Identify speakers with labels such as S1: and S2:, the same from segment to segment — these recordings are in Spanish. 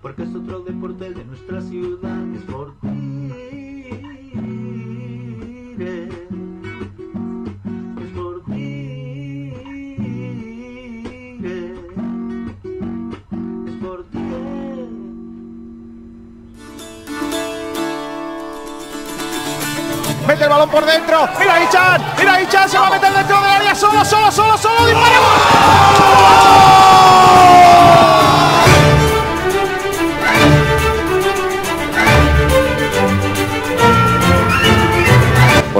S1: porque es otro deporte de nuestra ciudad, es por ti. Es por ti. Es por ti.
S2: Mete el balón por dentro. Mira Ichan. Mira Ichan. Se va a meter dentro del área. Solo, solo, solo, solo. Dispara.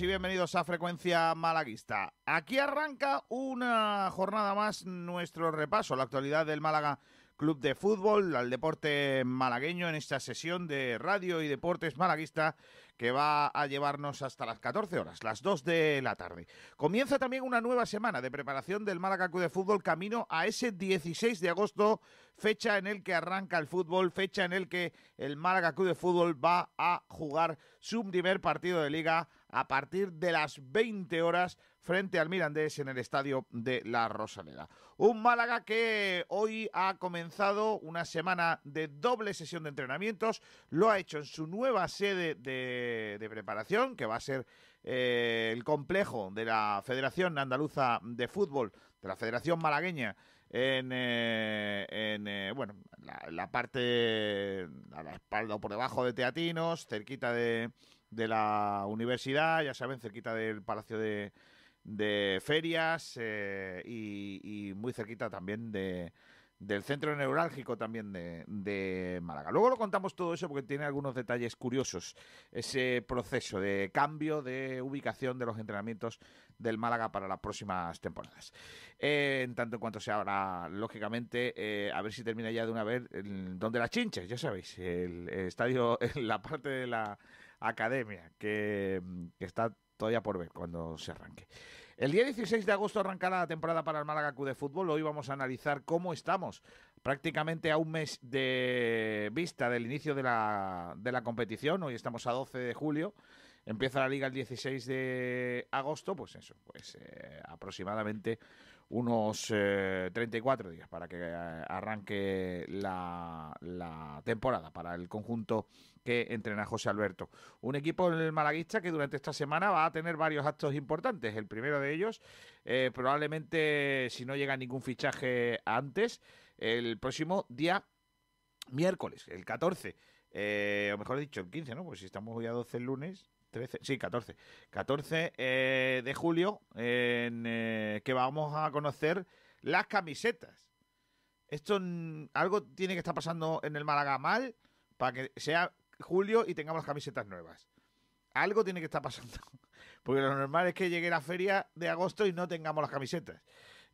S2: Y bienvenidos a Frecuencia Malaguista. Aquí arranca una jornada más nuestro repaso la actualidad del Málaga Club de Fútbol, al deporte malagueño en esta sesión de radio y deportes malaguista que va a llevarnos hasta las 14 horas, las 2 de la tarde. Comienza también una nueva semana de preparación del Málaga Club de Fútbol camino a ese 16 de agosto, fecha en el que arranca el fútbol, fecha en el que el Málaga Club de Fútbol va a jugar su primer partido de liga a partir de las 20 horas frente al Mirandés en el estadio de La Rosaleda. Un Málaga que hoy ha comenzado una semana de doble sesión de entrenamientos, lo ha hecho en su nueva sede de, preparación, que va a ser eh, el complejo de la Federación Andaluza de Fútbol, de la Federación Malagueña, en, eh, en eh, bueno, la, la parte a la espalda o por debajo de Teatinos, cerquita de, de la universidad, ya saben, cerquita del Palacio de, de Ferias eh, y, muy cerquita también de, del centro neurálgico también de, de, Málaga. Luego lo contamos todo eso porque tiene algunos detalles curiosos, ese proceso de cambio de ubicación de los entrenamientos del Málaga para las próximas temporadas. Eh, en tanto en cuanto se abra, lógicamente, eh, a ver si termina ya de una vez donde las chinches, ya sabéis, el, el estadio, la parte de la academia, que, está todavía por ver cuando se arranque. El día 16 de agosto arrancará la temporada para el Málaga Club de Fútbol. Hoy vamos a analizar cómo estamos prácticamente a un mes de vista del inicio de la, de la competición. Hoy estamos a 12 de julio. Empieza la liga el 16 de agosto, pues eso, pues eh, aproximadamente unos eh, 34 días para que eh, arranque la, la, temporada para el conjunto que entrena José Alberto. Un equipo el malaguista que durante esta semana va a tener varios actos importantes. El primero de ellos, eh, probablemente si no llega ningún fichaje antes, el próximo día miércoles, el 14, eh, o mejor dicho, el 15, ¿no? Pues si estamos hoy a 12 el lunes, 13, sí, 14. 14 eh, de julio, en, eh, que vamos a conocer las camisetas. Esto algo tiene que estar pasando en el Málaga mal para que sea julio y tengamos camisetas nuevas. Algo tiene que estar pasando. Porque lo normal es que llegue la feria de agosto y no tengamos las camisetas.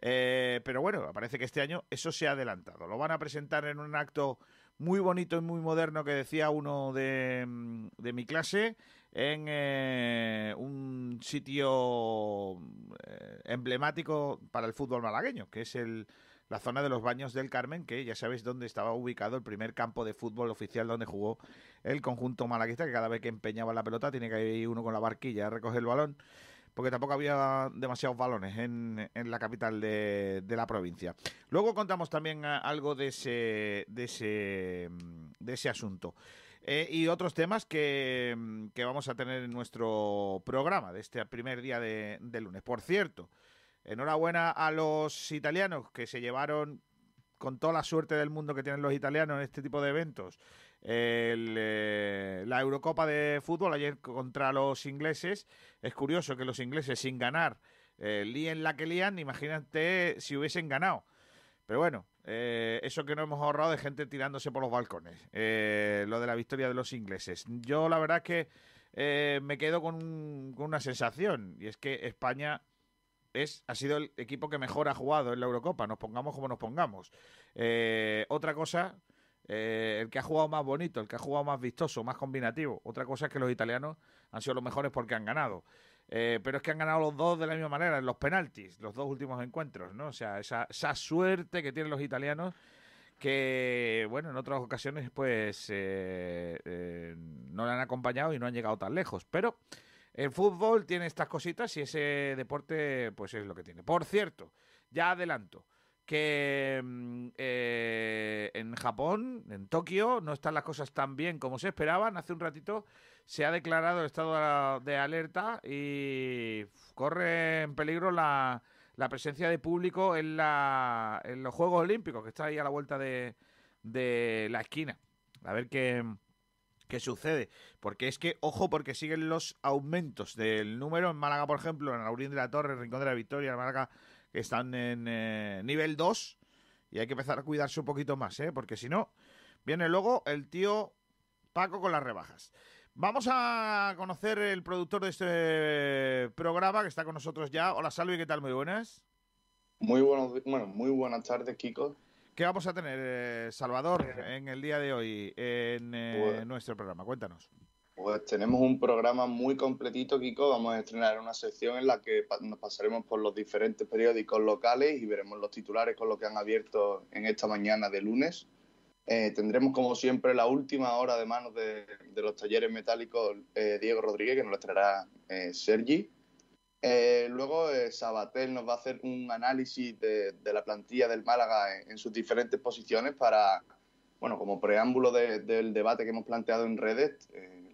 S2: Eh, pero bueno, parece que este año eso se ha adelantado. Lo van a presentar en un acto muy bonito y muy moderno que decía uno de, de mi clase en eh, un sitio eh, emblemático para el fútbol malagueño, que es el, la zona de los Baños del Carmen, que ya sabéis dónde estaba ubicado el primer campo de fútbol oficial donde jugó el conjunto malaguista, que cada vez que empeñaba la pelota tiene que ir uno con la barquilla a recoger el balón, porque tampoco había demasiados balones en, en la capital de, de, la provincia. Luego contamos también algo de ese, de ese, de ese asunto. Eh, y otros temas que, que, vamos a tener en nuestro programa de este primer día de, de, lunes. Por cierto, enhorabuena a los italianos que se llevaron con toda la suerte del mundo que tienen los italianos en este tipo de eventos. el, eh, la Eurocopa de fútbol ayer contra los ingleses. Es curioso que los ingleses sin ganar eh, líen la que lían, imagínate si hubiesen ganado. Pero bueno, eh, eso que no hemos ahorrado de gente tirándose por los balcones, eh, lo de la victoria de los ingleses. Yo la verdad es que eh, me quedo con, con, una sensación, y es que España es, ha sido el equipo que mejor ha jugado en la Eurocopa, nos pongamos como nos pongamos. Eh, otra cosa, eh, el que ha jugado más bonito, el que ha jugado más vistoso, más combinativo. Otra cosa es que los italianos han sido los mejores porque han ganado. Eh, pero es que han ganado los dos de la misma manera, en los penaltis, los dos últimos encuentros, ¿no? O sea, esa, esa suerte que tienen los italianos que, bueno, en otras ocasiones, pues, eh, eh, no le han acompañado y no han llegado tan lejos. Pero el fútbol tiene estas cositas y ese deporte, pues, es lo que tiene. Por cierto, ya adelanto que mm, eh, en Japón, en Tokio, no están las cosas tan bien como se esperaban. Hace un ratito se ha declarado estado de alerta y corre en peligro la, la presencia de público en, la, en los Juegos Olímpicos, que está ahí a la vuelta de, de la esquina. A ver qué, qué sucede. Porque es que, ojo, porque siguen los aumentos del número. En Málaga, por ejemplo, en Aurín de la Torre, Rincón de la Victoria, en Málaga, que están en eh, nivel 2. Y hay que empezar a cuidarse un poquito más, ¿eh? Porque si no, viene luego el tío Paco con las rebajas. Vamos a conocer el productor de este programa que está con nosotros ya. Hola, Salvi, ¿qué tal? Muy buenas.
S3: Muy buenos, bueno, muy buenas tardes, Kiko.
S2: ¿Qué vamos a tener, eh, Salvador, en el día de hoy en eh,
S3: Pues-
S2: nuestro programa? Cuéntanos.
S3: Pues tenemos un programa muy completito, Kiko. Vamos a estrenar una sección en la que nos pasaremos por los diferentes periódicos locales y veremos los titulares con los que han abierto en esta mañana de lunes. Eh, tendremos, como siempre, la última hora de manos de, los talleres metálicos eh, Diego Rodríguez, que nos lo traerá eh, Sergi. Eh, luego Sabatel nos va a hacer un análisis de, la plantilla del Málaga en, sus diferentes posiciones para, bueno, como preámbulo de- del debate que hemos planteado en redes,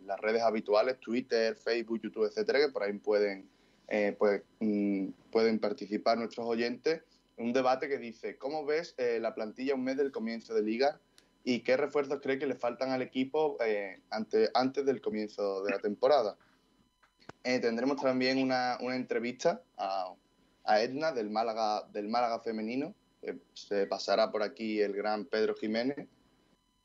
S3: las redes habituales, Twitter, Facebook, YouTube, etcétera, que por ahí pueden, pues, mm, pueden participar nuestros oyentes. Un debate que dice, ¿cómo ves la plantilla un mes del comienzo de liga y qué refuerzos cree que le faltan al equipo eh, ante, antes del comienzo de la temporada? Eh, tendremos también una, una entrevista a, a Edna del Málaga, del Málaga femenino. Eh, se pasará por aquí el gran Pedro Jiménez.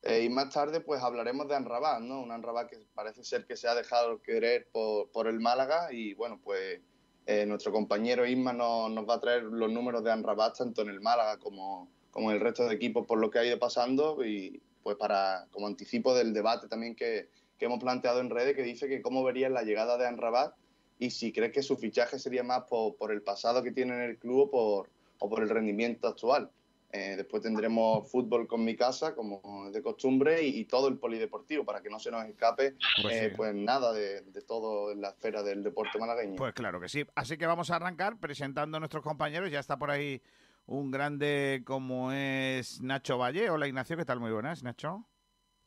S3: Eh, y más tarde, pues hablaremos de Anrabat, ¿no? Un Anrabat que parece ser que se ha dejado querer por, por el Málaga. Y bueno, pues eh, nuestro compañero Isma nos, nos va a traer los números de Anrabat tanto en el Málaga como, como el resto de equipos por lo que ha ido pasando. Y pues para como anticipo del debate también que, que hemos planteado en redes, que dice que cómo verías la llegada de Anrabat y si crees que su fichaje sería más por, por el pasado que tiene en el club o por, o por el rendimiento actual. Eh, después tendremos fútbol con mi casa, como de costumbre, y, y todo el polideportivo, para que no se nos escape
S2: Pues
S3: eh,
S2: sí.
S3: pues nada de, de todo en la esfera del deporte malagueño.
S2: Pues claro que sí. Así que vamos a arrancar presentando a nuestros compañeros. Ya está por ahí un grande como es Nacho Valle. Hola Ignacio, ¿qué tal? Muy buenas, Nacho.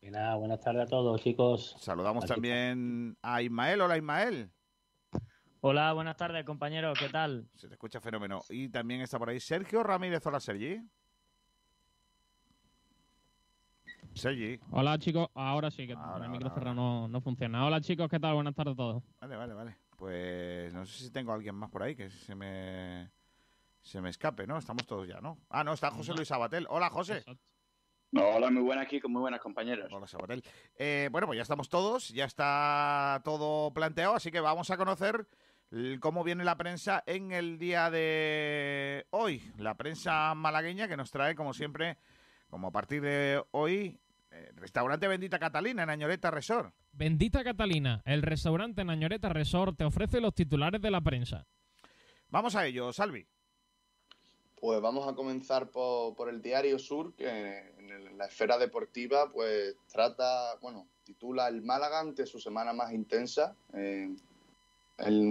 S4: Nada, buenas tardes a todos, chicos.
S2: Saludamos
S4: Aquí
S2: también a Ismael. Hola Ismael.
S5: Hola, buenas tardes, compañeros, ¿qué tal?
S2: Se te escucha fenómeno. Y también está por ahí Sergio Ramírez. Hola Sergi. Sergi.
S6: Hola chicos, ahora sí que
S2: Ahora,
S6: el micro cerrado no, no funciona. Hola chicos, ¿qué tal? Buenas tardes a todos.
S2: Vale, vale, vale. Pues no sé si tengo a alguien más por ahí que se me se me escape, ¿no? Estamos todos ya, ¿no? Ah, no, está José Luis Abatel. Hola, José.
S7: Hola, muy buenas, Kiko, muy buenas compañeros.
S2: Hola, Sabatel. Eh, bueno, pues ya estamos todos, ya está todo planteado, así que vamos a conocer cómo viene la prensa en el día de hoy. La prensa malagueña que nos trae, como siempre, como a partir de hoy, eh, Restaurante Bendita Catalina en Añoreta Resort.
S6: Bendita Catalina, el restaurante Nañoreta Resort te ofrece los titulares de la prensa.
S2: Vamos a ello, Salvi.
S3: Pues vamos a comenzar por, por el Diario Sur, que en la esfera deportiva pues trata, bueno, titula El Málaga ante su semana más intensa. en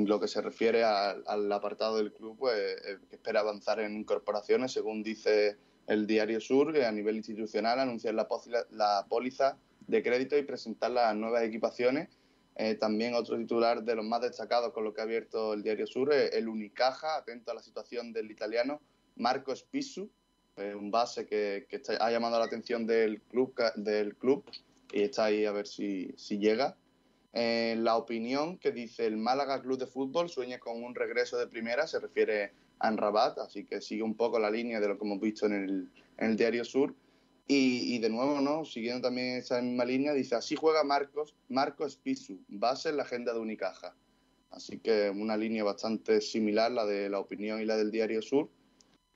S3: lo que se refiere al, apartado del club, pues eh, que espera avanzar en incorporaciones, según dice el Diario Sur, a nivel institucional anunciar la, la póliza de crédito y presentar las nuevas equipaciones. Eh, también otro titular de los más destacados con lo que ha abierto el Diario Sur, el Unicaja, atento a la situación del italiano Marco Spisu, eh, un base que, ha llamado la atención del club, y está ahí a ver si, llega. Eh, la opinión que dice el Málaga Club de Fútbol sueña con un regreso de primera, se refiere a Rabat, así que sigue un poco la línea de lo que hemos visto en el, Diario Sur. Y, y, de nuevo, ¿no? siguiendo también esa misma línea, dice, así juega Marcos, Marcos Pisu, base en la agenda de Unicaja. Así que una línea bastante similar, la de la opinión y la del Diario Sur.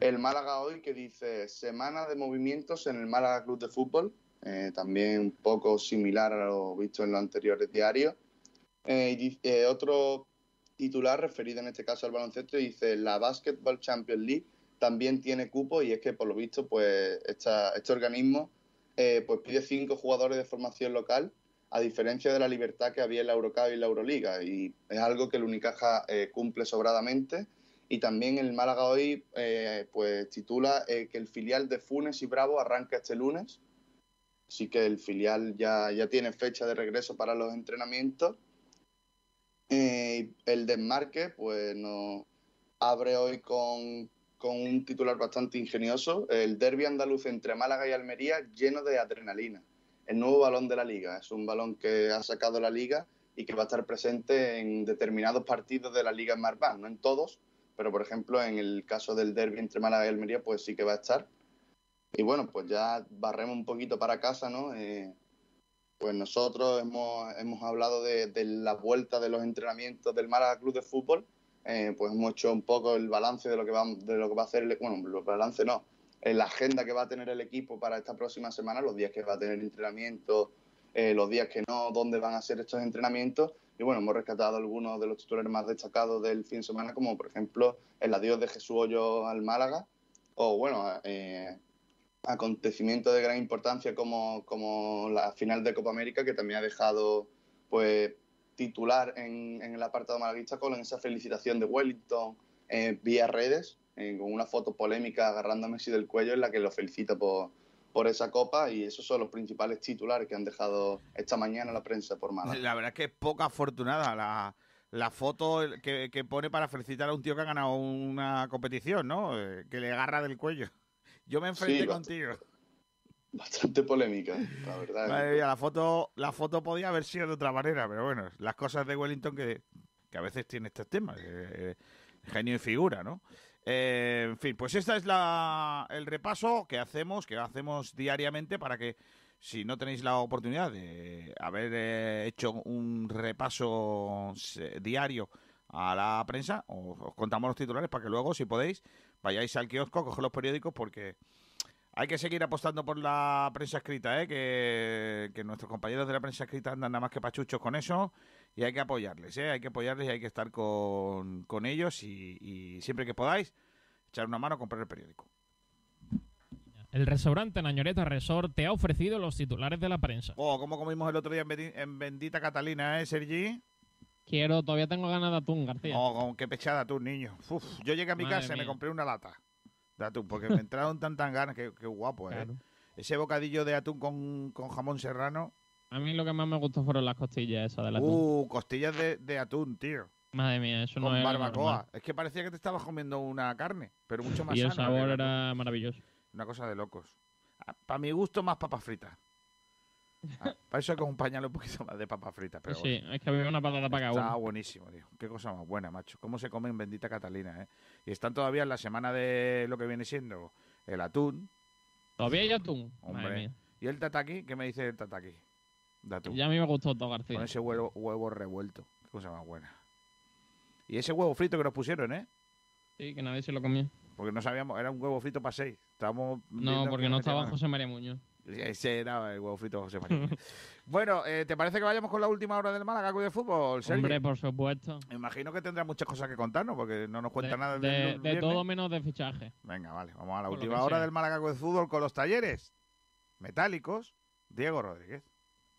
S3: El Málaga hoy que dice, semana de movimientos en el Málaga Club de Fútbol, eh, también un poco similar a lo visto en los anteriores diarios. Eh, eh, otro titular referido en este caso al baloncesto dice, la Basketball Champions League también tiene cupo y es que por lo visto pues esta, este organismo eh, pues pide cinco jugadores de formación local a diferencia de la libertad que había en la Eurocup y la Euroliga y es algo que el Unicaja cumple sobradamente y también el Málaga hoy eh, pues titula que el filial de Funes y Bravo arranca este lunes así que el filial ya, ya tiene fecha de regreso para los entrenamientos el desmarque pues nos abre hoy con con un titular bastante ingenioso, el derby andaluz entre Málaga y Almería lleno de adrenalina. El nuevo balón de la liga, es un balón que ha sacado la liga y que va a estar presente en determinados partidos de la liga Marván, no en todos, pero por ejemplo en el caso del derby entre Málaga y Almería pues sí que va a estar. Y bueno, pues ya barremos un poquito para casa, ¿no? Eh, pues nosotros hemos, hemos hablado de, la vuelta de los entrenamientos del Málaga Club de Fútbol, eh, pues hemos hecho un poco el balance de lo que va, de lo que va a hacer, el, bueno, el balance no, eh, la agenda que va a tener el equipo para esta próxima semana, los días que va a tener entrenamiento, los días que no, dónde van a ser estos entrenamientos. Y bueno, hemos rescatado algunos de los titulares más destacados del fin de semana, como por ejemplo el adiós de Jesús Hoyo al Málaga, o bueno, eh, acontecimientos de gran importancia como, como la final de Copa América, que también ha dejado pues titular en, en el apartado malaguista con esa felicitación de Wellington eh, vía redes, eh, con una foto polémica agarrando a Messi del cuello en la que lo felicita por, por esa copa y esos son los principales titulares que han dejado esta mañana la prensa por Málaga.
S2: La verdad es que es poco afortunada la, la foto que, que, pone para felicitar a un tío que ha ganado una competición, ¿no? Eh, que le agarra del cuello. Yo me enfrenté sí, contigo.
S3: Bastante polémica, la verdad.
S2: Madre mía, la foto, la foto podía haber sido de otra manera, pero bueno, las cosas de Wellington que, que a veces tiene estos temas, eh, genio y figura, ¿no? Eh, en fin, pues este es la, el repaso que hacemos, que hacemos diariamente para que si no tenéis la oportunidad de haber eh, hecho un repaso diario a la prensa, os, os, contamos los titulares para que luego, si podéis, vayáis al kiosco, coger los periódicos porque hay que seguir apostando por la prensa escrita, ¿eh? que, que, nuestros compañeros de la prensa escrita andan nada más que pachuchos con eso y hay que apoyarles, ¿eh? hay que apoyarles y hay que estar con, con ellos y, y, siempre que podáis echar una mano a comprar el periódico.
S6: El restaurante Nañoreta Resort te ha ofrecido los titulares de la prensa.
S2: Oh, como comimos el otro día en, en Bendita Catalina, ¿eh, Sergi?
S5: Quiero, todavía tengo ganas de atún, García.
S2: Oh, qué pechada atún, niño. Uf, yo llegué a mi Madre casa mía. y me compré una lata de atún, porque me entraron tantas ganas, que, que guapo, ¿eh? Claro. Ese bocadillo de atún con, con, jamón serrano.
S5: A mí lo que más me gustó fueron las costillas esas del atún.
S2: Uh, costillas de, de atún, tío.
S5: Madre mía, eso
S2: con
S5: no es
S2: barbacoa.
S5: normal.
S2: Es que parecía que te estabas comiendo una carne, pero mucho más
S5: Y el
S2: sana,
S5: sabor
S2: ¿verdad?
S5: era maravilloso.
S2: Una cosa de locos. Para mi gusto, más papas fritas. Ah, para eso hay que acompañarle un poquito más de papas fritas. Pero
S5: sí,
S2: bueno.
S5: es que había una patata para cada uno.
S2: buenísimo, tío. Qué cosa más buena, macho. Cómo se come en bendita Catalina, ¿eh? Y están todavía en la semana de lo que viene siendo el atún.
S5: ¿Todavía hay atún?
S2: Hombre.
S5: Madre mía.
S2: ¿Y el tataki? ¿Qué me dice el tataki?
S5: Ya a mí me gustó todo, García.
S2: Con ese huevo, huevo revuelto. Qué cosa más buena. Y ese huevo frito que nos pusieron, ¿eh?
S5: Sí, que nadie se lo comió.
S2: Porque no sabíamos, era un huevo frito para seis. Estábamos
S5: No, porque no estaba. José María Muñoz.
S2: Ese era el huevo frito de José María. bueno, eh, ¿te parece que vayamos con la última hora del Málaga de Fútbol, Sergi?
S5: Hombre, por supuesto.
S2: Me imagino que tendrá muchas cosas que contarnos, porque no nos cuenta
S5: De,
S2: nada
S5: de- de todo menos de fichaje.
S2: Venga, vale, vamos a la
S5: Por
S2: última hora
S5: sea.
S2: del Málaga de Fútbol con los talleres metálicos. Diego Rodríguez.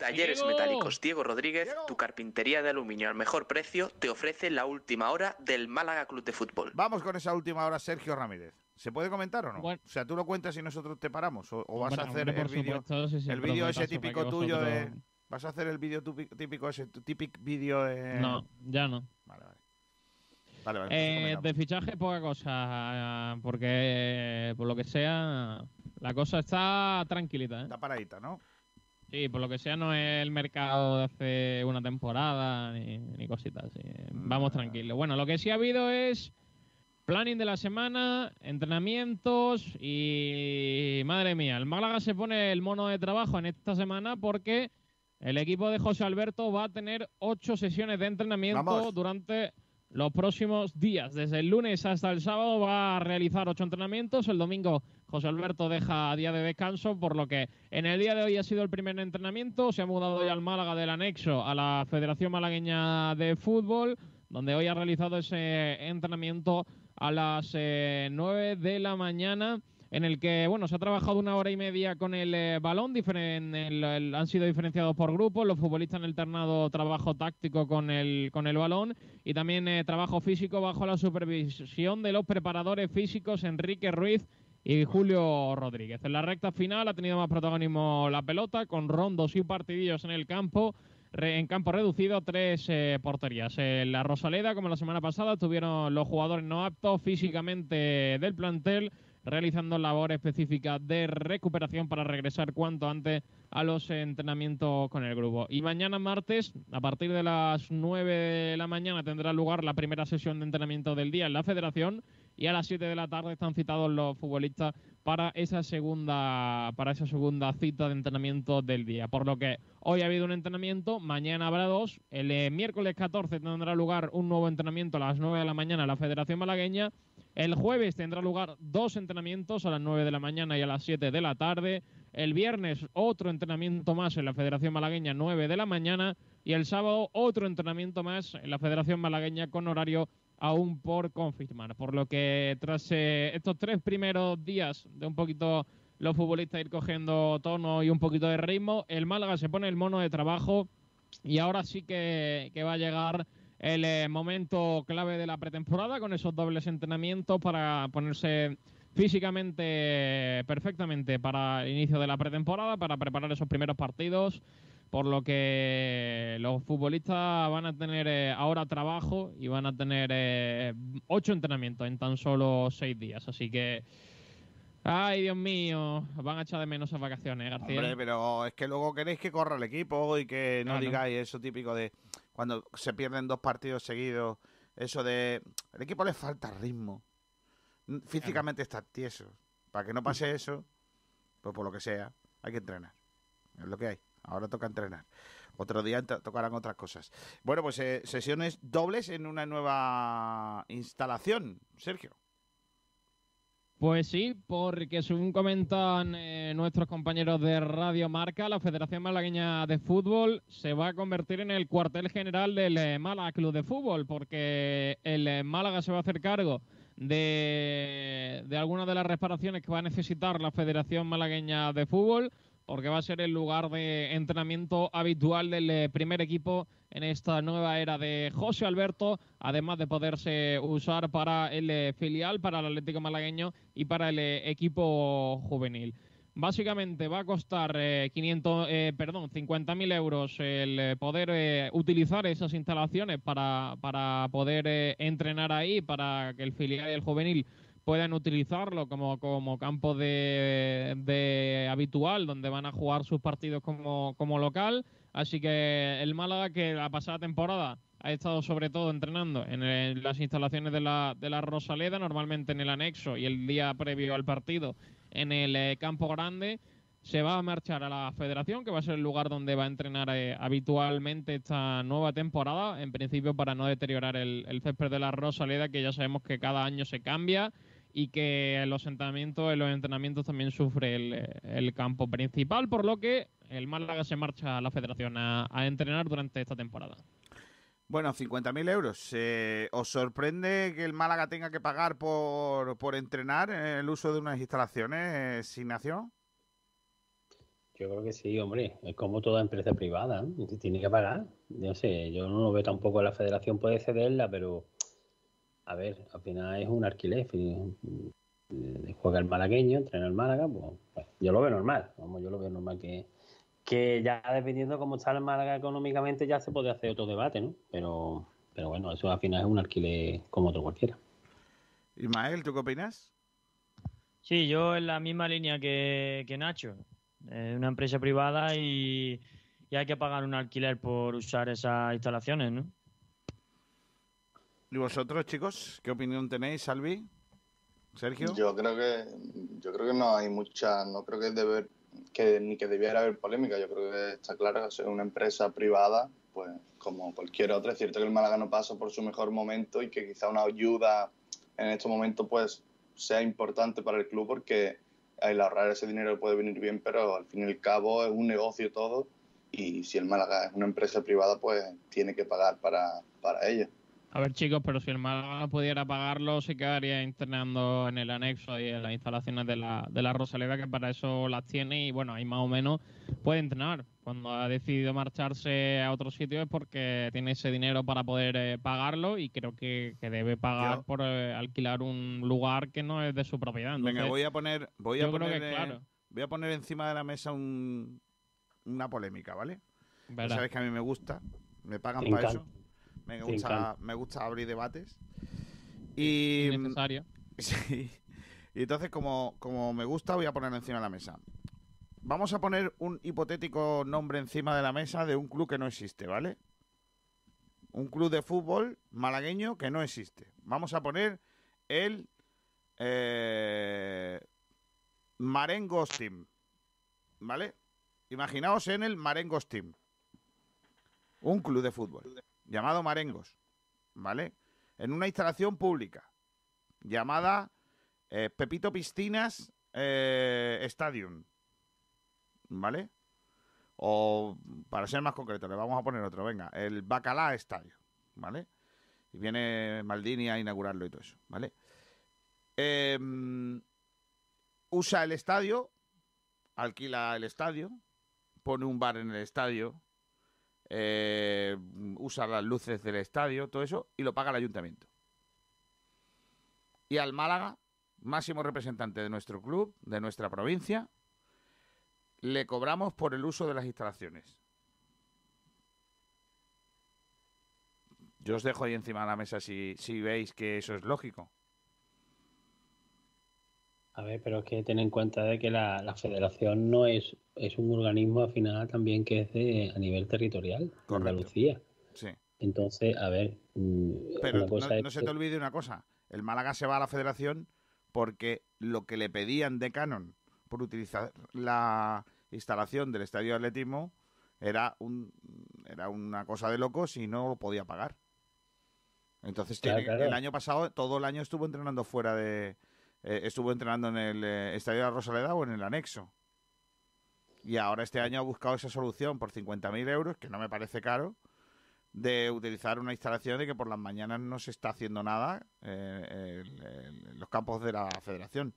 S8: Talleres
S5: ¡Diego!
S8: Metálicos Diego Rodríguez, tu carpintería de aluminio al mejor precio, te ofrece la última hora del Málaga Club de Fútbol.
S2: Vamos con esa última hora, Sergio Ramírez. ¿Se puede comentar o no?
S5: Bueno.
S2: O sea, tú lo cuentas y nosotros te paramos. ¿O, o vas a hacer
S5: hombre,
S2: el
S5: por
S2: vídeo?
S5: supuesto, sí, sí,
S2: el vídeo ese típico tuyo de. ¿Vas a hacer el vídeo típico ese, tu típico vídeo de.
S5: No, ya no.
S2: Vale, vale. Vale, vale.
S5: Eh, de fichaje poca cosa, porque por lo que sea, la cosa está tranquilita. ¿eh?
S2: Está paradita, ¿no?
S5: Sí, por lo que sea no es el mercado de hace una temporada ni, ni cositas así. Vamos tranquilos. Bueno, lo que sí ha habido es planning de la semana, entrenamientos y madre mía, el Málaga se pone el mono de trabajo en esta semana porque el equipo de José Alberto va a tener ocho sesiones de entrenamiento
S2: Vamos.
S5: durante los próximos días. Desde el lunes hasta el sábado va a realizar ocho entrenamientos. El domingo José Alberto deja día de descanso, por lo que en el día de hoy ha sido el primer entrenamiento. Se ha mudado ya al Málaga del anexo a la Federación Malagueña de Fútbol, donde hoy ha realizado ese entrenamiento a las eh, 9 de la mañana en el que bueno se ha trabajado una hora y media con el eh, balón, el- el- han sido diferenciados por grupos, los futbolistas han alternado trabajo táctico con el, con el balón y también eh, trabajo físico bajo la supervisión de los preparadores físicos Enrique Ruiz y Julio Rodríguez. En la recta final ha tenido más protagonismo la pelota, con rondos y partidillos en el campo. en campo reducido, tres eh, porterías. En la Rosaleda, como la semana pasada, tuvieron los jugadores no aptos físicamente del plantel realizando labor específica de recuperación para regresar cuanto antes a los entrenamientos con el grupo. Y mañana martes, a partir de las 9 de la mañana, tendrá lugar la primera sesión de entrenamiento del día en la federación y a las 7 de la tarde están citados los futbolistas para esa segunda para esa segunda cita de entrenamiento del día. Por lo que hoy ha habido un entrenamiento, mañana habrá dos, el eh, miércoles 14 tendrá lugar un nuevo entrenamiento a las 9 de la mañana en la Federación Malagueña el jueves tendrá lugar dos entrenamientos a las 9 de la mañana y a las 7 de la tarde. El viernes otro entrenamiento más en la Federación Malagueña 9 de la mañana. Y el sábado otro entrenamiento más en la Federación Malagueña con horario aún por confirmar. Por lo que tras eh, estos tres primeros días de un poquito los futbolistas ir cogiendo tono y un poquito de ritmo, el Málaga se pone el mono de trabajo y ahora sí que, va a llegar el eh, momento clave de la pretemporada con esos dobles entrenamientos para ponerse físicamente perfectamente para el inicio de la pretemporada, para preparar esos primeros partidos, por lo que los futbolistas van a tener eh, ahora trabajo y van a tener eh, ocho entrenamientos en tan solo seis días. Así que, ay Dios mío, van a echar de menos esas vacaciones, García.
S2: Hombre, pero es que luego queréis que corra el equipo y que no
S5: Claro.
S2: digáis eso típico de cuando se pierden dos partidos seguidos, eso de el equipo le falta ritmo. N- Físicamente está tieso. Para que no pase eso, pues por lo que sea, hay que entrenar. Es lo que hay. Ahora toca entrenar. Otro día tocarán otras cosas. Bueno, pues eh, sesiones dobles en una nueva instalación, Sergio.
S5: Pues sí, porque según comentan eh, nuestros compañeros de Radio Marca, la Federación Malagueña de Fútbol se va a convertir en el cuartel general del eh, Málaga Club de Fútbol, porque el eh, Málaga se va a hacer cargo de, de algunas de las reparaciones que va a necesitar la Federación Malagueña de Fútbol, porque va a ser el lugar de entrenamiento habitual del eh, primer equipo en esta nueva era de José Alberto, además de poderse usar para el eh, filial, para el Atlético Malagueño y para el eh, equipo juvenil. Básicamente va a costar eh, 500, eh, perdón, 50.000 euros el poder utilizar esas instalaciones para, para poder entrenar ahí, para que el filial y el juvenil puedan utilizarlo como, como campo de, de habitual, donde van a jugar sus partidos como, como local. Así que el Málaga, que la pasada temporada ha estado sobre todo entrenando en, el- las instalaciones de la, de la Rosaleda, normalmente en el anexo y el día previo al partido en el eh, campo grande, se va a marchar a la federación, que va a ser el lugar donde va a entrenar eh, habitualmente esta nueva temporada, en principio para no deteriorar el, el césped de la Rosaleda, que ya sabemos que cada año se cambia y que en los entrenamientos, en los entrenamientos también sufre el, eh, el campo principal, por lo que el Málaga se marcha a la federación a, a entrenar durante esta temporada.
S2: Bueno, 50.000 euros. Eh, ¿Os sorprende que el Málaga tenga que pagar por, por entrenar eh, el uso de unas instalaciones, Ignacio?
S4: Yo creo que sí, hombre. Es como toda empresa privada, Tiene que pagar. No sé, yo no lo veo tampoco. La federación puede cederla, pero a ver, al final es un alquiler. eh, Juega el malagueño, entrena el Málaga, pues, pues, yo lo veo normal. Vamos, yo lo veo normal que, que ya dependiendo cómo está el Málaga económicamente ya se puede hacer otro debate, ¿no? Pero, pero bueno, eso al final es un alquiler como otro cualquiera.
S2: Ismael, ¿tú qué opinas?
S9: Sí, yo en la misma línea que, que Nacho. Es una empresa privada y, y hay que pagar un alquiler por usar esas instalaciones, ¿no?
S2: ¿Y vosotros, chicos? ¿Qué opinión tenéis, Salvi? Sergio.
S3: Yo creo que yo creo que no hay mucha, no creo que debe que ni que debiera haber polémica. Yo creo que está claro que ser una empresa privada, pues como cualquier otra. Es cierto que el Málaga no pasa por su mejor momento y que quizá una ayuda en estos momentos pues sea importante para el club porque el ahorrar ese dinero puede venir bien, pero al fin y al cabo es un negocio todo y si el Málaga es una empresa privada pues tiene que pagar para, para ello.
S5: A ver, chicos, pero si el Málaga no pudiera pagarlo, se quedaría internando en el anexo y en las instalaciones de la, de la Rosaleda, que para eso las tiene y, bueno, ahí más o menos puede entrenar. Cuando ha decidido marcharse a otro sitio es porque tiene ese dinero para poder eh, pagarlo y creo que, que debe pagar
S2: Yo-
S5: por eh, alquilar un lugar que no es de su propiedad.
S2: Venga, voy a poner, voy a poner,
S5: que,
S2: eh,
S5: claro.
S2: voy a poner encima de la mesa un, una polémica, ¿vale? Sabes que a mí me gusta, me pagan para
S5: encanta.
S2: eso. Me gusta, me gusta abrir debates. Y
S5: Innecesario.
S2: Sí. Y entonces, como, como me gusta, voy a poner encima de la mesa. Vamos a poner un hipotético nombre encima de la mesa de un club que no existe, ¿vale? Un club de fútbol malagueño que no existe. Vamos a poner el eh, Marengos Team, ¿vale? Imaginaos en el Marengos Team. Un club de fútbol llamado Marengos, ¿vale? En una instalación pública llamada eh, Pepito Piscinas eh, Stadium, ¿vale? O para ser más concreto, le vamos a poner otro, venga, el Bacalá Stadium, ¿vale? Y viene Maldini a inaugurarlo y todo eso, ¿vale? Em, usa el estadio, alquila el estadio, pone un bar en el estadio, eh, usa las luces del estadio, todo eso, y lo paga el ayuntamiento. Y al Málaga, máximo representante de nuestro club, de nuestra provincia, le cobramos por el uso de las instalaciones. Yo os dejo ahí encima de la mesa si, si veis que eso es lógico.
S4: A ver, pero es que ten en cuenta de que la, la federación no es, es un organismo al final también que es de a nivel territorial, de Andalucía.
S2: Sí.
S4: Entonces, a ver, mm,
S2: Pero
S4: una
S2: no,
S4: es
S2: no se
S4: que-
S2: te olvide una cosa. El Málaga se va a la federación porque lo que le pedían de Canon por utilizar la instalación del estadio de atletismo era, un, era una cosa de locos y no lo podía pagar. Entonces,
S4: Claro,
S2: tiene-
S4: claro.
S2: el año pasado, todo el año estuvo entrenando fuera de... eh, estuvo entrenando en el eh, estadio de la Rosaleda o en el anexo. Y ahora este año ha buscado esa solución por 50.000 euros, que no me parece caro, de utilizar una instalación de que por las mañanas no se está haciendo nada eh, en- los campos de la federación.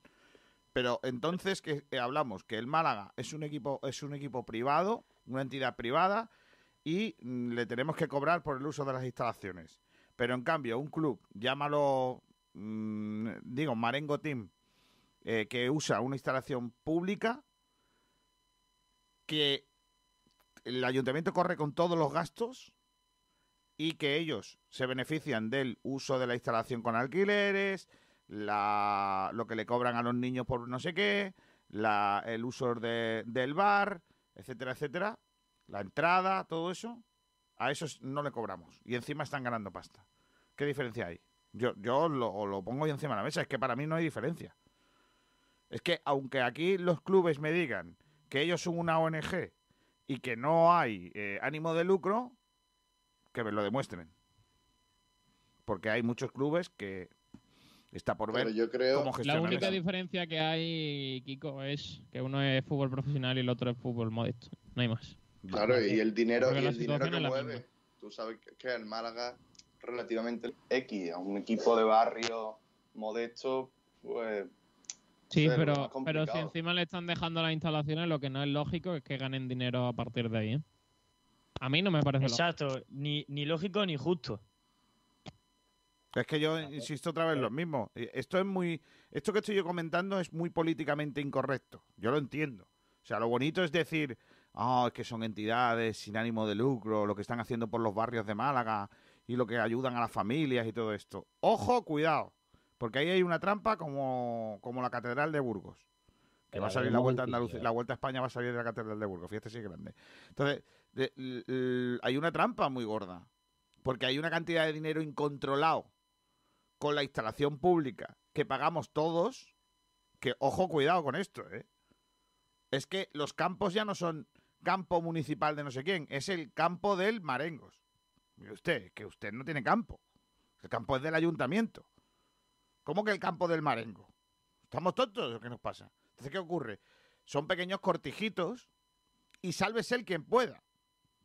S2: Pero entonces que hablamos que el Málaga es un equipo es un equipo privado, una entidad privada y mm, le tenemos que cobrar por el uso de las instalaciones. Pero en cambio un club, llámalo mm, digo Marengo Team, eh, que usa una instalación pública que el ayuntamiento corre con todos los gastos y que ellos se benefician del uso de la instalación con alquileres, la, lo que le cobran a los niños por no sé qué, la, el uso de- del bar, etcétera, etcétera, la entrada, todo eso, a esos no le cobramos y encima están ganando pasta. ¿Qué diferencia hay? Yo, yo lo, lo pongo ahí encima de la mesa, es que para mí no hay diferencia. Es que aunque aquí los clubes me digan que ellos son una ONG y que no hay eh, ánimo de lucro, que me lo demuestren. Porque hay muchos clubes que está por ver
S3: yo creo-
S2: cómo
S5: La única
S2: eso.
S5: diferencia que hay, Kiko, es que uno es fútbol profesional y el otro es fútbol modesto. No hay más.
S3: Claro, y el dinero, y el dinero que mueve, tú sabes que- que el Málaga relativamente X, a un equipo de barrio modesto, pues
S5: Sí, pero, pero si encima le están dejando las instalaciones, lo que no es lógico es que ganen dinero a partir de ahí. ¿eh? A mí no me parece lógico.
S9: Exacto, ni, ni lógico ni justo.
S2: Es que yo insisto otra vez lo mismo. Eh, Esto es muy, esto que estoy yo comentando es muy políticamente incorrecto. Yo lo entiendo. O sea, lo bonito es decir, ah, es que son entidades sin ánimo de lucro, lo que están haciendo por los barrios de Málaga y lo que ayudan a las familias y todo esto. Ojo, cuidado, porque ahí hay una trampa como, como la catedral de Burgos. Que va a salir la vuelta a. Andalucía, la vuelta a España va a salir de la Catedral de Burgos, fíjate si es grande. Entonces, de- hay una trampa muy gorda, porque hay una cantidad de dinero incontrolado con la instalación pública que pagamos todos, que ojo, cuidado con esto, ¿eh? Es que los campos ya no son campo municipal de no sé quién, es el campo del Marengos. Mire usted, que usted no tiene campo. El campo es del ayuntamiento. ¿Cómo que el campo del Marengo? ¿Estamos tontos o qué nos pasa? Entonces, ¿qué ocurre? Son pequeños cortijitos y sálvese el quien pueda.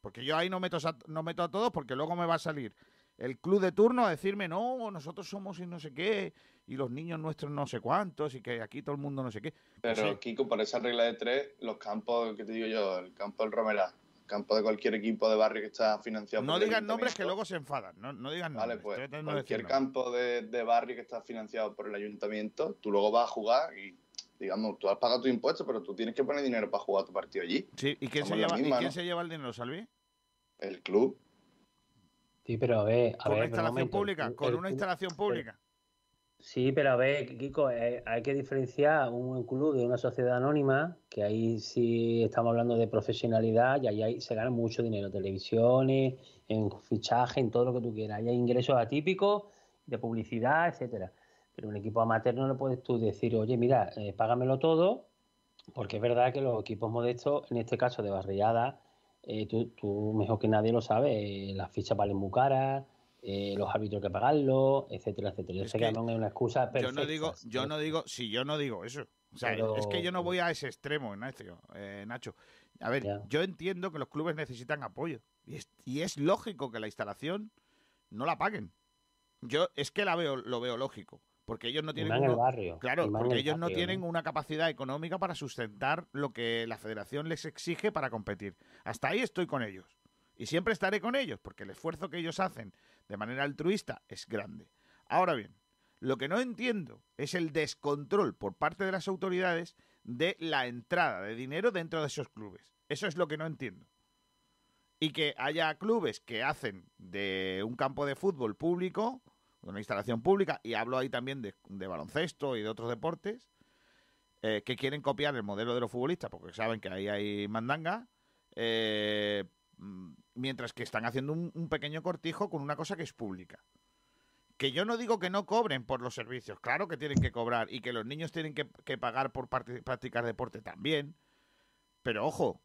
S2: Porque yo ahí no meto, a, no meto a todos porque luego me va a salir el club de turno a decirme, no, nosotros somos y no sé qué, y los niños nuestros no sé cuántos, y que aquí todo el mundo no sé qué.
S3: Pero,
S2: Pues sí,
S3: Kiko, por esa regla de tres, los campos, que te digo yo, el campo del Romerá, el campo de cualquier equipo de barrio que está financiado
S2: no
S3: por el
S2: digan nombres que luego se enfadan. No, no digan
S3: Vale,
S2: nombres.
S3: pues
S2: de
S3: cualquier campo de, de barrio que está financiado por el ayuntamiento, tú luego vas a jugar y, digamos, tú has pagado tu impuesto, pero tú tienes que poner dinero para jugar tu partido allí.
S2: Sí, ¿y quién, se lleva, ¿y
S3: misma,
S2: quién
S3: ¿no?
S2: se lleva el dinero, Salvi?
S3: El club.
S4: Sí, pero a ver, a
S2: Con una
S4: ver,
S2: instalación
S4: momento,
S2: pública,
S4: el-
S2: con una
S4: club-
S2: instalación pública.
S4: Sí, pero a ver, Kiko, eh, hay que diferenciar un club de una sociedad anónima, que ahí sí estamos hablando de profesionalidad y ahí hay- se gana mucho dinero, televisiones, en fichaje, en todo lo que tú quieras. Ahí hay ingresos atípicos de publicidad, etcétera. Pero un equipo amateur no le puedes tú decir, oye, mira, eh, págamelo todo, porque es verdad que los equipos modestos, en este caso de barriada, eh, tú, tú mejor que nadie lo sabes, eh, las fichas valen muy caras, eh, los árbitros que pagarlos, etcétera, etcétera. Yo
S2: Es
S4: sé que,
S2: que
S4: no es una excusa
S2: Yo
S4: perfecta.
S2: no digo, yo no digo, si yo no digo eso. O sea,
S4: Pero-
S2: es que yo no voy a ese extremo, Nacho. eh, Nacho. A ver,
S4: Ya.
S2: yo entiendo que los clubes necesitan apoyo. Y es, y es lógico que la instalación no la paguen. Yo es que la veo, lo veo lógico. Porque ellos no tienen
S4: en el
S2: uno-
S4: barrio,
S2: Claro, porque
S4: el
S2: ellos no tienen
S4: ¿no?
S2: una capacidad económica para sustentar lo que la federación les exige para competir. Hasta ahí estoy con ellos. Y siempre estaré con ellos, porque el esfuerzo que ellos hacen de manera altruista es grande. Ahora bien, lo que no entiendo es el descontrol por parte de las autoridades de la entrada de dinero dentro de esos clubes. Eso es lo que no entiendo. Y que haya clubes que hacen de un campo de fútbol público, una instalación pública, y hablo ahí también de, de baloncesto y de otros deportes, eh, que quieren copiar el modelo de los futbolistas, porque saben que ahí hay mandanga, eh, mientras que están haciendo un, pequeño cortijo con una cosa que es pública. Que yo no digo que no cobren por los servicios, claro que tienen que cobrar y que los niños tienen que, pagar por practicar deporte también, pero ojo,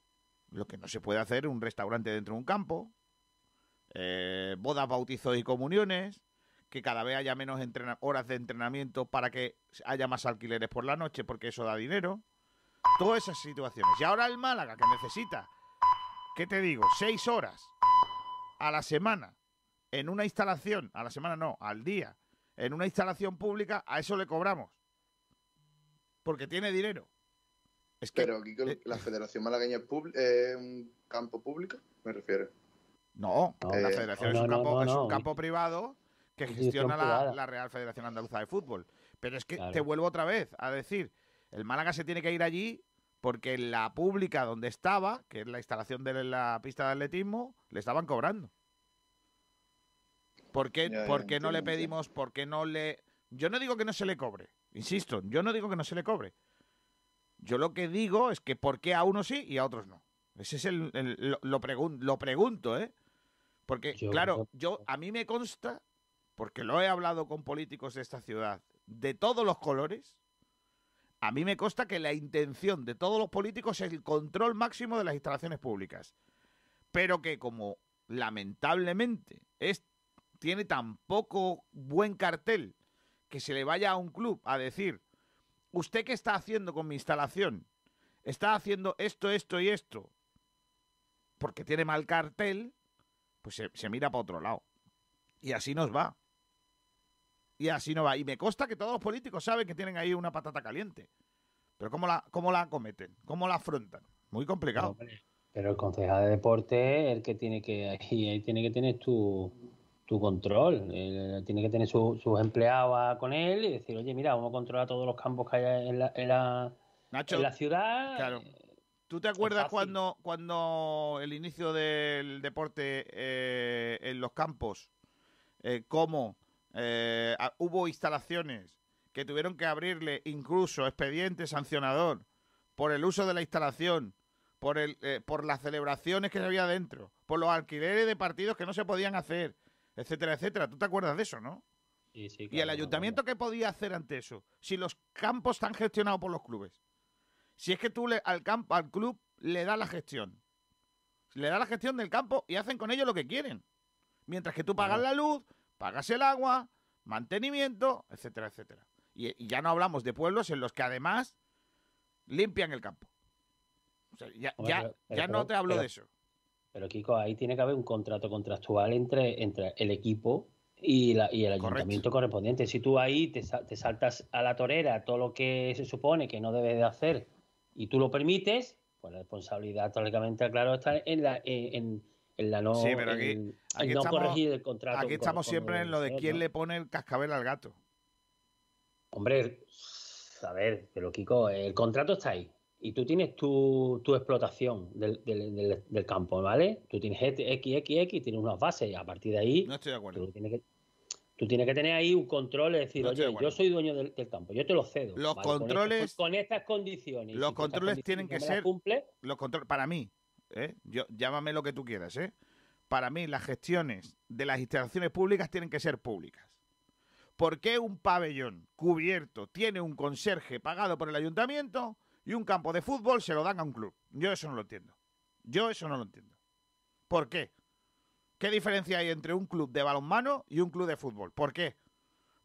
S2: lo que no se puede hacer un restaurante dentro de un campo, eh, bodas, bautizos y comuniones, que cada vez haya menos horas de entrenamiento para que haya más alquileres por la noche porque eso da dinero. Todas esas situaciones. Y ahora el Málaga, que necesita, ¿qué te digo? Seis horas a la semana en una instalación, a la semana no, al día, en una instalación pública, a eso le cobramos. Porque tiene dinero. Es que,
S3: Pero, Kiko,
S2: eh,
S3: la Federación Malagueña es eh, un campo público, me refiero.
S2: No,
S4: No.
S2: la federación
S4: no,
S2: es, un
S4: no,
S2: campo,
S4: no,
S2: es un
S4: no.
S2: campo privado que gestiona la, Real Federación Andaluza de Fútbol. Pero es que
S4: Claro.
S2: te vuelvo otra vez a decir, el Málaga se tiene que ir allí porque la pública donde estaba, que es la instalación de la pista de atletismo, le estaban cobrando. ¿Por qué,
S3: Ya, ya,
S2: por qué no le pedimos, por qué no le... Yo no digo que no se le cobre, insisto, yo no digo que no se le cobre. Yo lo que digo es que por qué a unos sí y a otros no. Ese es el, el- lo, lo pregun- lo pregunto, ¿eh? Porque,
S4: Yo-
S2: claro, yo a mí me consta, porque lo he hablado con políticos de esta ciudad, de todos los colores, a mí me consta que la intención de todos los políticos es el control máximo de las instalaciones públicas. Pero que como lamentablemente es, tiene tan poco buen cartel que se le vaya a un club a decir, ¿usted qué está haciendo con mi instalación? Está haciendo esto, esto y esto. Porque tiene mal cartel, pues se, se mira para otro lado. Y así nos va. Y así no va. Y me consta que todos los políticos saben que tienen ahí una patata caliente. Pero ¿cómo la, cómo la cometen? ¿Cómo la afrontan? Muy complicado.
S4: Pero el concejal de deporte es el que tiene que, ahí, ahí tiene que tener tu, tu control. Él tiene que tener su- sus empleados con él y decir, oye, mira, vamos a controlar todos los campos que hay en la, en la,
S2: Nacho,
S4: en la ciudad.
S2: claro. ¿Tú te acuerdas cuando, cuando el inicio del deporte eh, en los campos, eh, cómo eh, a- hubo instalaciones que tuvieron que abrirle incluso expediente sancionador por el uso de la instalación, por, el, eh, por las celebraciones que había dentro, por los alquileres de partidos que no se podían hacer, etcétera, etcétera. ¿Tú te acuerdas de eso, no?
S4: Sí, sí,
S2: ¿Y el ayuntamiento qué podía hacer ante eso? Si los campos están gestionados por los clubes. Si es que tú le, al, campo, al club le das la gestión. Le das la gestión del campo y hacen con ello lo que quieren. Mientras que tú pagas la luz, pagas el agua, mantenimiento, etcétera, etcétera. Y, y ya no hablamos de pueblos en los que además limpian el campo. O sea, ya
S4: Hombre,
S2: ya,
S4: pero-
S2: ya
S4: pero-
S2: no te hablo
S4: pero-
S2: de eso.
S4: Pero Kiko, ahí tiene que haber un contrato contractual entre, entre el equipo y, la, y el ayuntamiento correspondiente. Si tú ahí te, sa- te saltas a la torera todo lo que se supone que no debes de hacer y tú lo permites, pues la responsabilidad, teóricamente, claro, está en la, en, en- en la no,
S2: Sí, pero aquí- aquí
S4: no
S2: estamos-
S4: corregir el contrato.
S2: Aquí estamos
S4: con
S2: siempre
S4: el
S2: en lo de quién le pone el cascabel al gato.
S4: Hombre, a ver, pero Kiko, el contrato está ahí. Y tú tienes tu, tu explotación del, del- del- del campo, ¿vale? Tú tienes X, X, X, tienes unas bases y a partir de ahí
S2: No estoy de acuerdo.
S4: tú tienes que, tú tienes que tener ahí un control, es decir,
S2: No estoy de
S4: oye, yo soy dueño del, del campo, yo te lo cedo.
S2: Los
S4: ¿vale? Con
S2: controles-
S4: Con, estas condiciones.
S2: Los
S4: si
S2: controles tienen que ser
S4: cumples,
S2: los controles para mí, ¿eh? Yo llámame lo que tú quieras, ¿eh? Para mí las gestiones de las instalaciones públicas tienen que ser públicas. ¿Por qué un pabellón cubierto tiene un conserje pagado por el ayuntamiento y un campo de fútbol se lo dan a un club? Yo eso no lo entiendo. Yo eso no lo entiendo. ¿Por qué? ¿Qué diferencia hay entre un club de balonmano y un club de fútbol? ¿Por qué?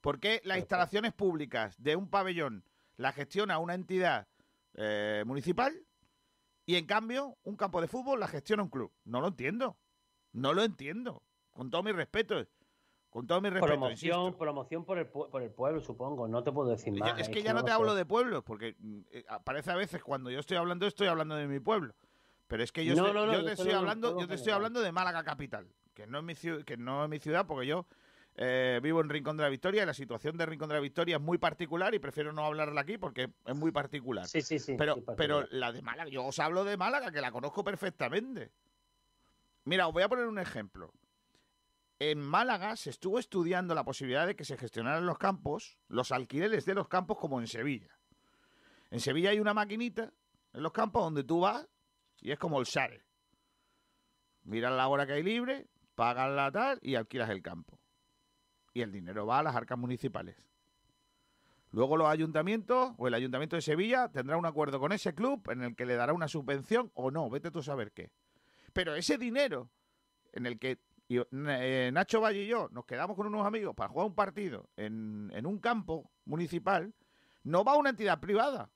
S2: ¿Por qué las instalaciones públicas de un pabellón la gestiona una entidad eh, municipal y en cambio un campo de fútbol la gestiona un club? No lo entiendo. No lo entiendo. Con todo mi respeto. Con todo mi respeto.
S4: promoción,
S2: insisto.
S4: promoción por el, por el pueblo, supongo. No te puedo decir más.
S2: es que ya no te
S4: sé.
S2: hablo de pueblos, porque eh, parece a veces cuando yo estoy hablando estoy hablando de mi pueblo. Pero es que yo,
S4: No,
S2: estoy-
S4: no, no,
S2: yo
S4: yo
S2: te
S4: estoy
S2: estoy
S4: hablando
S2: yo te estoy hablando de Málaga capital, que no es mi que no es mi ciudad, porque yo eh, vivo en Rincón de la Victoria y la situación de Rincón de la Victoria es muy particular y prefiero no hablarla aquí porque es muy particular.
S4: Sí, sí, sí.
S2: Pero, pero la de Málaga, yo os hablo de Málaga, que la conozco perfectamente. Mira, os voy a poner un ejemplo. En Málaga se estuvo estudiando la posibilidad de que se gestionaran los campos, los alquileres de los campos, como en Sevilla. En Sevilla hay una maquinita en los campos donde tú vas y es como el SARE. Miras la hora que hay libre, pagas la tal y alquilas el campo. Y el dinero va a las arcas municipales. Luego los ayuntamientos o el ayuntamiento de Sevilla tendrá un acuerdo con ese club en el que le dará una subvención o no, vete tú a saber qué. Pero ese dinero en el que eh, Nacho Valle y yo nos quedamos con unos amigos para jugar un partido en, un campo municipal, no va a una entidad privada,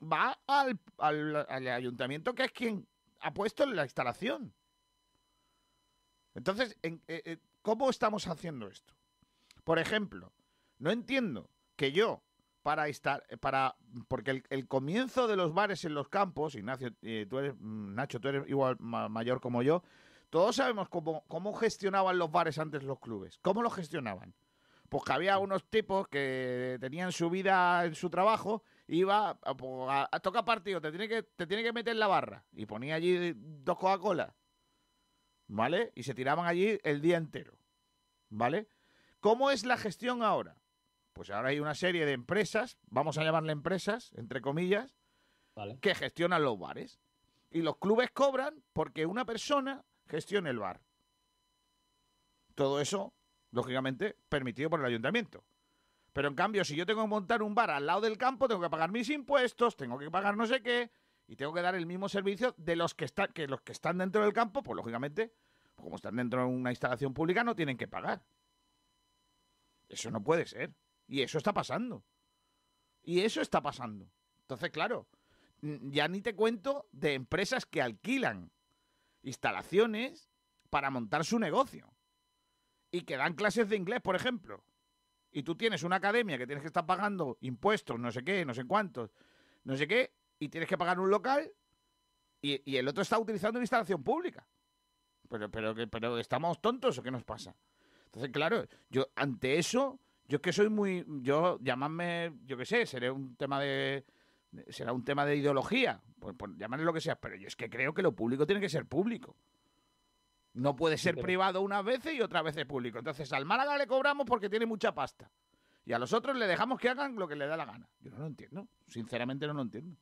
S2: va al, ayuntamiento que es quien ha puesto la instalación. Entonces, en- eh, eh, ¿cómo estamos haciendo esto? Por ejemplo, no entiendo que yo, para estar, para, porque el, el comienzo de los bares en los campos, Ignacio, eh, tú eres, mm, Nacho, tú eres igual ma- mayor como yo, todos sabemos cómo, cómo gestionaban los bares antes los clubes. ¿Cómo los gestionaban? Pues que había unos tipos que tenían su vida en su trabajo, iba a, a- a tocar partido, te tiene, que, te tiene que meter en la barra. Y ponía allí dos Coca-Cola. ¿Vale? Y se tiraban allí el día entero. ¿Vale? ¿Cómo es la gestión ahora? Pues ahora hay una serie de empresas, vamos a llamarle empresas, entre comillas,
S4: Vale.
S2: que gestionan los bares. Y los clubes cobran porque una persona gestione el bar. Todo eso, lógicamente, permitido por el ayuntamiento. Pero en cambio, si yo tengo que montar un bar al lado del campo, tengo que pagar mis impuestos, tengo que pagar no sé qué, y tengo que dar el mismo servicio de los que están, que los que están dentro del campo, pues lógicamente, como están dentro de una instalación pública, no tienen que pagar. Eso no puede ser. Y eso está pasando. Y eso está pasando. Entonces, claro, ya ni te cuento de empresas que alquilan instalaciones para montar su negocio. Y que dan clases de inglés, por ejemplo. Y tú tienes una academia que tienes que estar pagando impuestos, no sé qué, no sé cuántos, no sé qué, y tienes que pagar un local y, y el otro está utilizando una instalación pública. Pero, pero, pero estamos tontos o qué nos pasa. Entonces, claro, yo ante eso, yo es que soy muy, yo llamadme, yo qué sé, seré un tema de, será un tema de ideología, pues, pues llamarle lo que sea, pero yo es que creo que lo público tiene que ser público. No puede ser
S4: pero-
S2: privado unas veces y otras veces público. Entonces al Málaga le cobramos porque tiene mucha pasta. Y a los otros le dejamos que hagan lo que le da la gana. Yo no lo entiendo. Sinceramente no lo entiendo.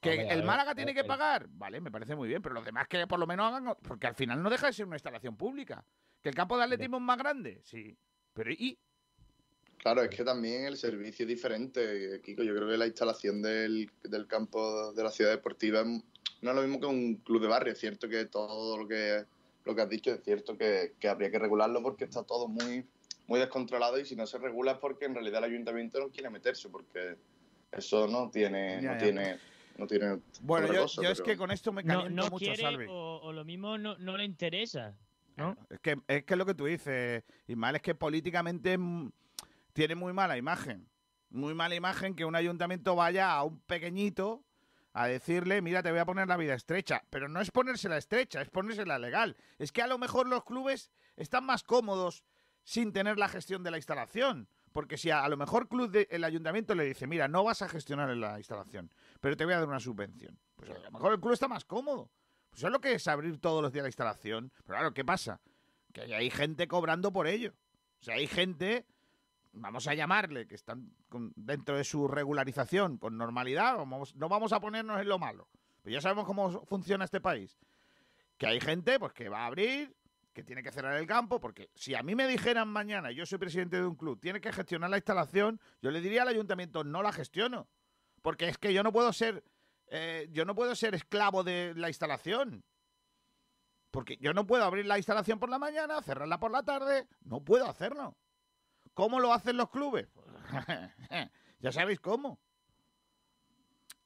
S2: Que
S4: Hombre,
S2: el Málaga tiene que pagar, vale, me parece muy bien, pero los demás que por lo menos hagan, porque al final no deja de ser una instalación pública. Que el campo de atletismo es más grande, sí, pero ¿y?
S3: Claro, es que también el servicio es diferente, Kiko. Yo creo que la instalación del, del campo de la ciudad deportiva no es lo mismo que un club de barrio. Es cierto que todo lo que, lo que has dicho es cierto que, que habría que regularlo porque está todo muy, muy descontrolado y si no se regula es porque en realidad el ayuntamiento no quiere meterse porque eso no tiene,
S2: Ya,
S3: no
S2: ya.
S3: tiene, no tiene
S2: Bueno, yo,
S3: cosa,
S2: yo es que con esto me caliento
S9: no
S2: mucho,
S9: quiere
S2: Salvi.
S9: o, o lo mismo no, no le interesa.
S2: Es que, es que lo que tú dices, Ismael, es que políticamente tiene muy mala imagen. Muy mala imagen que un ayuntamiento vaya a un pequeñito a decirle, mira, te voy a poner la vida estrecha. Pero no es ponérsela estrecha, es ponérsela legal. Es que a lo mejor los clubes están más cómodos sin tener la gestión de la instalación. Porque si a, a lo mejor club de- el ayuntamiento le dice, mira, no vas a gestionar la instalación, pero te voy a dar una subvención. Pues a lo mejor el club está más cómodo. Pues eso es lo que es abrir todos los días la instalación. Pero claro, ¿qué pasa? Que hay- gente cobrando por ello. O sea, hay gente, vamos a llamarle, que están dentro de su regularización con normalidad. Vamos, no vamos a ponernos en lo malo. Pues ya sabemos cómo funciona este país. Que hay gente pues que va a abrir, que tiene que cerrar el campo, porque si a mí me dijeran mañana, yo soy presidente de un club, tiene que gestionar la instalación, yo le diría al ayuntamiento, no la gestiono. Porque es que yo no puedo ser, eh, yo no puedo ser esclavo de la instalación. Porque yo no puedo abrir la instalación por la mañana, cerrarla por la tarde, no puedo hacerlo. ¿Cómo lo hacen los clubes? ya sabéis cómo.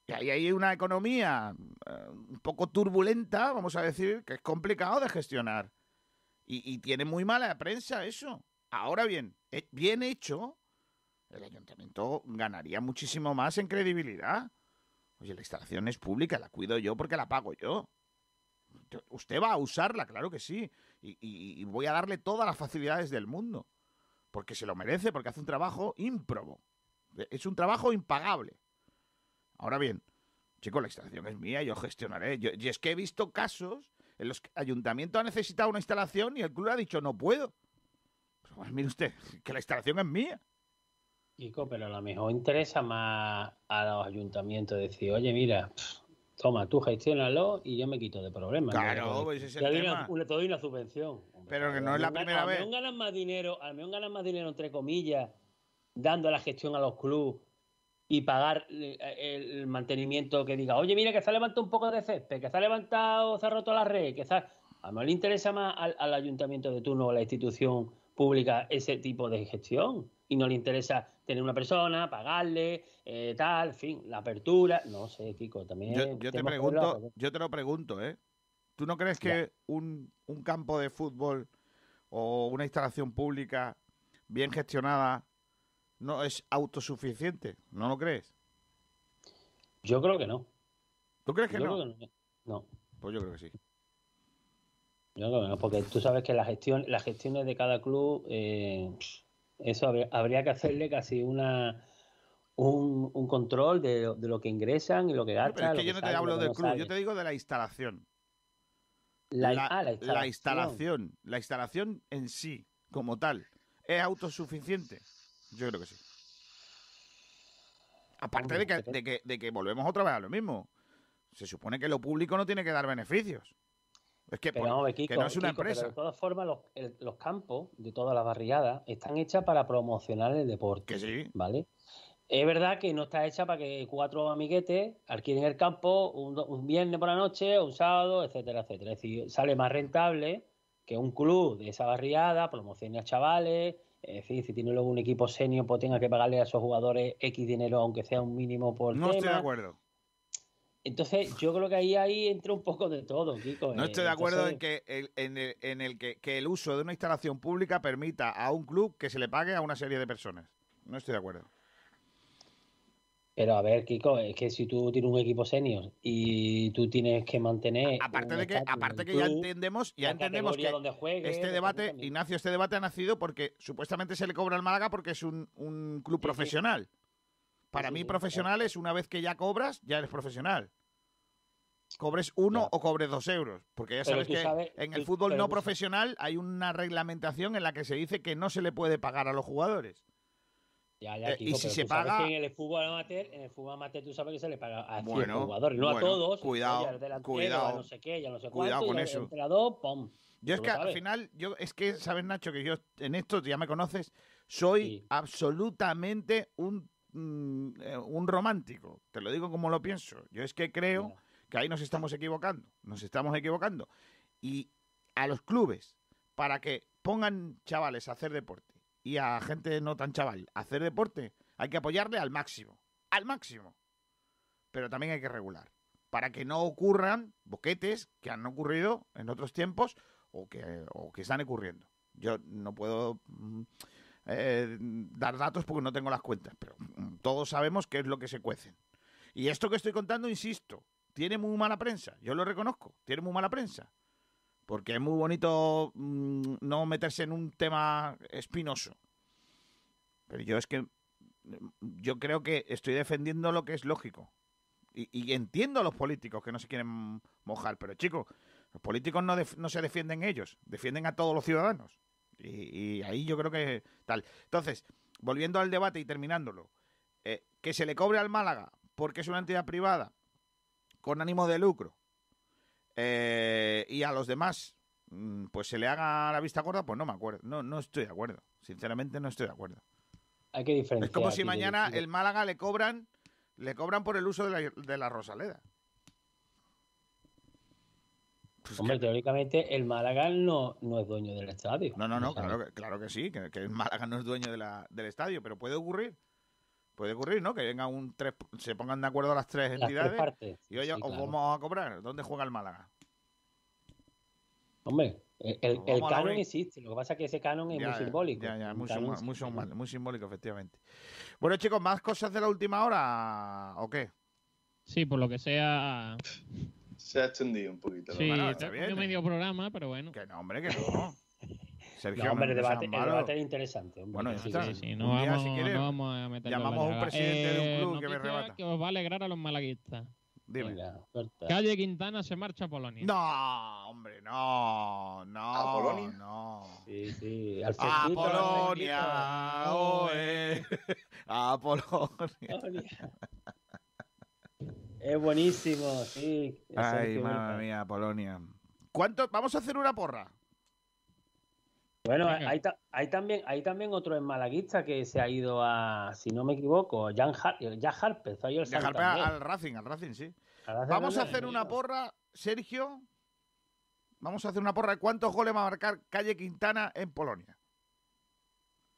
S2: Y ahí hay una economía eh, un poco turbulenta, vamos a decir, que es complicado de gestionar. Y, y tiene muy mala prensa eso. Ahora bien, bien hecho, el ayuntamiento ganaría muchísimo más en credibilidad. Oye, la instalación es pública, la cuido yo porque la pago yo. Usted va a usarla, claro que sí. Y, voy a darle todas las facilidades del mundo. Porque se lo merece, porque hace un trabajo ímprobo. Es un trabajo impagable. Ahora bien, chicos, la instalación es mía, yo gestionaré. Y es que he visto casos en los que el ayuntamiento ha necesitado una instalación y el club ha dicho no puedo. Pues mire usted, que la instalación es mía.
S4: Kiko, pero a lo mejor interesa más a los ayuntamientos decir, oye, mira, pf, toma, tú gestiónalo y yo me quito de problemas.
S2: Claro,
S4: ¿no?
S2: pues ese es el tema.
S4: una, te doy una subvención.
S2: Pero que no es la primera
S4: a
S2: vez.
S4: ganan más dinero, a lo mejor ganan más dinero, entre comillas, dando la gestión a los clubes y pagar eh, el, mantenimiento que diga, oye, mira, que se ha levantado un poco de césped, que se ha levantado, se ha roto la red, que se ha... A lo mejor le interesa más al, al ayuntamiento de turno o a la institución pública ese tipo de gestión y no le interesa tener una persona, pagarle, eh, tal, en fin, la apertura, no sé, Kiko, también...
S2: Yo, yo te pregunto, yo te lo pregunto, ¿eh? ¿Tú no crees que un, un campo de fútbol o una instalación pública bien gestionada no es autosuficiente? ¿No lo crees?
S4: Yo creo que no.
S2: ¿Tú crees que
S4: Yo
S2: no?
S4: creo que no. No.
S2: Pues yo creo que sí.
S4: Yo creo que no, porque tú sabes que la gestión, las gestiones de cada club, eh, eso habría, habría que hacerle casi una un, un control de, lo- de lo que ingresan y lo que
S2: No,
S4: gastan.
S2: pero es que yo no te
S4: sale,
S2: hablo del club, yo te digo de la instalación.
S4: La,
S2: La,
S4: ah, la
S2: la
S4: instalación.
S2: instalación, la instalación en sí, como tal, ¿es autosuficiente? Yo creo que sí. Aparte de que, de, que, de que volvemos otra vez a lo mismo. Se supone que lo público no tiene que dar beneficios. Es que,
S4: Pero
S2: por-
S4: a ver,
S2: que
S4: Kiko,
S2: no es una
S4: Kiko, pero
S2: empresa.
S4: de todas formas, los, el- los campos de todas las barriadas están hechas para promocionar el deporte.
S2: Que sí.
S4: ¿Vale? Es verdad que no está hecha para que cuatro amiguetes alquilen el campo un, un viernes por la noche o un sábado, etcétera, etcétera. Es decir, sale más rentable que un club de esa barriada promocione a chavales. Es decir, si tiene luego un equipo senior, pues tenga que pagarle a esos jugadores X dinero, aunque sea un mínimo por
S2: No estoy de acuerdo.
S4: Entonces, yo creo que ahí, ahí entra un poco de todo, Kiko.
S2: No
S4: Eh,
S2: estoy de acuerdo en que el, en el, en el que, que el uso de una instalación pública permita a un club que se le pague a una serie de personas. No estoy de acuerdo.
S4: Pero a ver, Kiko, es que si tú tienes un equipo senior y tú tienes que mantener.
S2: Aparte de que, aparte que ya entendemos, ya entendemos que
S4: juegue,
S2: este debate,
S4: también.
S2: Ignacio, este debate ha nacido porque supuestamente se le cobra al Málaga porque es un, un club profesional. Para mí, profesional es una vez que ya cobras, ya eres profesional. Cobres uno o cobres dos euros. Porque ya sabes que
S4: sabes-
S2: en el fútbol no profesional hay una reglamentación en la que se dice que no se le puede pagar a los jugadores.
S4: Ya, ya,
S2: Eh, y
S4: Kiko,
S2: si se paga-
S4: que en el fútbol amateur, en el fútbol amateur tú sabes que se le paga a
S2: Bueno,
S4: jugadores, no
S2: bueno,
S4: a todos.
S2: cuidado,
S4: al
S2: cuidado,
S4: a no sé qué, ya no sé
S2: cuidado
S4: cuánto,
S2: con eso.
S4: entrenador, pum.
S2: Yo es que al final, yo es que, ¿sabes, Nacho? Que yo en esto, ya me conoces, soy absolutamente un, mm, eh, un romántico. Te lo digo como lo pienso. Yo es que creo que ahí nos estamos equivocando. Nos estamos equivocando. Y a los clubes, para que pongan chavales a hacer deporte y a gente no tan chaval a hacer deporte, hay que apoyarle al máximo. Al máximo. Pero también hay que regular. Para que no ocurran boquetes que han ocurrido en otros tiempos o que, o que están ocurriendo. Yo no puedo mm, eh, dar datos porque no tengo las cuentas, pero mm, todos sabemos qué es lo que se cuecen. Y esto que estoy contando, insisto, tiene muy mala prensa. Yo lo reconozco, tiene muy mala prensa. Porque es muy bonito mm, no meterse en un tema espinoso. Pero yo es que mm, yo creo que estoy defendiendo lo que es lógico. Y, entiendo a los políticos que no se quieren mojar, pero chicos, los políticos no, no se defienden ellos, defienden a todos los ciudadanos. Y, y ahí yo creo que tal. Entonces, volviendo al debate y terminándolo, eh, que se le cobre al Málaga porque es una entidad privada con ánimo de lucro eh, y a los demás mm, pues se le haga la vista gorda, pues no me acuerdo. No, no estoy de acuerdo. Sinceramente no estoy de acuerdo.
S4: Hay que diferenciar.
S2: Es como si mañana
S4: de-
S2: el Málaga le cobran le cobran por el uso de la, de la Rosaleda. Pues
S4: Hombre, teóricamente el Málaga no, no es dueño del estadio.
S2: No, no, no, claro que, claro que sí, que, que el Málaga no es dueño de la- del estadio, pero puede ocurrir. Puede ocurrir, ¿no? Que venga un tres, se pongan de acuerdo las tres
S4: Las tres
S2: entidades
S4: partes.
S2: y oye,
S4: Sí,
S2: os vamos a cobrar. ¿Dónde juega el Málaga?
S4: Hombre, el, canon existe, lo que pasa es que ese canon es
S2: Ya,
S4: muy
S2: ya,
S4: simbólico.
S2: Ya, ya,
S4: canon sí,
S2: muy simbólico, efectivamente. Bueno, chicos, ¿más cosas de la última hora o qué?
S5: Sí, por lo que sea.
S3: Se ha extendido un poquito.
S5: Sí,
S2: Bueno,
S5: está
S2: bien. ¿eh?
S5: medio programa, pero bueno.
S2: Que no, hombre, que no. Sergio,
S4: No, hombre, el debate, el debate era interesante. hombre,
S2: Bueno,
S4: sí,
S2: está.
S4: sí,
S5: Sí, no
S2: día,
S5: vamos,
S2: si quieres,
S5: no vamos a meterlo
S2: llamamos a un presidente de un
S5: Eh,
S2: club que me rebata.
S5: que os va a alegrar a los malaguistas.
S2: Dime.
S4: Venga.
S5: Calle Quintana se marcha a Polonia.
S2: No, hombre, no, no.
S3: ¿A Polonia?
S2: No.
S4: Sí, sí. Al
S2: A Polonia, oe. A Polonia.
S4: Es buenísimo, sí.
S2: Ay, madre mía, Polonia. ¿Cuánto? Vamos a hacer una porra.
S4: Bueno, hay, ta- hay también hay también otro en malaguista que se ha ido a, si no me equivoco, Jan, Har Jan Harper, el
S2: al Racing, al Racing, sí. Vamos a hacer una
S4: amigo.
S2: porra, Sergio. Vamos a hacer una porra de cuántos goles va a marcar Calle Quintana en Polonia.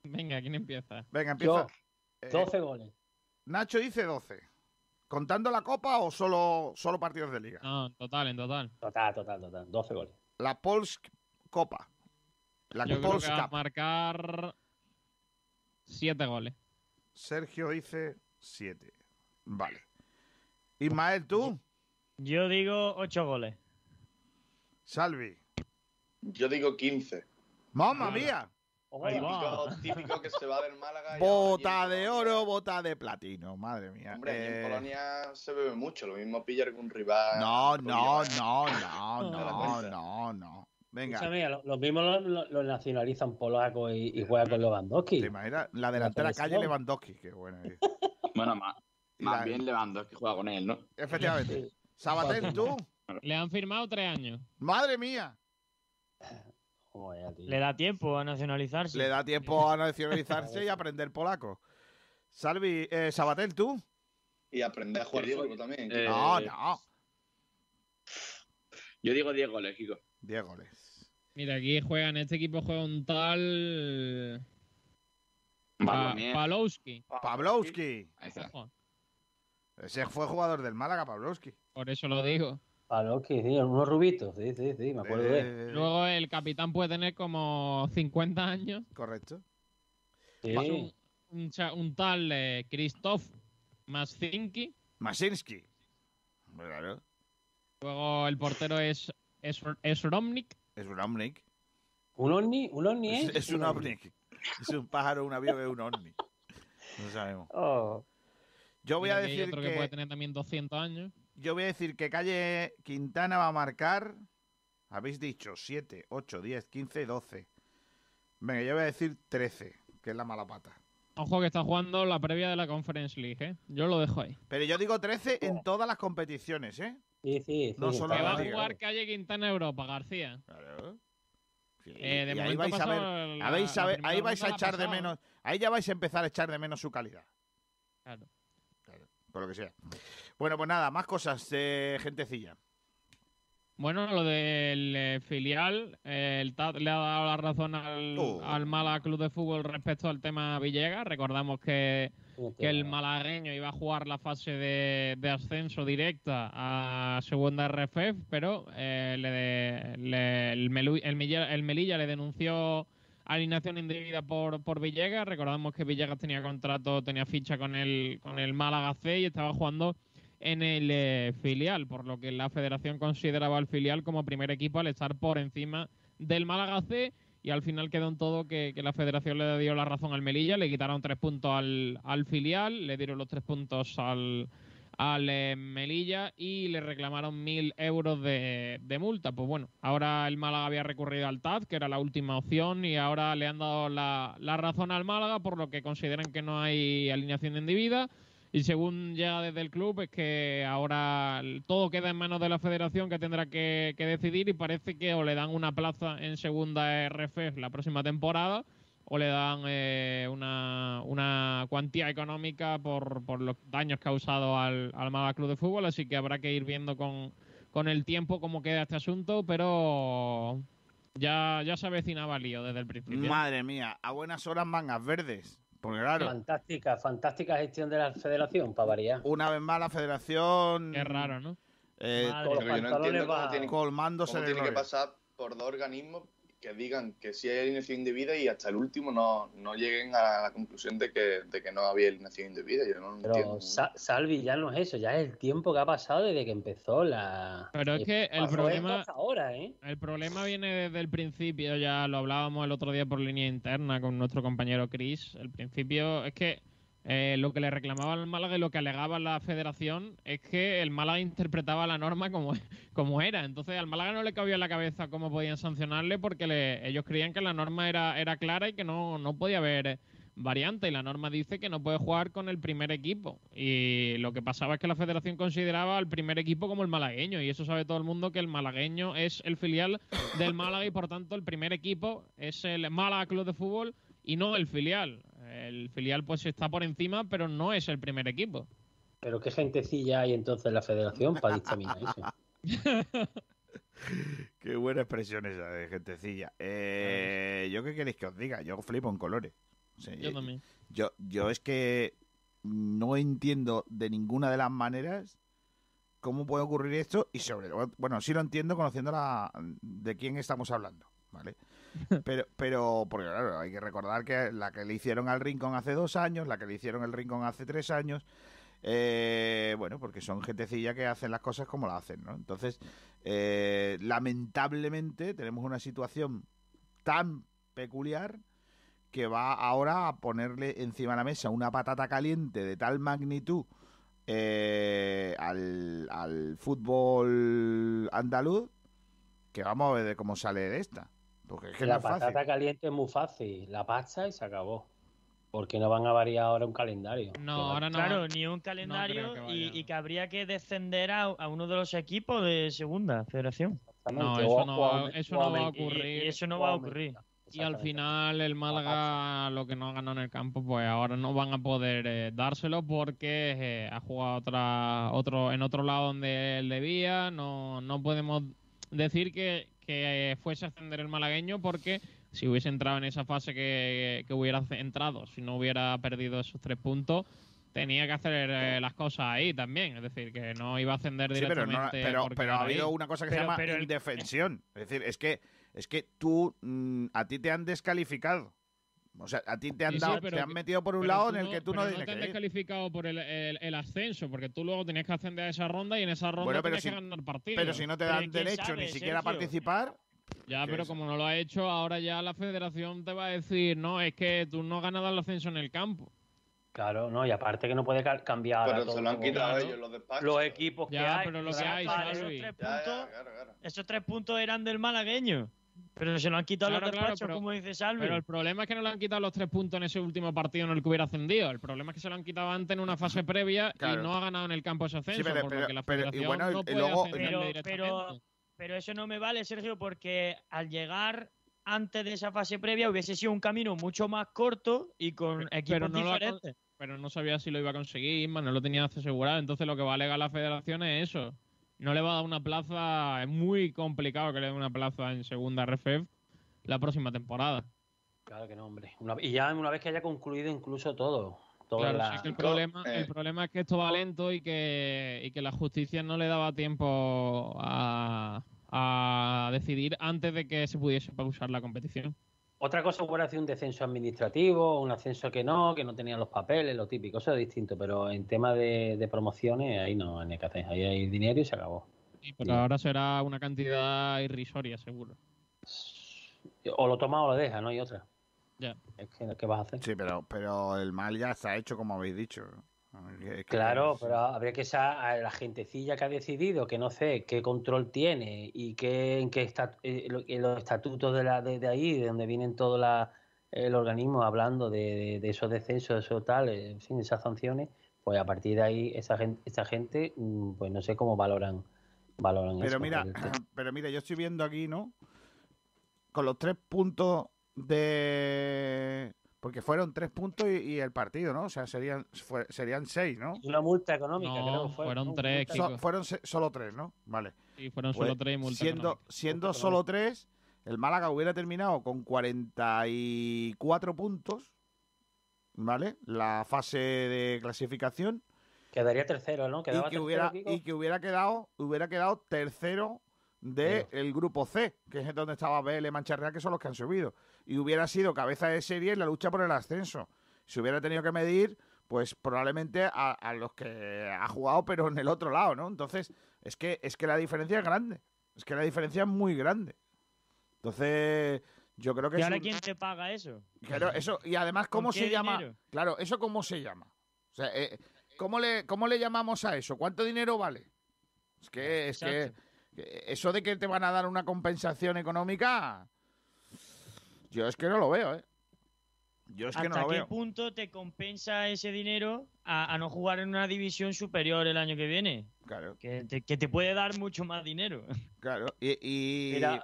S5: Venga, ¿quién empieza?
S2: Venga, empieza.
S4: Yo,
S2: Eh,
S4: 12 goles.
S2: Nacho dice 12. ¿Contando la Copa o solo, solo partidos de Liga?
S5: No, en total, en total.
S4: Total, total, total. 12 goles.
S2: La Polsk Copa. La
S5: Yo creo
S2: Polsk
S5: que va a marcar siete goles.
S2: Sergio dice 7. Vale. Ismael, ¿tú?
S9: Yo digo 8 goles.
S2: Salvi.
S3: Yo digo 15.
S2: ¡Mamma mía!
S4: Va.
S3: Típico, típico que se va del Málaga. y
S2: Bota de
S3: en
S2: oro, bota de platino. Madre mía.
S3: Hombre, allí
S2: Eh,
S3: en Polonia se bebe mucho. Lo mismo pillar que un rival.
S2: No, no, no, no,
S3: No,
S2: no,
S3: no.
S2: Venga.
S4: Escúchame, lo- los mismos los lo, lo nacionalizan polacos y, y juegan con Lewandowski.
S2: ¿Te imaginas? La delantera calle Lewandowski. Qué bueno. eh.
S7: Bueno, más, más
S2: la-
S7: bien Lewandowski juega con él, ¿no?
S2: Efectivamente. Sabatel, ¿tú?
S5: Le han firmado tres años.
S2: Madre mía.
S4: Joder.
S9: Le da tiempo a nacionalizarse.
S2: Le da tiempo a nacionalizarse y aprender polaco. Salvi, eh, Sabatel, ¿tú?
S3: Y aprender a jugar fútbol también.
S7: Eh,
S2: No, no.
S7: Yo digo 10 goles, Kiko.
S2: 10 goles.
S5: Mira, aquí juega, en este equipo juega un tal. Pa-. Palowski.
S7: Ahí está.
S2: Ese fue jugador del Málaga, Pavlovsky.
S5: Por eso lo digo.
S4: Palowski, sí, unos rubitos, sí, sí, sí, me acuerdo de él.
S2: Eh,
S5: Luego el capitán puede tener como 50 años.
S2: Correcto.
S4: Sí.
S5: Un, un cha- un tal eh, Krzysztof Maszinki.
S2: Masinski. Claro.
S5: Luego el portero es, es, es Romnik.
S2: Es un omnic.
S4: ¿Un ovni? ¿Un ovni
S2: Es,
S4: es?
S2: es un omnic. Es un pájaro, un avión, es un ovni. No sabemos.
S4: Oh,
S2: Yo voy a
S5: que hay
S2: decir
S5: otro que... puede
S2: que,
S5: tener también 200 años.
S2: Yo voy a decir que Calle Quintana va a marcar. Habéis dicho 7, 8, 10, 15, 12. Venga, yo voy a decir 13, que es la mala pata.
S5: Ojo que está jugando la previa de la Conference League, ¿eh? Yo lo dejo ahí.
S2: Pero yo digo 13 en todas las competiciones, ¿eh?
S4: Sí, sí,
S2: No solo
S5: Que
S2: la
S5: va a jugar Calle Quintana Europa, García.
S2: Claro. Sí,
S5: Eh, de
S2: y ahí
S5: momento
S2: vais a ver,
S5: la-
S2: vais a ahí vais a echar de
S5: pasado,
S2: menos, ahí ya vais a empezar a echar de menos su calidad,
S5: Claro.
S2: Por lo que sea. Bueno, pues nada, más cosas, eh, gentecilla.
S5: Bueno, lo del eh, filial, eh, el TAT le ha dado la razón al,
S2: Oh.
S5: al Málaga Club de Fútbol respecto al tema Villegas. Recordamos que, que el malagueño iba a jugar la fase de, de ascenso directa a segunda RFF, pero eh, le- le- el, Melu- el Milla- el Melilla le denunció alineación indebida por, por Villegas. Recordamos que Villegas tenía contrato, tenía ficha con el, con el Málaga C y estaba jugando en el eh, filial, por lo que la federación consideraba al filial como primer equipo al estar por encima del Málaga C y al final quedó en todo que, que la federación le dio la razón al Melilla, le quitaron tres puntos al, al filial, le dieron los tres puntos al, al Melilla y le reclamaron mil euros de, multa. Pues bueno, ahora el Málaga había recurrido al TAD, que era la última opción, y ahora le han dado la, la razón al Málaga, por lo que consideran que no hay alineación indebida. Y según llega desde el club, es que ahora todo queda en manos de la federación que tendrá que, que decidir y parece que o le dan una plaza en segunda RFF la próxima temporada o le dan eh, una, una cuantía económica por, por los daños causados al, al Málaga Club de Fútbol. Así que habrá que ir viendo con, con el tiempo cómo queda este asunto, pero ya, ya se avecinaba lío desde el principio.
S2: Madre mía, a buenas horas mangas verdes. Porque claro,
S4: Fantástica, fantástica gestión de la federación, para variar.
S2: una vez más la federación...
S5: Qué raro, ¿no?
S2: eh,
S4: Madre,
S3: Pero yo no entiendo cómo tiene,
S2: colmándose
S3: cómo
S2: de
S3: tiene que pasar por dos organismos que digan que sí hay alineación indebida y hasta el último no, no lleguen a la conclusión de que, de que no había alineación indebida. Yo no lo entiendo.
S4: Pero Sa- Salvi ya no es eso, ya es el tiempo que ha pasado desde que empezó la.
S5: Pero es que el problema-
S4: ahora, ¿eh?
S5: El problema viene desde el principio, ya lo hablábamos el otro día por línea interna con nuestro compañero Chris. El principio es que eh, lo que le reclamaba al Málaga y lo que alegaba la federación es que el Málaga interpretaba la norma como, como era. Entonces al Málaga no le cabía en la cabeza cómo podían sancionarle porque le- ellos creían que la norma era, era clara y que no, no podía haber variante. Y la norma dice que no puede jugar con el primer equipo. Y lo que pasaba es que la federación consideraba al primer equipo como el malagueño. Y eso sabe todo el mundo que el malagueño es el filial del Málaga y por tanto el primer equipo es el Málaga Club de Fútbol y no el filial. El filial pues está por encima, pero no es el primer equipo.
S4: Pero qué gentecilla hay entonces en la federación para dictaminar eso.
S2: Qué buena expresión esa de gentecilla. Eh, ¿Yo qué queréis que os diga? Yo flipo en colores. O sea,
S5: Yo también.
S2: Yo, yo es que no entiendo de ninguna de las maneras cómo puede ocurrir esto y sobre todo, bueno, sí lo entiendo conociendo la, de quién estamos hablando, ¿vale? Pero, pero, porque claro, hay que recordar que la que le hicieron al Rincón hace dos años, la que le hicieron al Rincón hace tres años, eh, bueno, porque son gentecilla que hacen las cosas como las hacen, ¿no? Entonces, eh, lamentablemente tenemos una situación tan peculiar que va ahora a ponerle encima de la mesa una patata caliente de tal magnitud eh, al, fútbol andaluz que vamos a ver cómo sale de esta. Porque es que
S4: la
S2: no es fácil.
S4: patata caliente es muy fácil, la pasta y se acabó. Porque no van a variar ahora un calendario.
S5: No, ahora no.
S9: Claro, ni un calendario
S5: que
S9: y, y que habría que descender a, a uno de los equipos de segunda federación.
S5: No, eso no va, eso no va a.
S9: Y,
S5: ocurrir.
S9: y eso no va a ocurrir.
S5: Y al final el Málaga lo que no ganó en el campo, pues ahora no van a poder eh, dárselo porque eh, ha jugado otra, otro, en otro lado donde él debía. No, no podemos decir que, que fuese a ascender el malagueño porque si hubiese entrado en esa fase que, que hubiera entrado, si no hubiera perdido esos tres puntos, tenía que hacer eh, las cosas ahí también. Es decir, que no iba a ascender
S2: Sí, pero, no-
S5: directamente.
S2: pero, pero ha
S5: ahí.
S2: habido una cosa que
S9: Pero-
S2: se llama
S9: el-
S2: indefensión. Es decir, es que, es que tú, mm, a ti te han descalificado. O sea, a ti te han,
S5: Sí,
S2: dado, te han
S5: que-
S2: metido por un lado en el que tú no tienes
S5: te han descalificado por el, el- el ascenso, porque tú luego tenías que ascender a esa ronda y en esa ronda
S2: Bueno, si-
S5: que ganar partidos.
S2: Pero si no te dan
S9: ¿quién
S2: derecho
S9: sabe,
S2: ni siquiera a
S9: Sergio?
S2: participar,
S5: ya,
S2: ¿qué
S5: pero
S2: es?
S5: como no lo ha hecho, ahora ya la federación te va a decir, no, es que tú no has ganado el ascenso en el campo.
S4: Claro, no, y aparte que no puede ca- cambiar
S3: Pero
S4: todo
S3: se lo han quitado ellos los despachos.
S4: los equipos que
S5: Ya,
S4: hay.
S5: pero lo que hay,
S9: Para esos
S5: Salvi.
S9: tres
S3: Ya, ya,
S9: puntos,
S3: claro, claro.
S9: esos tres puntos eran del malagueño. Pero se lo han quitado
S5: Claro,
S9: los
S5: claro,
S9: despachos,
S5: pero-
S9: como dice Salvi.
S5: Pero el problema es que no le han quitado los tres puntos en ese último partido en el que hubiera ascendido. El problema es que se lo han quitado antes en una fase previa
S2: Claro.
S5: y no ha ganado en el campo ese ascenso.
S2: pero-
S5: por
S2: pero-
S5: lo que la
S2: pero- y bueno, y luego-
S9: pero, pero, pero eso no me vale, Sergio, porque al llegar antes de esa fase previa hubiese sido un camino mucho más corto y con equipos
S5: pero no lo ha
S9: diferentes.
S5: pero no sabía si lo iba a conseguir, Isma, no lo tenía asegurado. Entonces lo que va a alegar la federación es eso. No le va a dar una plaza, es muy complicado que le dé una plaza en segunda RFF la próxima temporada.
S4: Claro que no, hombre. Una- y ya una vez que haya concluido incluso todo. toda
S5: Claro,
S4: la-
S5: sí, es que el problema,
S3: eh.
S5: el problema es que esto va lento y que, y que la justicia no le daba tiempo a, a decidir antes de que se pudiese pausar la competición.
S4: Otra cosa hubiera sido un descenso administrativo, un ascenso que no, que no tenían los papeles, lo típico, eso es distinto, pero en tema de, de promociones ahí no hay nada que hacer, ahí hay dinero y se acabó.
S5: Sí, pero ahora será una cantidad irrisoria, seguro.
S4: O lo toma o lo deja, no hay otra.
S5: Ya.
S4: Es que, ¿qué vas a hacer?
S2: Sí, pero, pero el mal ya está hecho, como habéis dicho.
S4: Claro, pero habría que saber a la gentecilla que ha decidido, que no sé qué control tiene y qué, en qué está, eh, en los estatutos de, la, de, de ahí, de donde vienen todo la, el organismo hablando de, esos descensos, de esos tal, en fin, esas sanciones, pues a partir de ahí esa gente, esa gente mm, pues no sé cómo valoran, valoran
S2: Pero
S4: eso.
S2: mira, pero mira, yo estoy viendo aquí, ¿no? Con los tres puntos de... Porque fueron tres puntos y, y el partido, ¿no? O sea, serían, fue- serían seis, ¿no?
S4: Una multa económica,
S5: No,
S4: creo que fue.
S5: fueron
S4: ¿no?
S5: tres.
S2: So- fueron se- solo tres, ¿no? Vale.
S5: Sí, fueron
S2: Pues,
S5: solo tres y multa
S2: siendo
S5: económica.
S2: siendo
S4: Multa
S2: solo tres, el Málaga hubiera terminado con 44 puntos, ¿vale? La fase de clasificación
S4: Quedaría tercero, ¿no?
S2: y
S4: Quedaba
S2: que
S4: tercero,
S2: hubiera
S4: Kiko.
S2: y que hubiera quedado hubiera quedado tercero del grupo C, que es donde estaba BL Mancha Real, que son los que han subido. Y hubiera sido cabeza de serie en la lucha por el ascenso. Se hubiera tenido que medir, pues probablemente a, a los que ha jugado, pero en el otro lado, ¿no? Entonces, es que, es que la diferencia es grande. Es que la diferencia es muy grande. Entonces, yo creo que
S9: ¿Y ahora
S2: un-
S9: quién te paga eso?
S2: Claro, eso, y además,
S9: ¿Con
S2: ¿cómo se llama? Claro, ¿eso cómo se llama? O sea, eh, ¿cómo, le, ¿cómo le llamamos a eso? ¿Cuánto dinero vale? Es que, es
S9: Exacto.
S2: que eso de que te van a dar una compensación económica, yo es que no lo veo, ¿eh? Yo es que no
S9: ¿Hasta
S2: lo
S9: qué
S2: veo.
S9: punto te compensa ese dinero a, a no jugar en una división superior el año que viene?
S2: Claro,
S9: Que te, que te puede dar mucho más dinero.
S2: claro. Y, y-
S4: Mira,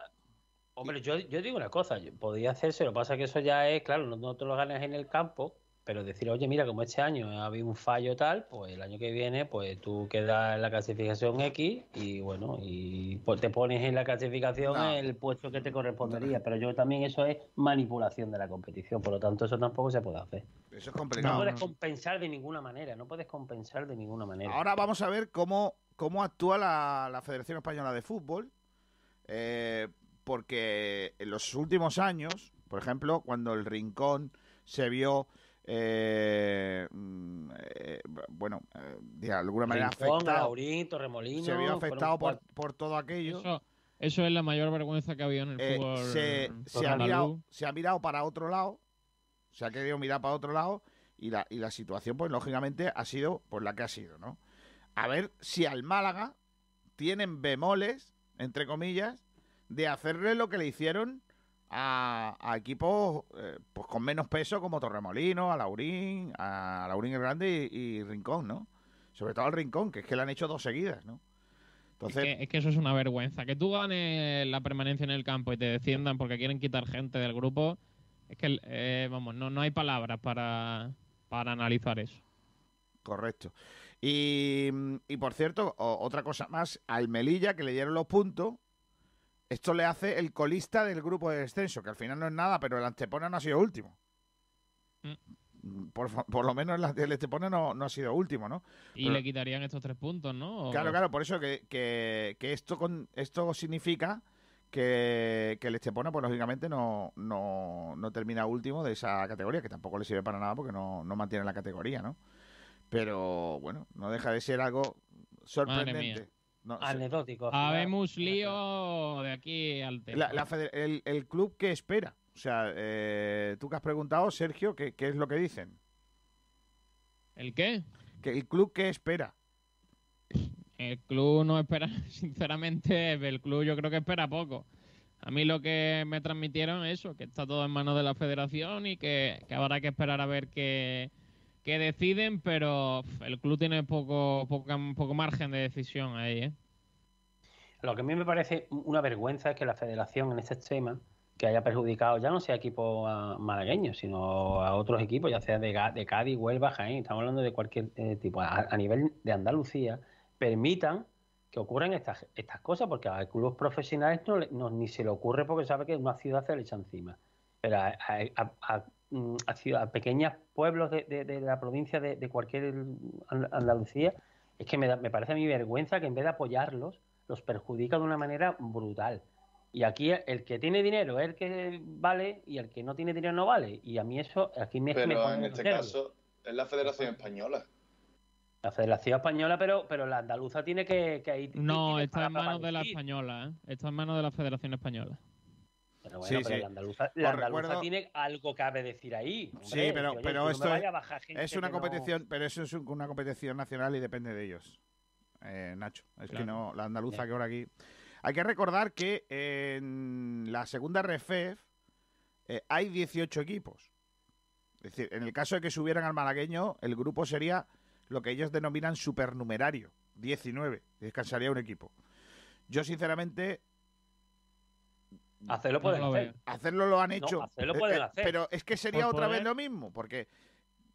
S4: hombre, yo, yo digo una cosa, podría hacerse, lo que pasa es que eso ya es, claro, no, no te lo ganas en el campo, pero decir, oye, mira, como este año ha habido un fallo tal, pues el año que viene, pues tú quedas en la clasificación X y bueno, y pues te pones en la clasificación
S2: No.
S4: el puesto que te correspondería, pero yo también eso es manipulación de la competición, por lo tanto eso tampoco se puede hacer.
S2: eso es
S4: No,
S2: complicado.
S4: puedes compensar de ninguna manera, no puedes compensar de ninguna manera.
S2: Ahora vamos a ver cómo, cómo actúa la, la Federación Española de Fútbol, eh, porque en los últimos años, por ejemplo, cuando el Rincón se vio, eh, mm, eh, bueno, eh, de alguna manera
S4: Rincón,
S2: afectado,
S4: Laurín, Torremolinos,
S2: se vio afectado por, por todo aquello,
S5: Eso, eso es la mayor vergüenza que ha habido en el
S2: eh,
S5: fútbol.
S2: se, se ha mirado, se ha mirado para otro lado, se ha querido mirar para otro lado y la, y la situación, pues lógicamente, ha sido pues la que ha sido, ¿no? A ver si al Málaga tienen bemoles, entre comillas, de hacerle lo que le hicieron a, a equipos eh, pues con menos peso como Torremolino, a Laurín, a Laurín el Grande y, y Rincón, ¿no? Sobre todo al Rincón, que es que le han hecho dos seguidas, ¿no? Entonces,
S5: Es que, es que eso es una vergüenza. Que tú ganes la permanencia en el campo y te desciendan porque quieren quitar gente del grupo. Es que, eh, vamos, no, no hay palabras para, para analizar eso.
S2: Correcto. Y, y por cierto, o- otra cosa más, al Melilla que le dieron los puntos, esto le hace el colista del grupo de descenso, que al final no es nada, pero el Antepona no ha sido último. Por, fa- por lo menos el, Estepona no, no ha sido último, ¿no?
S5: Y
S2: Pero-
S5: le quitarían estos tres puntos, ¿no?
S2: Claro, claro, por eso que, que- que esto con esto significa que, que el Estepona, pues lógicamente no, no, no termina último de esa categoría, que tampoco le sirve para nada porque no, no mantiene la categoría, ¿no? Pero bueno, no deja de ser algo sorprendente. No,
S4: Anecdótico.
S5: Habemos lío de aquí al tema.
S2: la- la fede- el, el club que espera. O sea, eh, tú que has preguntado, Sergio, ¿qué, qué es lo que dicen?
S5: ¿El qué?
S2: Que el club que espera.
S5: El club no espera, sinceramente, el club yo creo que espera poco. A mí lo que me transmitieron es eso, que está todo en manos de la federación y que, que habrá que esperar a ver qué, qué deciden, pero el club tiene poco, poca- poco margen de decisión ahí, ¿eh?
S4: Lo que a mí me parece una vergüenza es que la federación en este tema que haya perjudicado ya no sea equipo ah, malagueño, sino a otros equipos, ya sea de, Cádiz, Huelva, Jaén, estamos hablando de cualquier eh, tipo, a, nivel de Andalucía, permitan que ocurran estas, estas cosas, porque a clubes profesionales no, no- ni se le ocurre porque sabe que una ciudad se le echa encima. Pero a- a- a, mm, a ciudad- a pequeños pueblos de, de- de la provincia de, de cualquier An- Andalucía, es que me, da- me parece a mí vergüenza que en vez de apoyarlos, los perjudica de una manera brutal. Y aquí el que tiene dinero es el que vale y el que no tiene dinero no vale. Y a mí eso, aquí me, me
S3: Pero
S4: pone
S3: en este caso es la Federación Española.
S4: La Federación Española, pero, pero la andaluza tiene que, que ir.
S5: No, está en manos de la española, ¿eh? Está en manos de la Federación Española.
S4: Pero bueno,
S2: Sí,
S4: pero
S2: sí.
S4: la andaluza,
S2: Os
S4: la andaluza
S2: recuerdo-
S4: tiene algo que cabe decir ahí.
S2: Sí, pero,
S4: que, oye,
S2: pero
S4: no
S2: esto
S4: me
S2: es, es una
S4: no-
S2: competición, pero eso es un- una competición nacional y depende de ellos, eh, Nacho. Es que no, la andaluza que ahora aquí. Hay que recordar que en la segunda RFEF eh, hay 18 equipos. Es decir, en el caso de que subieran al malagueño, el grupo sería lo que ellos denominan supernumerario, 19. Descansaría un equipo. Yo, sinceramente,
S4: Hacerlo pueden
S5: No lo
S4: hacer.
S2: hacerlo lo han
S4: No,
S2: hecho.
S4: hacerlo
S2: Eh,
S4: pueden
S2: eh,
S4: hacer.
S2: Pero es que sería
S5: Por
S2: otra vez
S5: poder.
S2: lo mismo, porque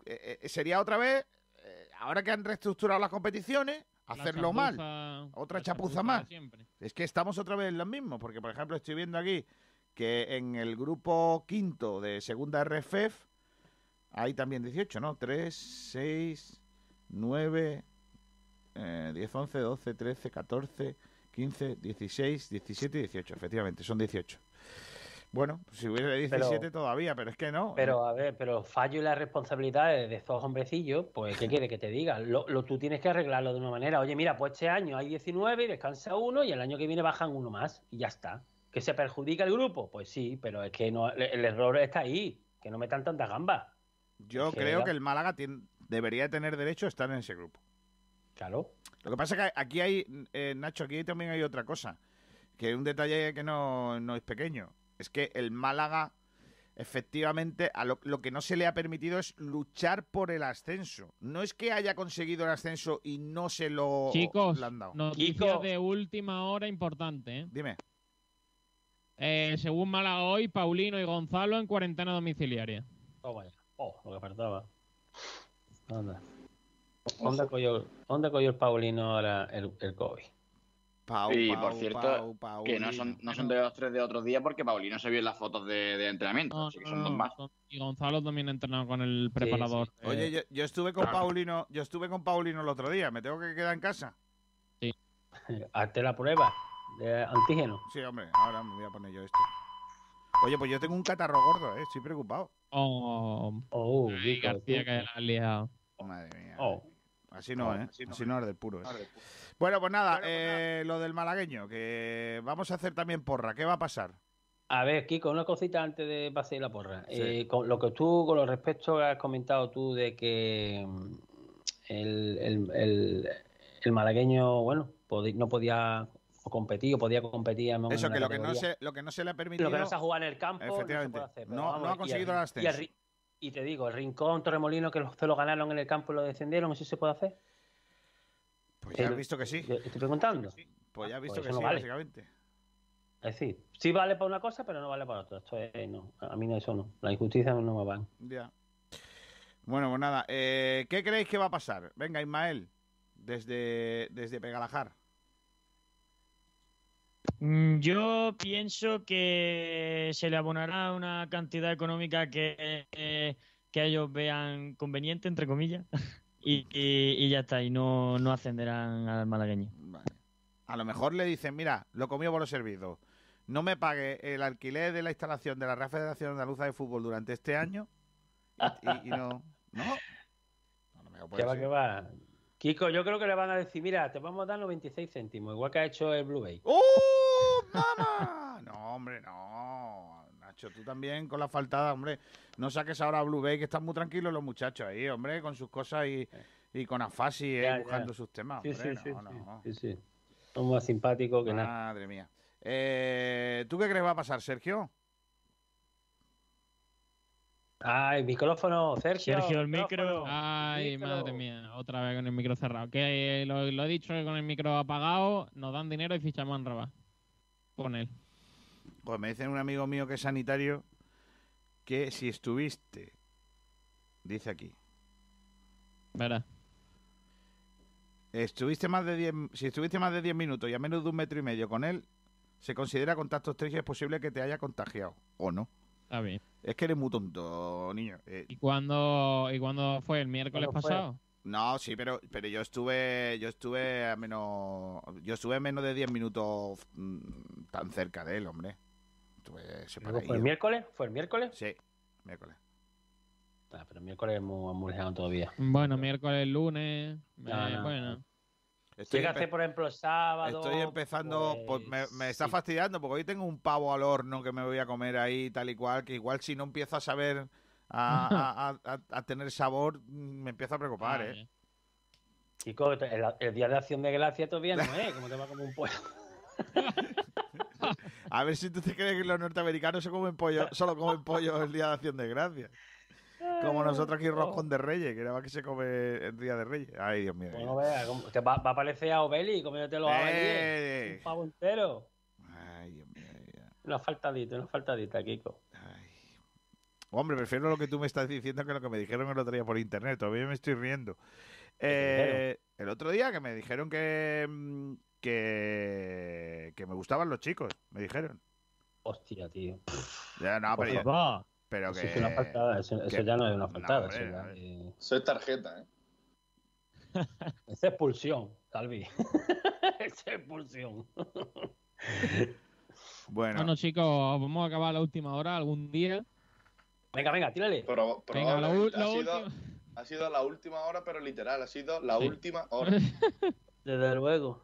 S2: eh, eh, sería otra vez, eh, ahora que han reestructurado las competiciones,
S5: La
S2: hacerlo mal.
S5: chapuza-
S2: Otra
S5: la
S2: chapuza más.
S5: siempre.
S2: Es que estamos otra vez en lo mismo, porque por ejemplo estoy viendo aquí que en el grupo quinto de segunda RFEF hay también 18, ¿no? 3, 6, 9, eh, 10, 11, 12, 13, 14, 15, 16, 17 y 18. Efectivamente, son 18. Bueno, si hubiera 17 todavía, pero es que no.
S4: Pero a ver, pero fallo y las responsabilidades de estos hombrecillos, pues ¿qué quiere que te diga? Lo, lo- tú tienes que arreglarlo de una manera. Oye, mira, pues este año hay 19 y descansa uno y el año que viene bajan uno más y ya está. ¿Que se perjudica el grupo? Pues sí, pero es que no, el, el error está ahí, que no metan tantas gambas.
S2: Yo
S4: es
S2: creo que el Málaga tien- debería tener derecho a estar en ese grupo.
S4: Claro.
S2: Lo que pasa es que aquí hay, eh, Nacho, aquí también hay otra cosa, que un detalle que no, no es pequeño. Es que el Málaga, efectivamente, a lo, lo que no se le ha permitido es luchar por el ascenso. No es que haya conseguido el ascenso y no se lo
S5: Chicos,
S2: le han dado.
S5: noticia de última hora importante, ¿eh?
S2: Dime.
S5: Eh, según Málaga hoy, Paulino y Gonzalo en cuarentena domiciliaria.
S4: Oh, vaya. Oh, lo que faltaba. Anda. ¿Dónde cogió, dónde cogió el Paulino ahora el, el COVID?
S2: Pau,
S7: y
S2: Pau,
S7: por cierto,
S2: Pau, Pau,
S7: que no son, no son de los tres de otros días porque Paulino se vio en las fotos de, de entrenamiento,
S5: No,
S7: así que
S5: no,
S7: son
S5: no,
S7: dos más.
S5: son- Y Gonzalo también ha entrenado con el preparador. eh,
S2: Oye, yo, yo estuve con
S7: claro.
S2: Paulino, yo estuve con Paulino el otro día. ¿Me tengo que quedar en casa?
S4: Hazte la prueba de antígeno.
S2: Sí, hombre, ahora me voy a poner yo esto. Oye, pues yo tengo un catarro gordo, ¿eh? Estoy preocupado.
S5: Oh,
S4: Oh,
S5: ay,
S4: Kiko,
S5: García, que la has liado.
S2: Madre mía.
S4: Oh.
S2: Así no,
S4: No,
S2: ¿eh?
S4: así
S2: Así
S4: no.
S2: no, es del puro. ¿eh? Bueno, pues nada, eh, lo del malagueño, que vamos a hacer también porra. ¿Qué va a pasar?
S4: A ver, Kiko, una cosita antes de pasar la porra.
S2: Sí.
S4: Eh, con lo que tú, con lo respecto has comentado tú de que mm, el, el, el, el malagueño, bueno, no podía competir o podía competir. en
S2: Eso, que lo que, no se, lo que no se le ha permitido...
S4: Lo que no se ha jugado en el campo, no se
S2: Efectivamente.
S4: puede hacer. pero
S2: No-
S4: vamos,
S2: no ha conseguido
S4: y el
S2: ascenso.
S4: Y te digo, el Rincón, Torremolino, que se lo ganaron en el campo y lo descendieron, ¿eso se puede hacer?
S2: Pues ya has visto que sí.
S4: Estoy preguntando.
S2: Pues ya has
S4: Ah,
S2: visto
S4: pues
S2: que
S4: eso
S2: sí,
S4: no vale.
S2: básicamente.
S4: Es decir, sí vale para una cosa, pero no vale para otra. Esto es, no. A mí no, eso no. La injusticia no me van.
S2: Ya. Bueno, pues nada. eh, ¿Qué creéis que va a pasar? Venga, Ismael, desde, desde Pegalajar.
S9: Mm, Yo pienso que se le abonará una cantidad económica que, eh, que ellos vean conveniente, entre comillas, y, y- y ya está, y no, no ascenderán al malagueño.
S2: Vale. A lo mejor le dicen, mira, lo comió por los servidos. No me pague el alquiler de la instalación de la Real Federación Andaluza de Fútbol durante este año. Y, y- y no. ¿No? A lo puede
S4: ¿Qué va, qué va? Kiko, yo creo que le van a decir, mira, te vamos a dar 96 céntimos, igual que ha hecho el Blue Bay.
S2: ¡Oh, mamá! No, hombre, no. Nacho, tú también con la faltada, hombre. No saques ahora a Blue Bay, que están muy tranquilos los muchachos ahí, hombre, con sus cosas y, y con Afasi eh,
S4: Ya, ya.
S2: buscando sus temas.
S4: Sí,
S2: hombre,
S4: sí, sí,
S2: no,
S4: sí,
S2: no.
S4: sí, sí. Son más simpáticos que nada.
S2: Madre mía. Eh, ¿Tú qué crees va a pasar, Sergio?
S4: Ay, micrófono, Sergio.
S9: Sergio, el micro.
S5: Ay,
S4: micro.
S5: madre mía, otra vez con el micro cerrado. Que eh, lo, lo he dicho que con el micro apagado, nos dan dinero y fichamos en Rabat. Con él.
S2: Pues me dice un amigo mío que es sanitario que si estuviste, dice aquí,
S5: Verá.
S2: estuviste más de 10, si estuviste más de 10 minutos y a menos de un metro y medio con él, se considera contacto estrecho y es posible que te haya contagiado, ¿o no?
S5: Está bien.
S2: Es que eres muy tonto, niño. Eh,
S5: ¿Y cuándo, ¿Y cuándo fue? ¿El miércoles pasado?
S2: no, sí, pero, pero yo estuve, yo estuve a menos, yo estuve a menos de 10 minutos mm, tan cerca de él, hombre. Estuve
S4: Luego
S2: separadillo.
S4: ¿Fue el miércoles? ¿Fue el miércoles?
S2: Sí, miércoles.
S4: Ah, pero el miércoles hemos, hemos lejano todavía.
S5: Bueno, miércoles, lunes.
S4: No,
S5: eh,
S4: no,
S5: bueno.
S2: Estoy,
S4: Llegaste, por ejemplo, el sábado.
S2: estoy empezando, pues, me,
S4: pues,
S2: me está
S4: sí.
S2: fastidiando porque hoy tengo un pavo al horno que me voy a comer ahí tal y cual, que igual si no empiezo a saber a, a- a- a- a tener sabor, mm, me empiezo a preocupar, ¿eh?
S4: Chico, el, el día de acción de gracia todavía no es. ¿Cómo te va como un pollo?
S2: A ver si tú te crees que los norteamericanos se comen pollo, solo comen pollo el día de acción de gracias. Como nosotros aquí roscón de reyes, que nada más que se come el día de reyes. Ay, Dios mío.
S4: Bueno, vea, te va, va a parecer a Obeli comiéndote los
S2: Eh.
S4: Un pavo entero.
S2: Ay, Dios mío. ya.
S4: Una faltadita, una faltadita, Kiko.
S2: Ay. Hombre, prefiero lo que tú me estás diciendo que lo que me dijeron el otro día por internet. Todavía me estoy riendo. Eh, el otro día que me dijeron que, mm, que que me gustaban los chicos, me dijeron.
S4: Hostia, tío.
S2: Ya, no, pero, ya- Pero
S4: Eso
S2: que
S4: es una faltada. Eso, ya no es una
S2: no,
S4: faltada.
S2: hombre,
S4: eso, ya es-
S3: Eso es tarjeta, ¿eh?
S4: es expulsión, Calvi. Es expulsión.
S2: bueno,
S5: Bueno, chicos, vamos a acabar la última hora algún día.
S4: Venga, venga, tírale.
S3: Pero,
S5: Venga, la, la
S3: ha, sido,
S5: última.
S3: ha sido la última hora, pero literal, ha sido la
S5: Sí.
S3: última hora.
S4: Desde luego.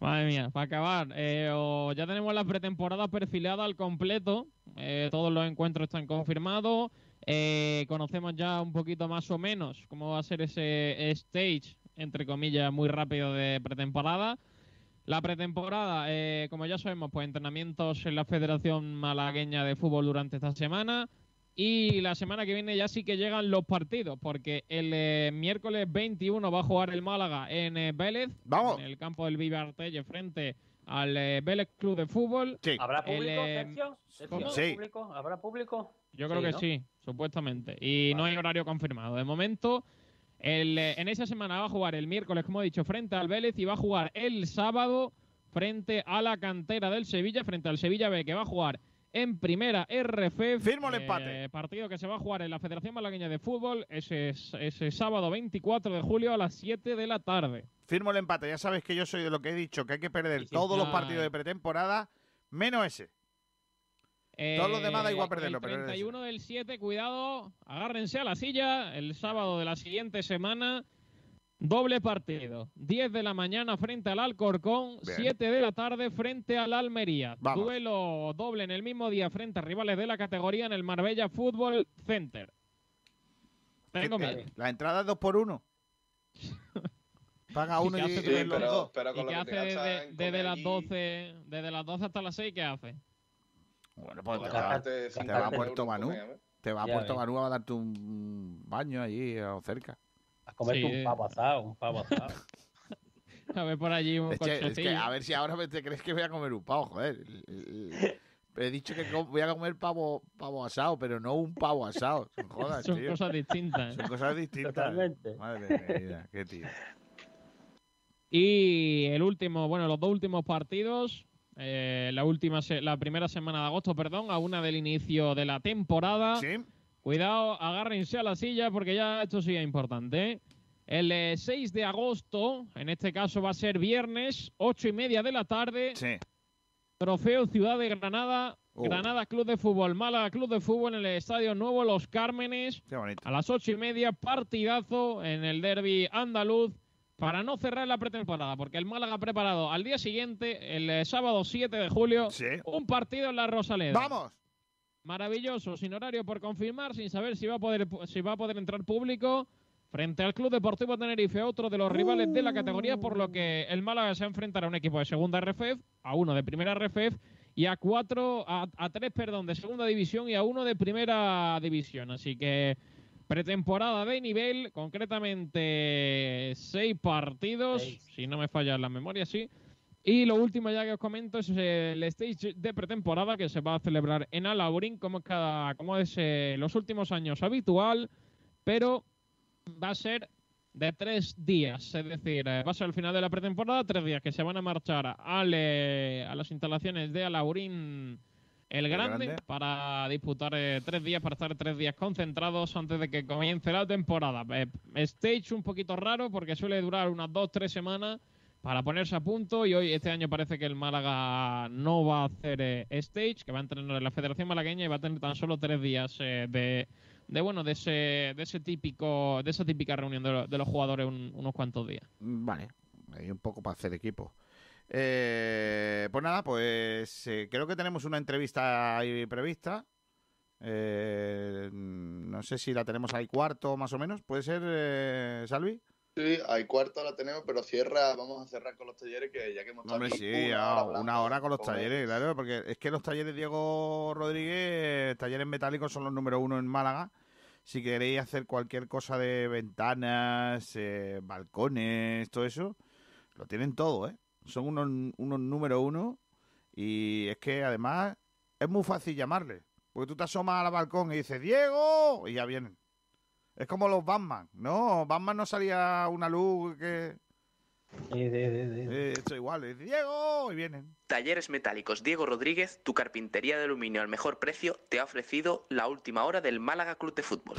S5: Madre mía, para acabar, eh, ya tenemos la pretemporada perfilada al completo. eh, todos los encuentros están confirmados. eh, conocemos ya un poquito más o menos cómo va a ser ese stage, entre comillas, muy rápido de pretemporada. La pretemporada, como ya sabemos, pues entrenamientos en la Federación Malagueña de Fútbol durante esta semana. Y la semana que viene ya sí que llegan los partidos, porque el eh, miércoles 21 va a jugar el Málaga en eh, Vélez,
S2: Vamos.
S5: en el campo del Viva Artelle, frente al eh, Vélez Club de Fútbol.
S2: sí.
S4: ¿Habrá público,
S5: eh,
S4: Sergio? Sergio,
S5: ¿cómo?
S4: ¿habrá
S2: Sí.
S4: público? ¿Habrá público?
S5: Yo creo
S4: Sí,
S5: que
S4: ¿no?
S5: sí, supuestamente. Y no hay horario confirmado. De momento, el, eh, en esa semana va a jugar el miércoles, como he dicho, frente al Vélez y va a jugar el sábado frente a la cantera del Sevilla, frente al Sevilla B, que va a jugar en primera RF.
S2: Firmo el empate.
S5: Partido que se va a jugar en la Federación Malagueña de Fútbol ese, ese sábado 24 de julio a las 7 de la tarde.
S2: Firmo el empate. Ya sabes que yo soy de lo que he dicho, que hay que perder todos los partidos de pretemporada, menos ese. Todos los demás da igual perderlo,
S5: El
S2: pero ese.
S5: 31 del 7, cuidado, agárrense a la silla. El sábado de la siguiente semana, doble partido. 10 de la mañana frente al Alcorcón,
S2: Bien.
S5: 7 de la tarde frente al Almería.
S2: Vamos.
S5: Duelo doble en el mismo día frente a rivales de la categoría en el Marbella Fútbol Center. Tengo
S2: ¿Qué-
S5: miedo.
S2: eh, La entrada es dos por uno. Paga uno y,
S5: hace
S2: y
S3: Sí,
S2: ven los
S3: pero,
S2: dos.
S3: pero
S5: ¿Y qué hace desde, las
S3: allí,
S5: 12, desde las 12 hasta las 6? ¿Qué hace?
S2: Bueno, pues te va, te
S3: 50
S2: va a Puerto
S3: ¿eh?
S2: Te va a Puerto. Banú a darte un baño allí o cerca.
S4: A comerte
S5: Sí.
S4: un pavo asado, un pavo asado.
S5: A ver por allí un
S2: Es que, es que
S5: cochecillo.
S2: a ver si ahora me- te crees que voy a comer un pavo, joder. He dicho que voy a comer pavo, pavo asado, pero no un pavo asado. Son jodas,
S5: Son
S2: tío.
S5: cosas distintas.
S2: Son cosas distintas.
S4: Totalmente.
S2: Madre mía, qué tío.
S5: Y el último, bueno, los dos últimos partidos, eh, la última, se- la primera semana de agosto, perdón, a una del inicio de la temporada.
S2: ¿Sí?
S5: Cuidado, agárrense a la silla porque ya esto sí es importante. ¿eh? El eh, 6 de agosto, en este caso va a ser viernes, ocho y media de la tarde,
S2: Sí.
S5: Trofeo Ciudad de Granada,
S2: Oh.
S5: Granada Club de Fútbol, Málaga Club de Fútbol en el Estadio Nuevo Los Cármenes.
S2: Qué bonito.
S5: A las ocho y media, partidazo en el derby andaluz para no cerrar la pretemporada, porque el Málaga ha preparado al día siguiente, el eh, sábado 7 de julio,
S2: Sí.
S5: un partido en la Rosaleda.
S2: ¡Vamos!
S5: Maravilloso, sin horario por confirmar, sin saber si va a poder, si va a poder entrar público, frente al Club Deportivo Tenerife, otro de los rivales de la categoría, por lo que el Málaga se enfrentará a un equipo de segunda RFF, a uno de primera RFF y a cuatro, a, a tres, perdón, de segunda división y a uno de primera división. Así que pretemporada de nivel, concretamente seis partidos, si no me falla la memoria, sí. Y lo último ya que os comento es el stage de pretemporada que se va a celebrar en Alaurín, como es, cada, como es eh, los últimos años habitual, pero va a ser de tres días, es decir, eh, va a ser el final de la pretemporada, tres días que se van a marchar al, eh, a las instalaciones de Alaurín el grande,
S2: Grande.
S5: para disputar eh, tres días, para estar tres días concentrados antes de que comience la temporada. Eh, stage un poquito raro porque suele durar unas dos, tres semanas para ponerse a punto y hoy este año parece que el Málaga no va a hacer eh, stage, que va a entrenar en la Federación Malagueña y va a tener tan solo tres días eh, de, bueno de ese de ese típico de esa típica reunión de, lo- de los jugadores un- unos cuantos días.
S2: Vale, hay un poco para hacer equipo. Eh, pues nada, pues eh, creo que tenemos una entrevista ahí prevista. Eh, no sé si la tenemos ahí cuarto más o menos. ¿Puede ser, Salvi?
S3: Sí, hay cuarto la tenemos, pero cierra, vamos a cerrar con los talleres que ya que hemos estado
S2: Hombre, sí,
S3: una hora hablando
S2: una hora con los talleres, claro, porque es que los talleres Diego Rodríguez, talleres metálicos son los número uno en Málaga. Si queréis hacer cualquier cosa de ventanas, eh, balcones, todo eso, lo tienen todo, ¿eh? Son unos, unos número uno y es que además es muy fácil llamarle. Porque tú te asomas al balcón y dices, ¡Diego! Y ya vienen. Es como los Batman, ¿no? Batman no salía una luz que... Eh, esto igual, es Diego y vienen.
S8: Talleres Metálicos Diego Rodríguez, tu carpintería de aluminio al mejor precio, te ha ofrecido la última hora del Málaga Club de Fútbol.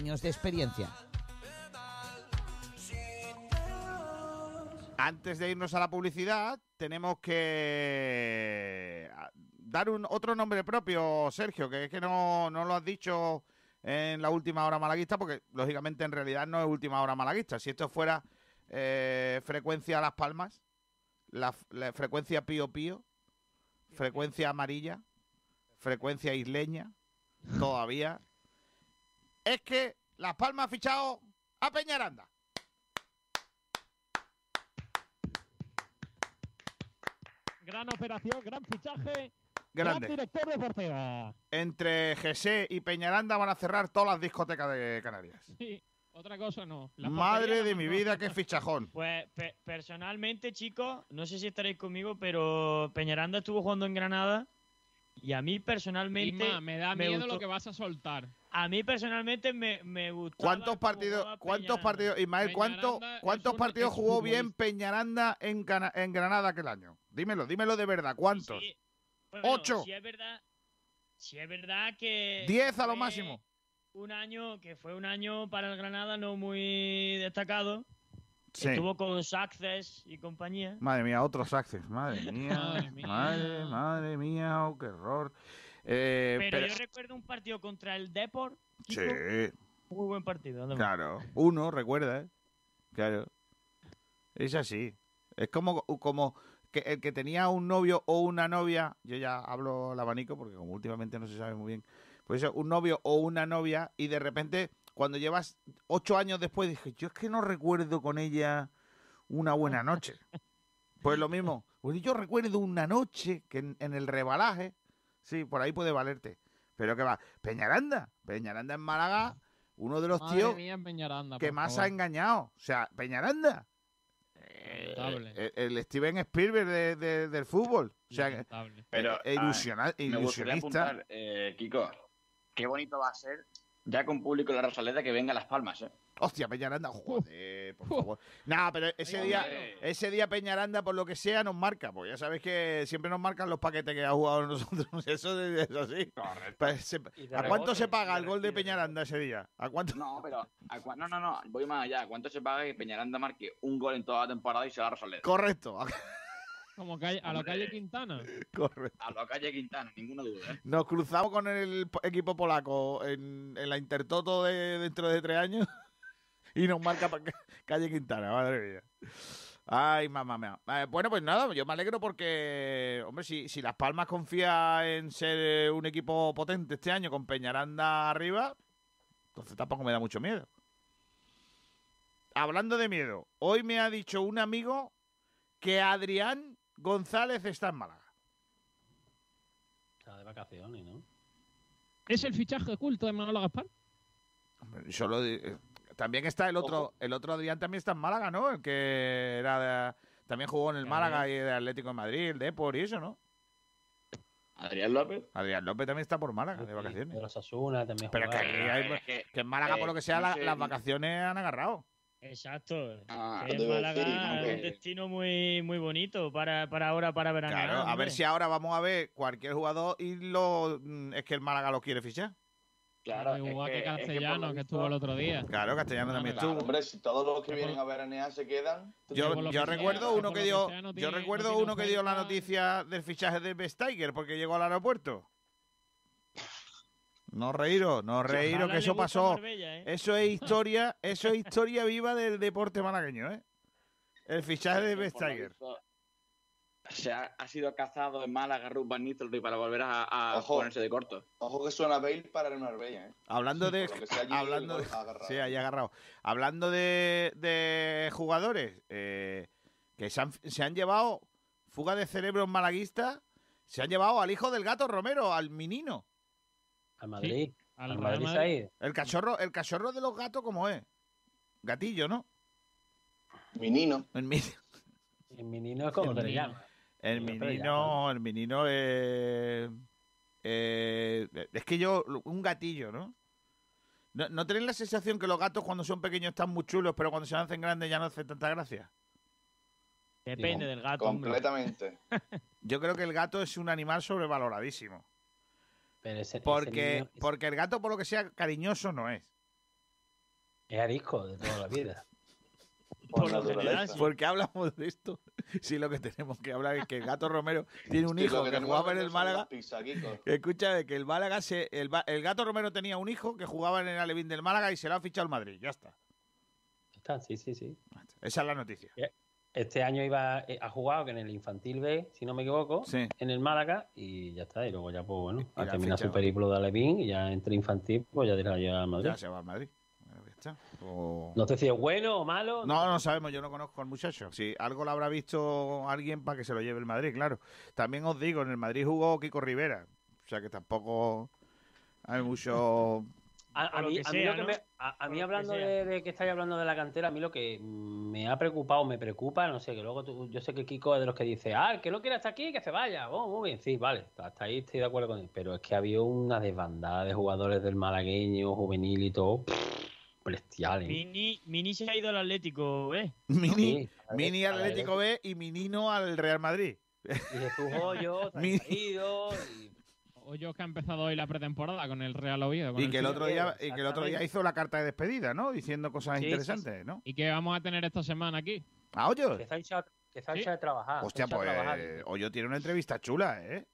S10: de experiencia.
S2: Antes de irnos a la publicidad, tenemos que ah, dar un otro nombre propio, Sergio, que es que no, no lo has dicho en la última hora malaguista, porque lógicamente en realidad no es última hora malaguista. Si esto fuera eh, frecuencia Las Palmas, la frecuencia Pío Pío, frecuencia amarilla, frecuencia isleña, todavía. Es que Las Palmas ha fichado a Peñaranda.
S5: Gran operación, gran fichaje,
S2: Grande.
S5: gran director deportivo.
S2: Entre GC y Peñaranda van a cerrar todas las discotecas de Canarias.
S5: Sí, otra cosa no. La
S2: Madre de
S5: no
S2: mi vida, qué fichajón.
S9: Pues pe- personalmente, chicos, no sé si estaréis conmigo, pero Peñaranda estuvo jugando en Granada y a mí personalmente
S5: Isma, me da miedo
S9: gustó-
S5: lo que vas a soltar.
S9: A mí personalmente me, me gustó.
S2: ¿Cuántos partidos, cuántos partidos, Ismael, cuánto- cuántos partidos jugó bien Peñaranda en, en Granada aquel año? Dímelo, dímelo de verdad, ¿cuántos?
S9: Bueno,
S2: Ocho.
S9: Si es verdad, si es verdad que
S2: Diez a lo máximo.
S9: Un año que fue un año para el Granada no muy destacado.
S2: Sí.
S9: Estuvo con Success y compañía.
S2: Madre mía, otros access, madre mía,
S9: Madre mía.
S2: madre, madre mía, oh, qué error. Eh,
S9: pero,
S2: pero-
S9: yo recuerdo un partido contra el Deport.
S2: sí,
S9: Muy buen partido.
S2: claro, uno, recuerda, ¿eh? claro. Es así. Es como, como que el que tenía un novio o una novia, yo ya hablo el abanico porque como últimamente no se sabe muy bien, pues eso, un novio o una novia y de repente cuando llevas ocho años después dije, yo es que no recuerdo con ella una buena noche. Pues lo mismo, pues yo recuerdo una noche que en, en el rebalaje, sí, por ahí puede valerte. Pero que va, Peñaranda, Peñaranda en Málaga, uno de los
S5: Madre
S2: tíos
S5: mía, Peñaranda,
S2: que más
S5: favor.
S2: ha engañado. O sea, Peñaranda.
S5: Lamentable.
S2: Eh, El, el Steven Spielberg de- de- del fútbol. O sea.
S7: Pero
S2: eh, ilusiona-
S7: ah, me
S2: ilusionista.
S7: apuntar, eh, Kiko, qué bonito va a ser Ya con público en la Rosaleda que venga a Las Palmas, ¿eh?
S2: Hostia, Peñaranda, joder, por favor. Nada, pero ese día, ese día Peñaranda, por lo que sea, nos marca. Pues ya sabes que siempre nos marcan los paquetes que ha jugado nosotros. Eso es así. Pues ¿A cuánto se paga el gol de Peñaranda ese día? ¿A cuánto?
S7: No, pero. ¿a cua- no, no, no. Voy más allá. ¿Cuánto se paga que Peñaranda marque un gol en toda la temporada y se va a Rosaleda?
S2: Correcto,
S5: Como calle- a la calle Quintana.
S2: correcto.
S7: A la calle Quintana, ninguna duda, ¿eh?
S2: Nos cruzamos con el po- equipo polaco en, en la Intertoto de dentro de tres años y nos marca pa- calle Quintana, madre mía. Ay, mamá mía. Eh, bueno, pues nada, yo me alegro porque, hombre, si, si Las Palmas confía en ser eh, un equipo potente este año con Peñaranda arriba, entonces tampoco me da mucho miedo. Hablando de miedo, hoy me ha dicho un amigo que Adrián González está en Málaga.
S4: Está de vacaciones, ¿no?
S5: ¿Es el fichaje oculto de Manolo Gaspar?
S2: Hombre, Solo di- eh, también está el otro, el otro Adrián también está en Málaga, ¿no? El que era de- también jugó en el Málaga y de Atlético de Madrid, el Depor y eso, ¿no?
S7: Adrián López.
S2: Adrián López también está por Málaga, de vacaciones.
S4: De los Asuna también
S2: Pero que, hay- que en Málaga, por lo que sea,
S9: no
S2: la-
S9: sé,
S2: las vacaciones han agarrado.
S9: Exacto.
S7: Ah,
S9: Que
S3: debo
S9: Málaga
S3: decir,
S9: es
S3: hombre.
S9: un destino muy, muy bonito para, para ahora, para verano.
S2: Claro, a ver si ahora vamos a ver cualquier jugador y lo mm, es que el Málaga lo quiere fichar.
S7: Claro,
S5: igual
S7: es
S5: que,
S7: que- es que por
S5: Castellano, que, estuvo el otro día.
S2: Claro, Castellano también
S3: Claro,
S2: estuvo.
S3: hombre, si todos los que vienen a veranear se quedan.
S2: Yo, yo recuerdo uno que dio,
S5: no tiene-
S2: recuerdo uno que dio la noticia del fichaje de Vestager porque llegó al aeropuerto. No reíros, no reíros, que eso pasó.
S9: Marbella, ¿eh?
S2: Eso es historia, eso es historia viva del deporte malagueño, ¿eh? El fichaje de Vestager.
S7: visto Se ha, ha sido cazado en Málaga Ruth Van Nistelrooy para volver a, a
S3: Ojo.
S7: ponerse de corto.
S3: Ojo que suena Bale para el Marbella, ¿eh?
S2: Hablando de,
S3: sea
S2: hablando de,
S3: agarrado.
S2: sí, ahí agarrado. Hablando de, de jugadores eh, que se han, se han llevado fuga de cerebros malaguistas, se han llevado al hijo del gato Romero, al menino.
S4: Al Madrid.
S5: Al
S4: Madrid.
S2: El cachorro, el cachorro de los gatos, ¿cómo es? Gatillo, ¿no?
S3: Menino.
S2: El, mi-
S4: El menino es como se le
S5: menino.
S4: llama.
S2: El menino, el menino eh, eh, es que yo, un gatillo, ¿no? ¿no? ¿No tenéis la sensación que los gatos cuando son pequeños están muy chulos, pero cuando se hacen grandes ya no hacen tanta gracia?
S9: Depende del gato. hombre.
S3: Completamente.
S2: Yo creo que el gato es un animal sobrevaloradísimo.
S4: Pero ese, ese
S2: Porque,
S4: niño es-
S2: porque el gato, por lo que sea, cariñoso no es.
S4: es arisco de toda la vida.
S3: Por,
S9: Por lo general,
S3: naturaleza.
S9: sí.
S2: ¿Por qué hablamos de esto? Si lo que tenemos que hablar es que el gato Romero tiene un
S3: Sí,
S2: hijo
S3: que
S2: jugaba en el Málaga. Escucha, de que el Málaga se, el, va- el gato Romero tenía un hijo que jugaba en el Alevín del Málaga y se lo ha fichado el Madrid. Ya está.
S4: Está, sí, sí, sí.
S2: Esa es la noticia.
S4: Este año iba eh, ha jugado que en el infantil B, si no me equivoco,
S2: Sí.
S4: en el Málaga y ya está. Y luego ya, pues bueno,
S2: Y
S4: a
S2: la
S4: terminar
S2: ficha.
S4: su periplo de Alevín y ya entre infantil, pues ya dirá ya al Madrid.
S2: Ya se va al Madrid. Está. O-
S4: No sé si es bueno o malo.
S2: No, no sabemos, yo no conozco al muchacho. Si algo lo habrá visto alguien para que se lo lleve el Madrid, claro. También os digo, en el Madrid jugó Kiko Rivera. O sea que tampoco hay mucho...
S4: A, mí, hablando de, de que estáis hablando de la cantera, a mí lo que me ha preocupado, me preocupa, no sé, que luego tú- yo sé que Kiko es de los que dice, ah, el que no quiera estar aquí, que se vaya. Oh, muy bien, sí, vale, hasta ahí estoy de acuerdo con él. Pero es que había una desbandada de jugadores del malagueño, juvenil y todo, bestial. ¿eh?
S9: Mini, Mini se ha ido al Atlético, ¿eh?
S2: Mini,
S4: Sí, a ver,
S2: mini
S4: a ver,
S2: Atlético B y Minino al Real Madrid.
S4: Y Jesús Hoyos, ido, y
S5: Hoyos que ha empezado hoy la pretemporada con el Real Oviedo.
S2: Y que el otro día y que el otro día hizo la carta de despedida, ¿no? Diciendo cosas
S4: Sí, sí,
S2: interesantes, ¿no?
S5: ¿Y qué vamos a tener esta semana aquí?
S2: ¿A Hoyos?
S4: que se ha hecho a- que a trabajar.
S2: Hostia, pues
S4: trabajar.
S2: Hoyo tiene una entrevista chula, ¿eh?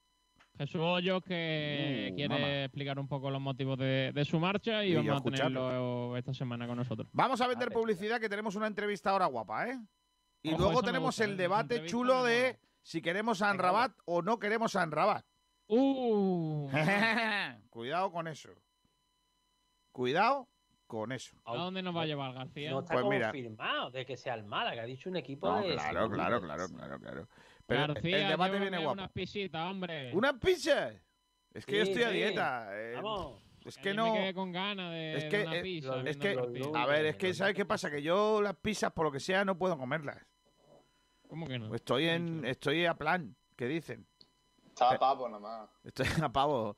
S5: Jesús Hoyos que
S2: Uh,
S5: quiere explicar un poco los motivos de, de su marcha y, vamos a
S2: escucharlo.
S5: tenerlo esta semana con nosotros.
S2: Vamos a vender publicidad que tenemos una entrevista ahora guapa, ¿eh? Y
S5: Ojo,
S2: luego tenemos
S5: gusta,
S2: el
S5: ¿eh?
S2: debate chulo de si queremos a Anrabat o no queremos a Anrabat.
S5: ¡Uh!
S2: Cuidado con eso. Cuidado con eso.
S5: ¿A dónde nos va a llevar García?
S4: No está
S2: Pues mira.
S4: confirmado de que sea el Málaga, ha dicho un equipo
S2: No,
S4: de.
S2: claro, claro, claro, claro, claro. Pero
S5: García,
S2: el debate viene guapo.
S5: unas pisitas, hombre.
S2: ¿Una pizza? Es que yo
S4: Sí,
S2: estoy a
S4: sí.
S2: dieta. eh,
S4: Vamos.
S2: es
S5: Que
S2: no.
S5: me quedé con ganas de,
S2: es
S5: de
S2: que,
S5: una
S2: eh,
S5: pizza.
S2: Es que, a ver, es que ¿sabes qué pasa? Que yo las pizzas, por lo que sea, no puedo comerlas.
S5: ¿Cómo que no?
S2: Estoy en, estoy a plan, ¿qué dicen?
S3: Está a pavo nada más.
S2: Estoy a pavo.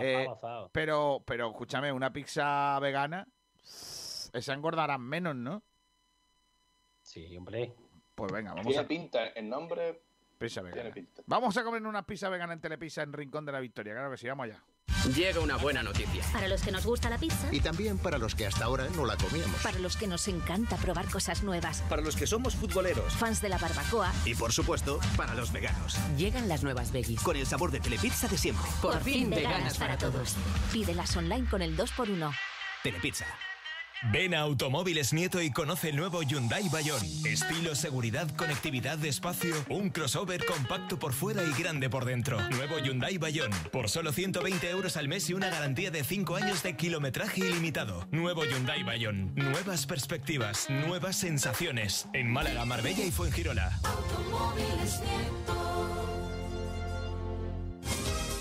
S2: Eh,
S4: Apavazado.
S2: pero, pero escúchame, una pizza vegana, esa engordará menos, ¿no?
S4: Sí, hombre.
S2: Pues venga, vamos
S3: Tiene
S2: a
S3: pinta, el nombre
S2: pizza vegana.
S3: tiene pinta.
S2: Vamos a comer una pizza vegana en Telepizza en Rincón de la Victoria. Claro que sí, vamos allá.
S11: Llega una buena noticia.
S12: Para los que nos gusta la pizza.
S11: Y también para los que hasta ahora no la comíamos.
S12: Para los que nos encanta probar cosas nuevas.
S11: Para los que somos futboleros.
S12: Fans de la barbacoa.
S11: Y por supuesto, para los veganos.
S12: Llegan las nuevas veggies.
S11: Con el sabor de Telepizza de siempre.
S12: Por, fin, veganas para todos. Pídelas online con el 2x1.
S11: Telepizza.
S13: Ven a Automóviles Nieto y conoce el nuevo Hyundai Bayon. Estilo, seguridad, conectividad, espacio, un crossover compacto por fuera y grande por dentro. Nuevo Hyundai Bayon. Por solo 120 euros al mes y una garantía de 5 años de kilometraje ilimitado. Nuevo Hyundai Bayon. Nuevas perspectivas, nuevas sensaciones. En Málaga, Marbella y Fuengirola.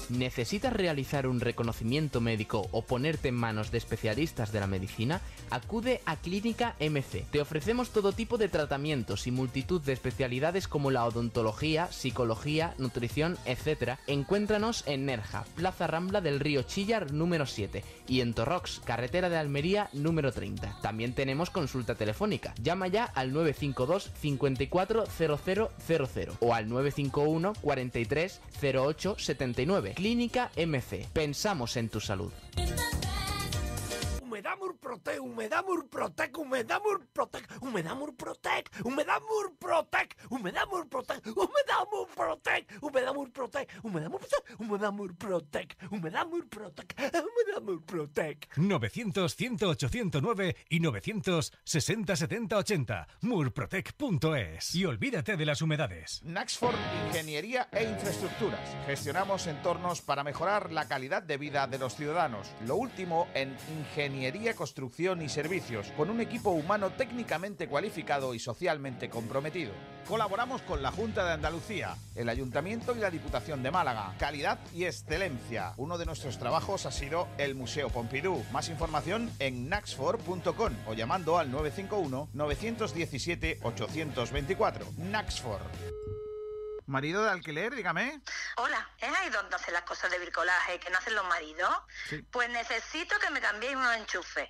S14: ¿Necesitas realizar un reconocimiento médico o ponerte en manos de especialistas de la medicina? Acude a Clínica MC. Te ofrecemos todo tipo de tratamientos y multitud de especialidades como la odontología, psicología, nutrición, etc. Encuéntranos en Nerja, Plaza Rambla del Río Chillar número 7 y en Torrox, carretera de Almería número 30. También tenemos consulta telefónica. Llama ya al 952 54 0000 o al 951 43 08 79. Clínica MC. Pensamos en tu salud.
S15: Humedad Murprotec, Humedad Murprotec, Humedad Murprotec, Humedad Murprotec, Humedad Murprotec, Humedad Murprotec, Humedad Murprotec, Humedad Murprotec, Humedad Murprotec, Humedad Murprotec, Humedad Murprotec, Humedad Murprotec.
S16: 900-108-109 y 960-70-80. Murprotec.es. Y olvídate de las humedades.
S2: Naxford Ingeniería e Infraestructuras. Gestionamos entornos para mejorar la calidad de vida de los ciudadanos. Lo último en ingeniería, construcción y servicios, con un equipo humano técnicamente cualificado y socialmente comprometido. Colaboramos con la Junta de Andalucía, el Ayuntamiento y la Diputación de Málaga. Calidad y excelencia. Uno de nuestros trabajos ha sido el Museo Pompidou. Más información en naxfor.com o llamando al 951 917 824. Naxfor. Marido de alquiler, dígame.
S17: Hola, ¿es ahí donde hacen las cosas de bricolaje que no hacen los maridos?
S2: Sí.
S17: Pues necesito que me cambiéis unos enchufes.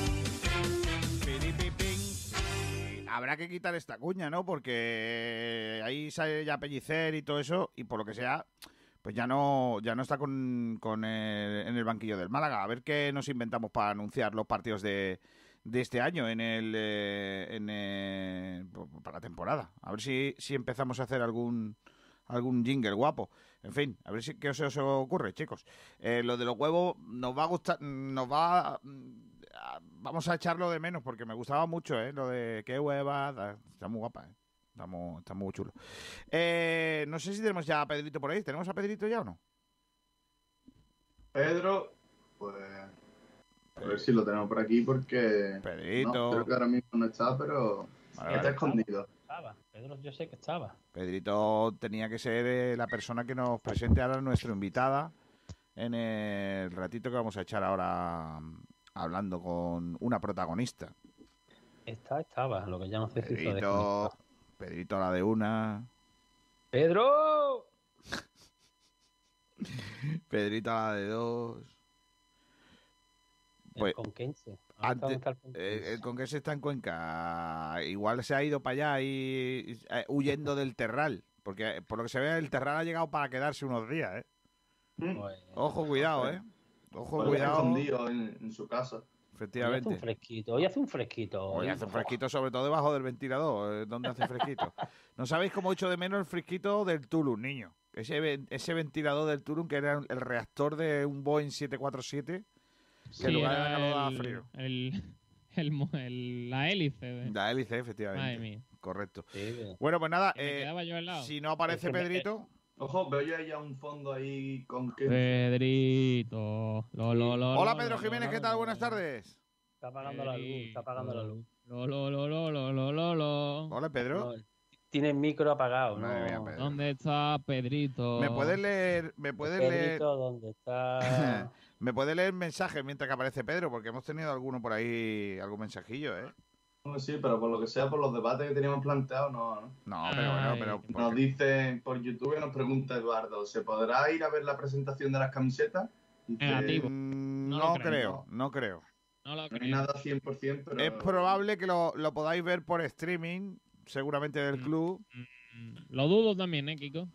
S2: Habrá que quitar esta cuña, ¿no? Porque ahí sale ya Pellicer y todo eso, y por lo que sea, pues ya no, ya no está con, con el- en el banquillo del Málaga. A ver qué nos inventamos para anunciar los partidos de, de este año en el, eh, en, eh, para la temporada. A ver si, si empezamos a hacer algún algún jingle guapo. En fin, a ver si qué os ocurre, chicos. Eh, lo de los huevos nos va a gustar, nos va vamos a echarlo de menos porque me gustaba mucho, ¿eh? Lo de qué hueva, da- está muy guapa, ¿eh? Está muy, está muy chulo. Eh, no sé si tenemos ya a Pedrito por ahí. ¿Tenemos a Pedrito ya o no?
S3: Pedro, pues. A ver si lo tenemos por aquí porque.
S2: Pedrito.
S3: No, creo que ahora mismo no está, pero.
S2: Vale,
S3: está
S2: vale.
S3: escondido.
S4: Estaba, Pedro, yo sé que estaba.
S2: Pedrito tenía que ser eh, la persona que nos presente ahora nuestra invitada en el ratito que vamos a echar ahora hablando con una protagonista.
S4: Está, estaba, lo que ya no sé si
S2: Pedrito, Pedrito a la de una,
S4: ¡Pedro!
S2: Pedrito a la de dos. Pues,
S4: Con Kense.
S2: antes, eh, el Conquense está en Cuenca. Igual se ha ido para allá y eh, huyendo del Terral. Porque eh, por lo que se ve, el Terral ha llegado para quedarse unos días, ¿eh? Ojo, cuidado, ¿eh? Ojo,
S3: Pues
S2: cuidado.
S3: escondido en, en su casa.
S4: Hoy hace
S2: Efectivamente.
S4: un fresquito, hoy hace un fresquito.
S2: Hoy hace un fresquito, sobre todo debajo del ventilador, eh, donde hace fresquito. ¿No sabéis cómo echo de menos el fresquito del Tulum, niño? Ese, ven- ese ventilador del Tulum que era el reactor de un Boeing 747, que
S5: Sí,
S2: en lugar de
S5: el-
S2: frío.
S5: el- el el- la hélice. de-
S2: La hélice, efectivamente. Correcto. Bueno, pues nada, eh, si no aparece Pedrito,
S3: Ojo, veo yo ahí ya un fondo ahí con que.
S5: Pedrito. Lo, lo, lo,
S2: Hola
S5: lo,
S2: Pedro Jiménez, ¿qué tal? Buenas tardes.
S4: Está apagando la luz, está apagando la luz.
S5: Lo, lo, lo, lo, lo, lo, lo, lo.
S2: Hola Pedro.
S4: Tiene el micro apagado, ¿no?
S2: Madre mía, Pedro.
S5: ¿Dónde está Pedrito?
S2: ¿Me puedes leer, me puedes leer,
S4: Pedrito, ¿dónde está?
S2: me puedes leer mensajes mientras que aparece Pedro? Porque hemos tenido alguno por ahí, algún mensajillo, ¿eh?
S3: Sí, pero por lo que sea, por los debates que teníamos planteados, no, ¿no?
S2: No, pero bueno, pero
S3: Nos dice por YouTube, nos pregunta Eduardo, ¿se podrá ir a ver la presentación de las camisetas? Dice,
S5: Negativo.
S2: Mm,
S5: No
S2: creo,
S5: creo.
S2: no creo.
S5: No lo creo.
S3: nada 100%, pero...
S2: Es probable que lo, lo podáis ver por streaming, seguramente del club.
S5: Mm, Lo dudo también, ¿eh, Kiko?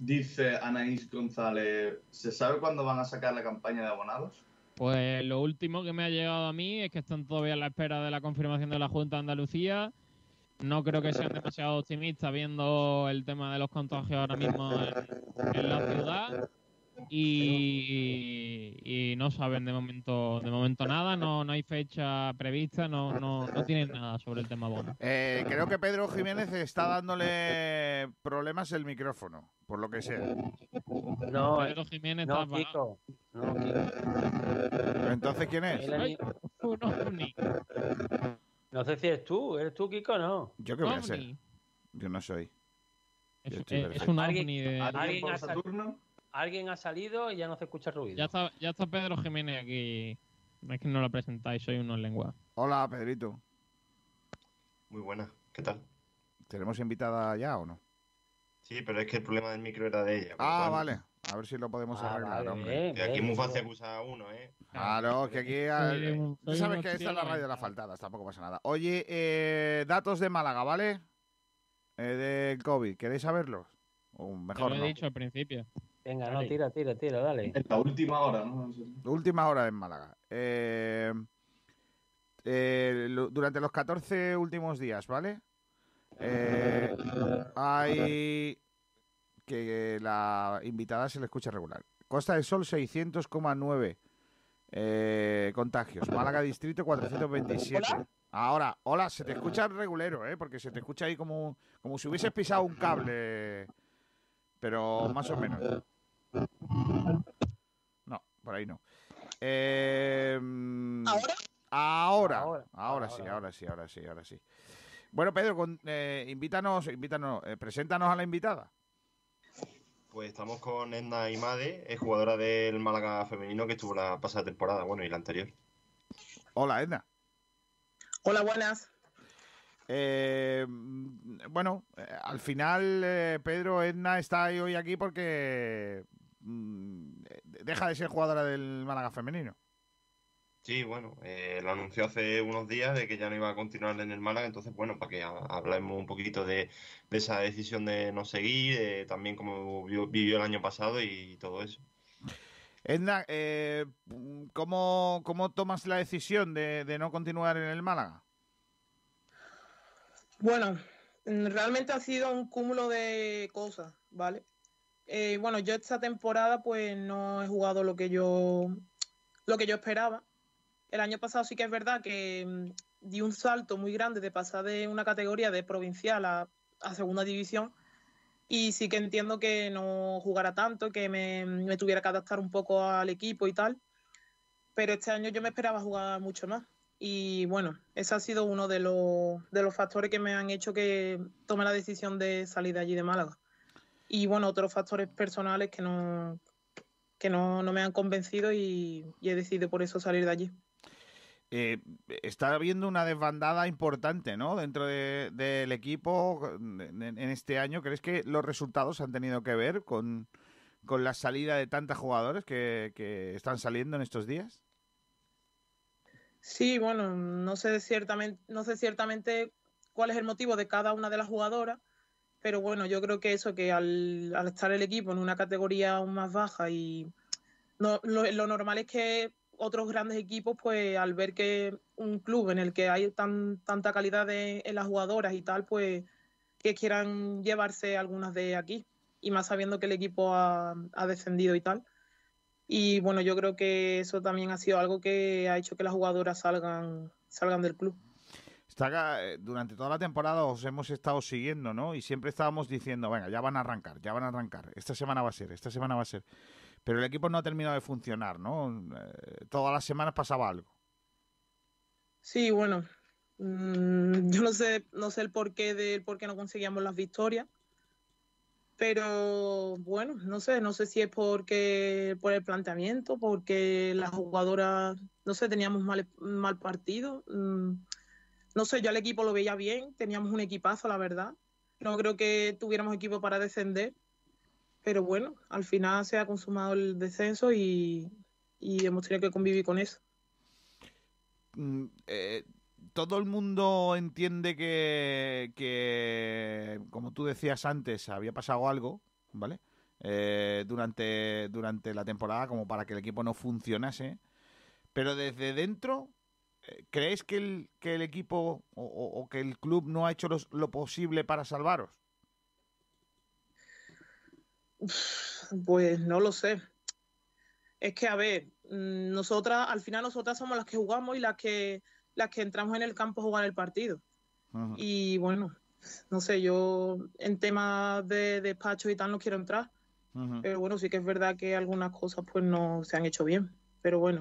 S3: Dice Anaís González, ¿se sabe cuándo van a sacar la campaña de abonados?
S5: Pues lo último que me ha llegado a mí es que están todavía a la espera de la confirmación de la Junta de Andalucía. No creo que sean demasiado optimistas viendo el tema de los contagios ahora mismo en, en la ciudad. Y, y no saben de momento de momento nada, no, no hay fecha prevista, no, no, no tienen nada sobre el tema bono.
S2: Eh, creo que Pedro Jiménez está dándole problemas el micrófono, por lo que sea.
S4: No,
S5: Pedro Jiménez
S4: no,
S5: está.
S4: Kiko. No, Kiko.
S2: Entonces, ¿quién es?
S5: Ay, un ovni.
S4: No sé si eres tú, ¿eres tú, Kiko o no?
S2: ¿Yo qué voy a ser? Yo no soy.
S5: Es,
S2: estoy
S5: es- un
S4: ¿Alguien-
S5: ovni de...
S3: ¿Alguien
S4: ¿Alguien
S3: Saturno?
S4: Alguien ha salido y ya no se escucha ruido.
S5: Ya está, ya está Pedro Jiménez aquí. Es que no lo presentáis, soy unos lenguas.
S2: Hola, Pedrito.
S18: Muy buena, ¿qué tal?
S2: ¿Tenemos invitada ya o no?
S18: Sí, pero es que el problema del micro era de ella.
S2: Ah, vale. A ver si lo podemos
S4: Ah,
S2: arreglar,
S4: vale,
S2: hombre.
S4: bien,
S18: Que aquí
S4: bien,
S18: muy fácil acusar a uno, ¿eh?
S2: Claro, que aquí... Tú sabes que esta es la radio de las faltadas, tampoco pasa nada. Oye, eh, datos de Málaga, ¿vale? Eh, del COVID, ¿queréis saberlos? O
S5: Te
S2: mejor
S5: lo he
S2: no.
S5: dicho al principio.
S4: Venga, no, tira, tira, tira, dale.
S3: En la última hora, ¿no?
S2: Última hora en Málaga. Eh, eh, lo- durante los 14 últimos días, ¿vale? Eh, hay que la invitada se le escucha regular. Costa del Sol 600,9 eh, contagios. Málaga Distrito 427. Ahora, hola, se te escucha regulero, ¿eh? Porque se te escucha ahí como, como si hubieses pisado un cable. Pero más o menos. No, por ahí no. Eh, ¿Ahora? Ahora, ahora, sí, ahora sí, ahora sí, ahora sí. Bueno, Pedro, con- eh, invítanos, invítanos, eh, preséntanos a la invitada.
S18: Pues estamos con Edna Imade, es jugadora del Málaga femenino que estuvo la pasada temporada, bueno, y la anterior.
S2: Hola, Edna.
S19: Hola, buenas.
S2: Eh, mm, bueno, eh, al final, eh, Pedro, Edna está hoy aquí porque deja de ser jugadora del Málaga femenino.
S18: Sí, bueno, eh, lo anunció hace unos días de que ya no iba a continuar en el Málaga, entonces, bueno, para que ha- hablemos un poquito de, de esa decisión de no seguir, también cómo vivió, vivió el año pasado y todo eso.
S2: Edna, eh, ¿cómo, ¿cómo tomas la decisión de, de no continuar en el Málaga?
S19: Bueno, mm, realmente ha sido un cúmulo de cosas, ¿vale? Eh, bueno, yo esta temporada pues no he jugado lo que yo lo que yo esperaba. El año pasado sí que es verdad que mm, di un salto muy grande de pasar de una categoría de provincial a, a segunda división y sí que entiendo que no jugara tanto, que me, me tuviera que adaptar un poco al equipo y tal. Pero este año yo me esperaba jugar mucho más. Y bueno, ese ha sido uno de los, de los factores que me han hecho que tome la decisión de salir de allí de Málaga. Y bueno, otros factores personales que no, que no, no me han convencido y, y he decidido por eso salir de allí.
S2: Eh, está habiendo una desbandada importante, ¿no? Dentro de- del equipo en, en este año. ¿Crees que los resultados han tenido que ver con, con la salida de tantos jugadores que, que están saliendo en estos días?
S19: Sí, bueno, no sé ciertamente, no sé ciertamente cuál es el motivo de cada una de las jugadoras, pero bueno, yo creo que eso, que al, estar el equipo en una categoría aún más baja y no, lo, lo normal es que otros grandes equipos, pues al ver que un club en el que hay tan, tanta calidad de- en las jugadoras y tal, pues que quieran llevarse algunas de aquí, y más sabiendo que el equipo ha, ha descendido y tal. Y bueno, yo creo que eso también ha sido algo que ha hecho que las jugadoras salgan, salgan del club.
S2: Eh, durante toda la temporada os hemos estado siguiendo, ¿no? Y siempre estábamos diciendo, venga, ya van a arrancar, ya van a arrancar. Esta semana va a ser, esta semana va a ser. Pero el equipo no ha terminado de funcionar, ¿no? Eh, todas las semanas pasaba algo.
S19: Sí, bueno, mm, yo no sé, no sé el porqué del por qué no conseguíamos las victorias, pero bueno, no sé, no sé si es porque por el planteamiento, porque las jugadoras, no sé, teníamos mal, mal partido. mm, no sé, yo al equipo lo veía bien, teníamos un equipazo, la verdad. No creo que tuviéramos equipo para descender, pero bueno, al final se ha consumado el descenso y, y hemos tenido que convivir con eso.
S2: Mm, eh, todo el mundo entiende que, que, como tú decías antes, había pasado algo, ¿vale? Eh, durante, durante la temporada como para que el equipo no funcionase. Pero desde dentro, ¿crees que el, que el equipo o, o- o que el club no ha hecho los- lo posible para salvaros?
S19: Pues no lo sé. Es que, a ver, mm, nosotras, al final nosotras somos las que jugamos y las que, las que entramos en el campo a jugar el partido. Y bueno, no sé, yo en temas de despacho y tal no quiero entrar, pero bueno, sí que es verdad que algunas cosas pues no se han hecho bien. Pero bueno,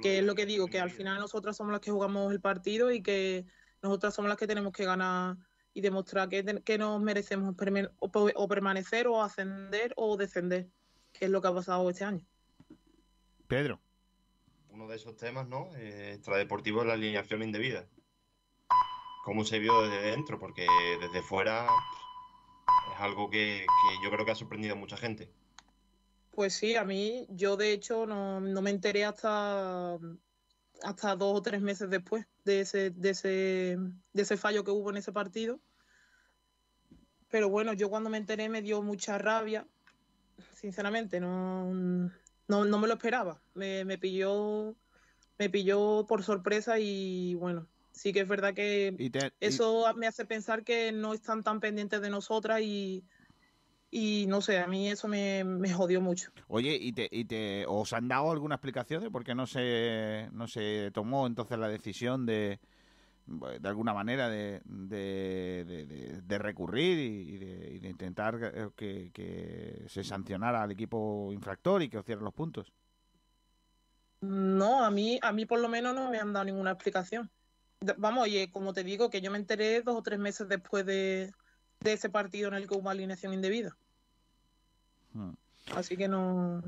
S19: que es lo que digo, que al final nosotras somos las que jugamos el partido y que nosotras somos las que tenemos que ganar y demostrar que, que nos merecemos o, permanecer o ascender o descender, que es lo que ha pasado este año.
S2: Pedro.
S18: Uno de esos temas, ¿no? Eh, extradeportivo es la alineación indebida. ¿Cómo se vio desde dentro? Porque desde fuera es algo que, que yo creo que ha sorprendido a mucha gente.
S19: Pues sí, a mí, yo de hecho no, no me enteré hasta, hasta dos o tres meses después de ese, de ese, de ese fallo que hubo en ese partido. Pero bueno, yo cuando me enteré me dio mucha rabia, sinceramente, no, no, no me lo esperaba. Me, me pilló, me pilló por sorpresa y bueno, sí que es verdad que
S2: y-
S19: eso me hace pensar que no están tan pendientes de nosotras y, y no sé, a mí eso me, me jodió mucho.
S2: Oye, ¿y te, y te os han dado alguna explicación de por qué no se, no se tomó entonces la decisión de, de alguna manera de, de, de- recurrir y, y de, intentar que, que se sancionara al equipo infractor y que os dieran los puntos?
S19: No, a mí, a mí por lo menos no me han dado ninguna explicación. vamos, y como te digo, que yo me enteré dos o tres meses después de, de ese partido en el que hubo alineación indebida.
S2: Hmm.
S19: Así que no.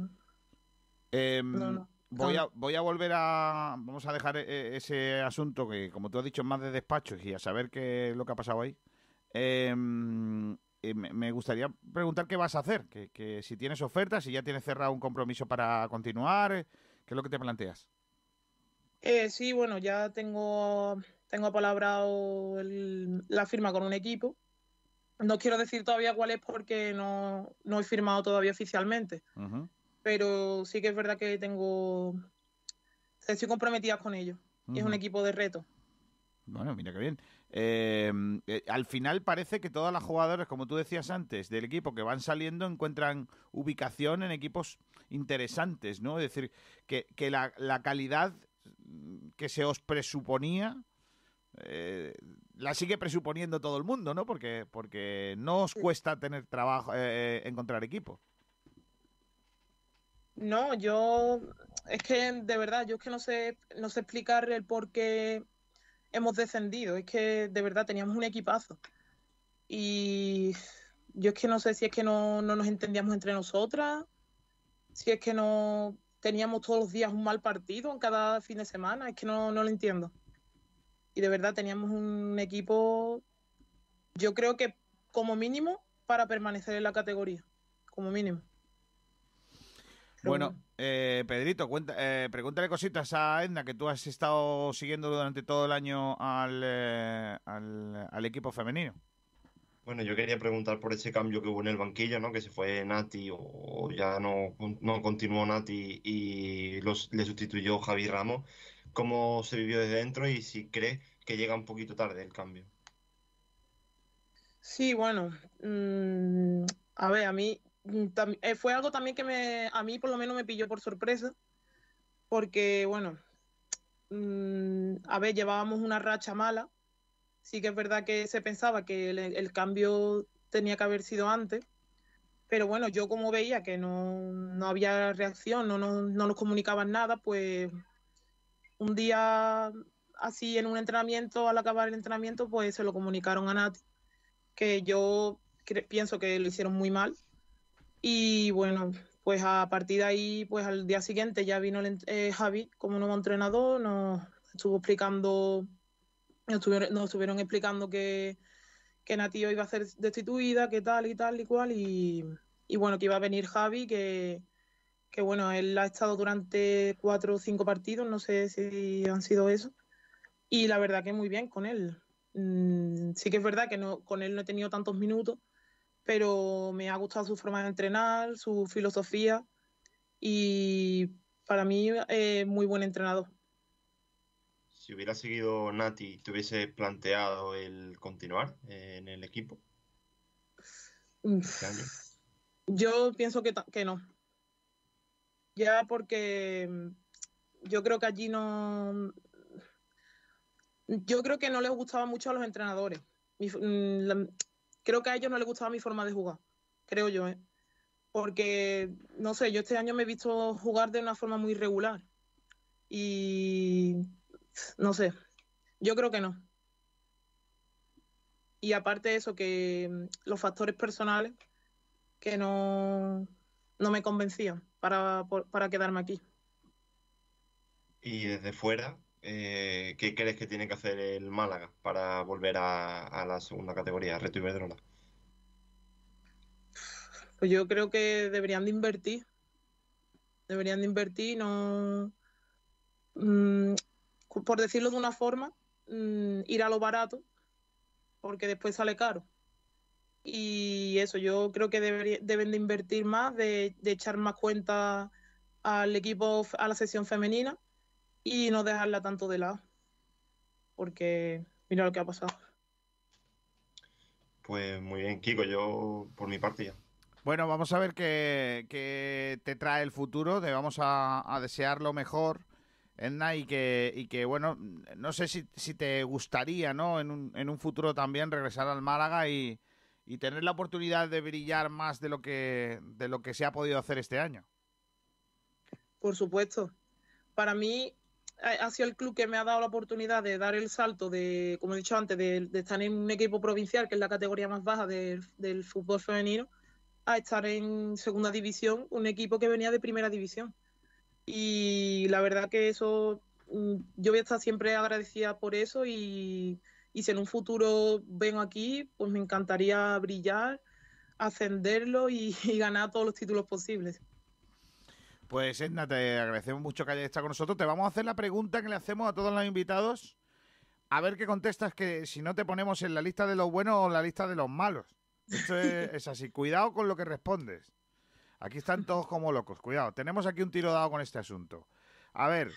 S2: Em,
S19: No, no.
S2: Voy, a, voy a volver a. Vamos a dejar eh, ese asunto que, como tú has dicho, es más de despachos y a saber qué es lo que ha pasado ahí. Em, eh, me gustaría preguntar qué vas a hacer. Que, que si tienes ofertas, si ya tienes cerrado un compromiso para continuar, eh, ¿qué es lo que te planteas?
S19: Eh, sí, bueno, ya tengo, tengo apalabrado el- la firma con un equipo. No quiero decir todavía cuál es porque no, no he firmado todavía oficialmente, pero sí que es verdad que tengo, estoy comprometida con ellos. Y es un equipo de reto.
S2: Bueno, mira qué bien. Eh, eh, al final parece que todas las jugadoras, como tú decías antes, del equipo que van saliendo encuentran ubicación en equipos interesantes, ¿no? Es decir, que, que la, la calidad que se os presuponía eh, la sigue presuponiendo todo el mundo, ¿no? Porque, porque no os cuesta tener trabajo, eh, encontrar equipo.
S19: No, yo es que de verdad, yo es que no sé, no sé explicar el por qué hemos descendido. Es que de verdad teníamos un equipazo. Y yo es que no sé si es que no, no nos entendíamos entre nosotras, si es que no teníamos todos los días un mal partido en cada fin de semana, es que no, no lo entiendo. Y de verdad teníamos un equipo, yo creo que como mínimo para permanecer en la categoría, como mínimo. Pero
S2: Bueno, eh, Pedrito, cuenta, eh, pregúntale cositas a Edna, que tú has estado siguiendo durante todo el año al, eh, al, al equipo femenino.
S18: Bueno, yo quería preguntar por ese cambio que hubo en el banquillo, ¿no? Que se fue Nati o ya no, no continuó Nati y los, le sustituyó Javi Ramos. ¿Cómo se vivió desde dentro y si crees que llega un poquito tarde el cambio?
S19: Sí, bueno, mm, a ver, a mí mm, eh, fue algo también que me, a mí por lo menos me pilló por sorpresa, porque bueno, mm, a ver, llevábamos una racha mala, sí que es verdad que se pensaba que el, el cambio tenía que haber sido antes, pero bueno, yo como veía que no, no había reacción, no, no, no nos comunicaban nada, pues un día así en un entrenamiento, al acabar el entrenamiento, pues se lo comunicaron a Nati que yo pienso que lo hicieron muy mal. Y bueno, pues a partir de ahí, pues al día siguiente ya vino el eh, Javi como nuevo entrenador, nos estuvo explicando, nos estuvieron, nos estuvieron explicando que, que Nati iba a ser destituida, que tal y tal y cual, y, y bueno, que iba a venir Javi, que, que bueno, él ha estado durante cuatro o cinco partidos, no sé si han sido eso, y la verdad que muy bien con él. Mm, sí que es verdad que no, con él no he tenido tantos minutos, pero me ha gustado su forma de entrenar, su filosofía y para mí es muy buen entrenador.
S18: Si hubiera seguido Nati, ¿te hubiese planteado el continuar eh, en el equipo
S19: Mm,
S18: este año?
S19: Yo pienso que, que no. Ya porque mm, yo creo que allí no... Yo creo que no les gustaba mucho a los entrenadores. Mm, creo que a ellos no les gustaba mi forma de jugar. Creo yo, ¿eh? Porque, no sé, yo este año me he visto jugar de una forma muy regular. Y no sé, yo creo que no. Y aparte de eso, que mm, los factores personales que no, no me convencían para, para quedarme aquí.
S18: Y desde fuera, eh, ¿qué crees que tiene que hacer el Málaga para volver a, a la segunda categoría, Reto Iberdrola?
S19: Pues yo creo que deberían de invertir. Deberían de invertir, no. mm, por decirlo de una forma, mm, ir a lo barato, porque después sale caro. Y eso, yo creo que debería- deben de invertir más, de, de echar más cuenta al equipo, a la sección femenina y no dejarla tanto de lado. Porque mira lo que ha pasado.
S18: Pues muy bien, Kiko, yo por mi parte ya.
S2: Bueno, vamos a ver qué, qué te trae el futuro. Te vamos a, a desear lo mejor, Edna, y que, y que bueno, no sé si, si te gustaría, ¿no? En un, en un futuro también regresar al Málaga y, y tener la oportunidad de brillar más de lo que de lo que se ha podido hacer este año.
S19: Por supuesto. Para mí, ha ha sido el club que me ha dado la oportunidad de dar el salto de, como he dicho antes, de, de estar en un equipo provincial, que es la categoría más baja del, del fútbol femenino, a estar en segunda división, un equipo que venía de primera división. Y la verdad que eso, mm, yo voy a estar siempre agradecida por eso y, y si en un futuro vengo aquí, pues me encantaría brillar, ascenderlo y, y ganar todos los títulos posibles.
S2: Pues Edna, te agradecemos mucho que hayas estado con nosotros. Te vamos a hacer la pregunta que le hacemos a todos los invitados. A ver qué contestas que si no te ponemos en la lista de los buenos o en la lista de los malos. Esto es, es así. Cuidado con lo que respondes. Aquí están todos como locos. Cuidado. Tenemos aquí un tiro dado con este asunto. A ver,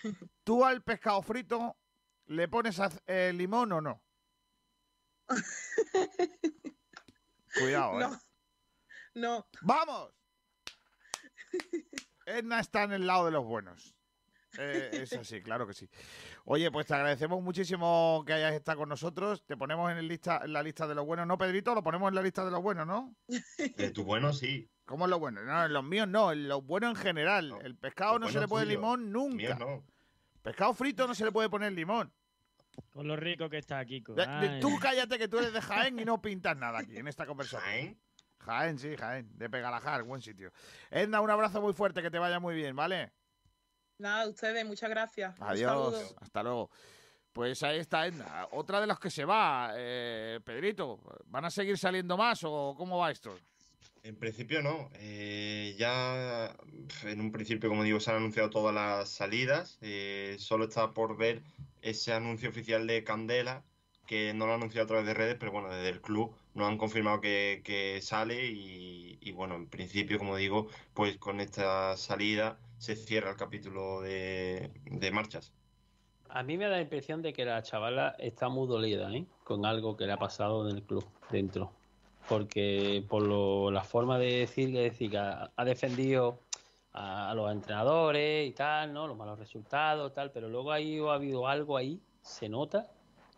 S2: ¿tú al pescado frito le pones eh, limón o no? Cuidado, ¿eh?
S19: No. No.
S2: ¡Vamos! Edna está en el lado de los buenos. Eh, es así, claro que sí. Oye, pues te agradecemos muchísimo que hayas estado con nosotros. Te ponemos en, el lista, en la lista de los buenos, ¿no, Pedrito? Lo ponemos en la lista de los buenos, ¿no?
S18: De tu bueno, sí.
S2: ¿Cómo es lo bueno? No, en los míos no, en los buenos en general. El pescado no se le pone limón nunca.
S18: Míos no.
S2: Pescado frito no se le puede poner limón.
S9: Con lo rico que está Kiko.
S2: De- de- tú cállate que tú eres de Jaén y no pintas nada aquí en esta conversación. ¿Jaén? Jaén, sí, Jaén. De Pegalajar, buen sitio. Edna, un abrazo muy fuerte, que te vaya muy bien, ¿vale?
S19: Nada, ustedes, muchas gracias.
S2: Adiós, hasta luego. Pues ahí está Edna. Otra de los que se va, eh, Pedrito. ¿Van a seguir saliendo más o cómo va esto?
S18: En principio no. Eh, ya en un principio, como digo, se han anunciado todas las salidas. Eh, solo está por ver ese anuncio oficial de Candela, que no lo han anunciado a través de redes, pero bueno, desde el club nos han confirmado que, que sale y, bueno, en principio, como digo, pues con esta salida se cierra el capítulo de, de marchas.
S4: A mí me da la impresión de que la chavala está muy dolida, ¿eh? Con algo que le ha pasado en el club dentro. Porque por lo- la forma de decir que decir ha, ha defendido a, a los entrenadores y tal, ¿no? Los malos resultados, tal, pero luego ahí ha habido algo ahí, se nota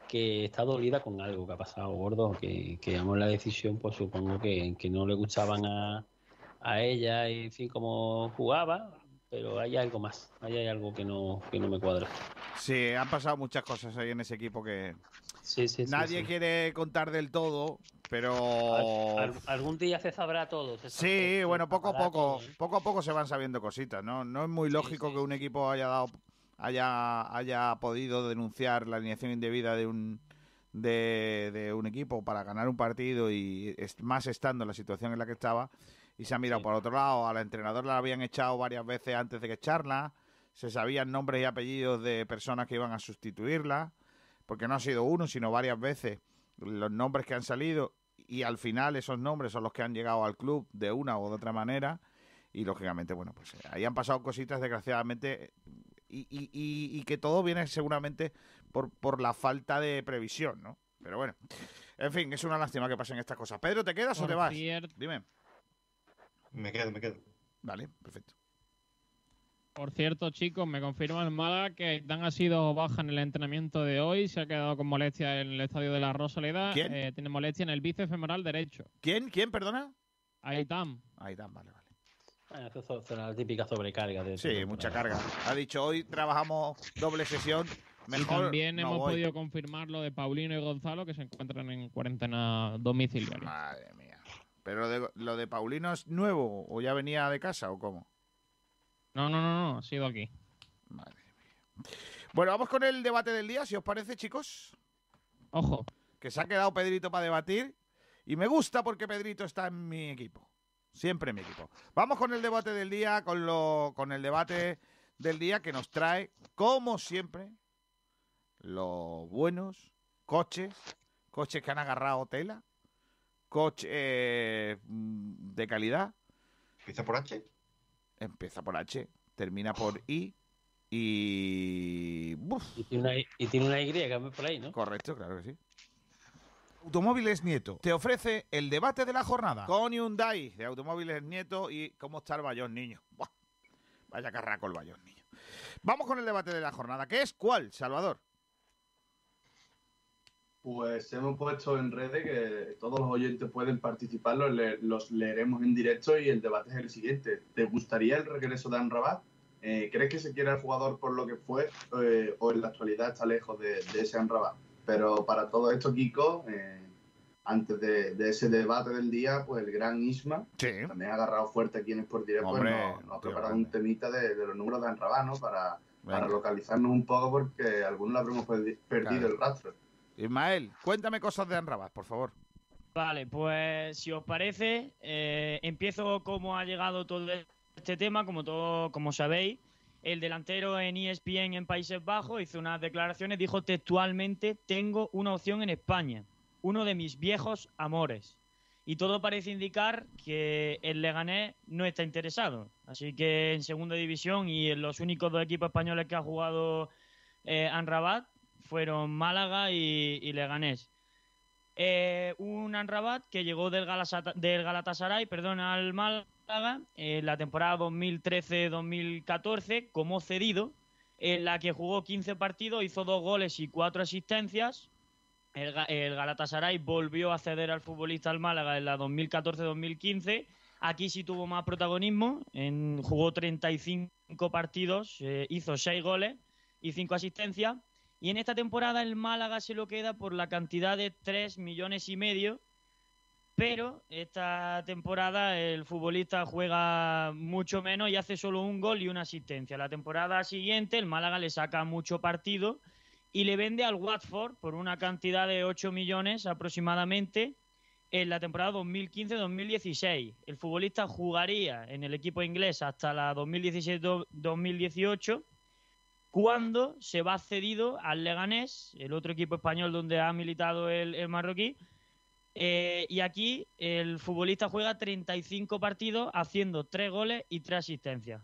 S4: que está dolida con algo que ha pasado, gordo, que, que llamó la decisión, pues supongo que, que no le gustaban a, a ella y en fin cómo jugaba, pero hay algo más, ahí hay algo que no, que no me cuadra.
S2: Sí, han pasado muchas cosas ahí en ese equipo que
S4: Sí, sí, sí,
S2: nadie
S4: sí.
S2: quiere contar del todo, pero...
S4: Al- algún día se sabrá todo. se
S2: Sí, bueno, poco a poco,
S4: todo, ¿eh?
S2: poco a poco se van sabiendo cositas, ¿no? No es muy lógico que un equipo haya dado, haya, haya podido denunciar la alineación indebida de un de, de un equipo para ganar un partido y es- más estando en la situación en la que estaba y se ha mirado por otro lado, a la entrenadora la habían echado varias veces antes de que echarla, se sabían nombres y apellidos de personas que iban a sustituirla, porque no ha sido uno, sino varias veces los nombres que han salido y al final esos nombres son los que han llegado al club de una u de otra manera y lógicamente, bueno, pues eh, ahí han pasado cositas desgraciadamente y, y- y- y que todo viene seguramente por, por la falta de previsión, ¿no? Pero bueno, en fin, es una lástima que pasen estas cosas. Pedro, ¿te quedas o te vas?
S5: cier-
S2: Dime.
S18: Me quedo, me quedo.
S2: Vale, perfecto.
S5: Por cierto, chicos, me confirma el Málaga que Dan ha sido baja en el entrenamiento de hoy, se ha quedado con molestia en el estadio de la Rosaleda,
S2: ¿Quién?
S5: eh, tiene molestia en el bíceps femoral derecho.
S2: ¿Quién? ¿Quién, perdona?
S5: Aitam.
S2: Aitam, vale, vale.
S4: Ah, eso es la típica sobrecarga. De
S2: Sí, mucha carga. Ha dicho, hoy trabajamos doble sesión,
S5: Y
S2: mejor
S5: también
S2: no
S5: hemos
S2: voy".
S5: podido confirmar lo de Paulino y Gonzalo que se encuentran en cuarentena domiciliaria.
S2: Madre mía. ¿Pero lo de, lo de Paulino es nuevo o ya venía de casa o cómo?
S5: No, no, no, no, ha sido aquí.
S2: Bueno, vamos con el debate del día, si os parece, chicos.
S5: Ojo.
S2: Que se ha quedado Pedrito para debatir. Y me gusta porque Pedrito está en mi equipo. Siempre en mi equipo. Vamos con el debate del día, con, lo, con el debate del día que nos trae, como siempre, los buenos coches, coches que han agarrado tela, coches eh, de calidad.
S18: ¿Empieza por H?
S2: Empieza por H, termina por I y... ¡buf!
S4: Y tiene una, y tiene una Y por ahí, ¿no?
S2: Correcto, claro que sí. Automóviles Nieto te ofrece el debate de la jornada con Hyundai de Automóviles Nieto y cómo está el Bayón, niño. Buah, Vaya carraco el Bayón, niño. Vamos con el debate de la jornada. ¿Qué es cuál, Salvador?
S3: Pues hemos puesto en redes que todos los oyentes pueden participar, los, le- los leeremos en directo y el debate es el siguiente. ¿Te gustaría el regreso de Anrabat? Eh, ¿Crees que se quiere el jugador por lo que fue eh, o en la actualidad está lejos de, de ese Amrabat? Pero para todo esto, Kiko, eh, antes de, de ese debate del día, pues el gran Isma, también ha agarrado fuerte aquí en Sport Direct, pues nos, nos ha preparado un temita de, de los números de Amrabat, ¿no? Para, localizarnos un poco porque algunos le habremos perdi- perdido
S2: Claro.
S3: el rastro.
S2: Ismael, cuéntame cosas de Anrabat, por favor.
S9: Vale, pues si os parece, eh, empiezo cómo ha llegado todo este tema, como todo, como sabéis. El delantero en ESPN en Países Bajos hizo unas declaraciones, dijo textualmente, tengo una opción en España, uno de mis viejos amores. Y todo parece indicar que el Leganés no está interesado. Así que en segunda división y en los únicos dos equipos españoles que ha jugado eh, Anrabat fueron Málaga y, Leganés. Eh, un Anrabat que llegó del, del Galatasaray perdón, al Málaga en la temporada 2013-2014 como cedido, en la que jugó 15 partidos, hizo dos goles y cuatro asistencias. El Galatasaray volvió a ceder al futbolista al Málaga en la 2014-2015. Aquí sí tuvo más protagonismo, en, jugó 35 partidos, eh, hizo 6 goles y 5 asistencias. Y en esta temporada el Málaga se lo queda por la cantidad de 3 millones y medio. Pero esta temporada el futbolista juega mucho menos y hace solo un gol y una asistencia. La temporada siguiente el Málaga le saca mucho partido y le vende al Watford por una cantidad de 8 millones aproximadamente en la temporada 2015-2016. El futbolista jugaría en el equipo inglés hasta la 2017-2018 cuando se va cedido al Leganés, el otro equipo español donde ha militado el, marroquí. Eh, y aquí el futbolista juega 35 partidos haciendo 3 goles y 3 asistencias.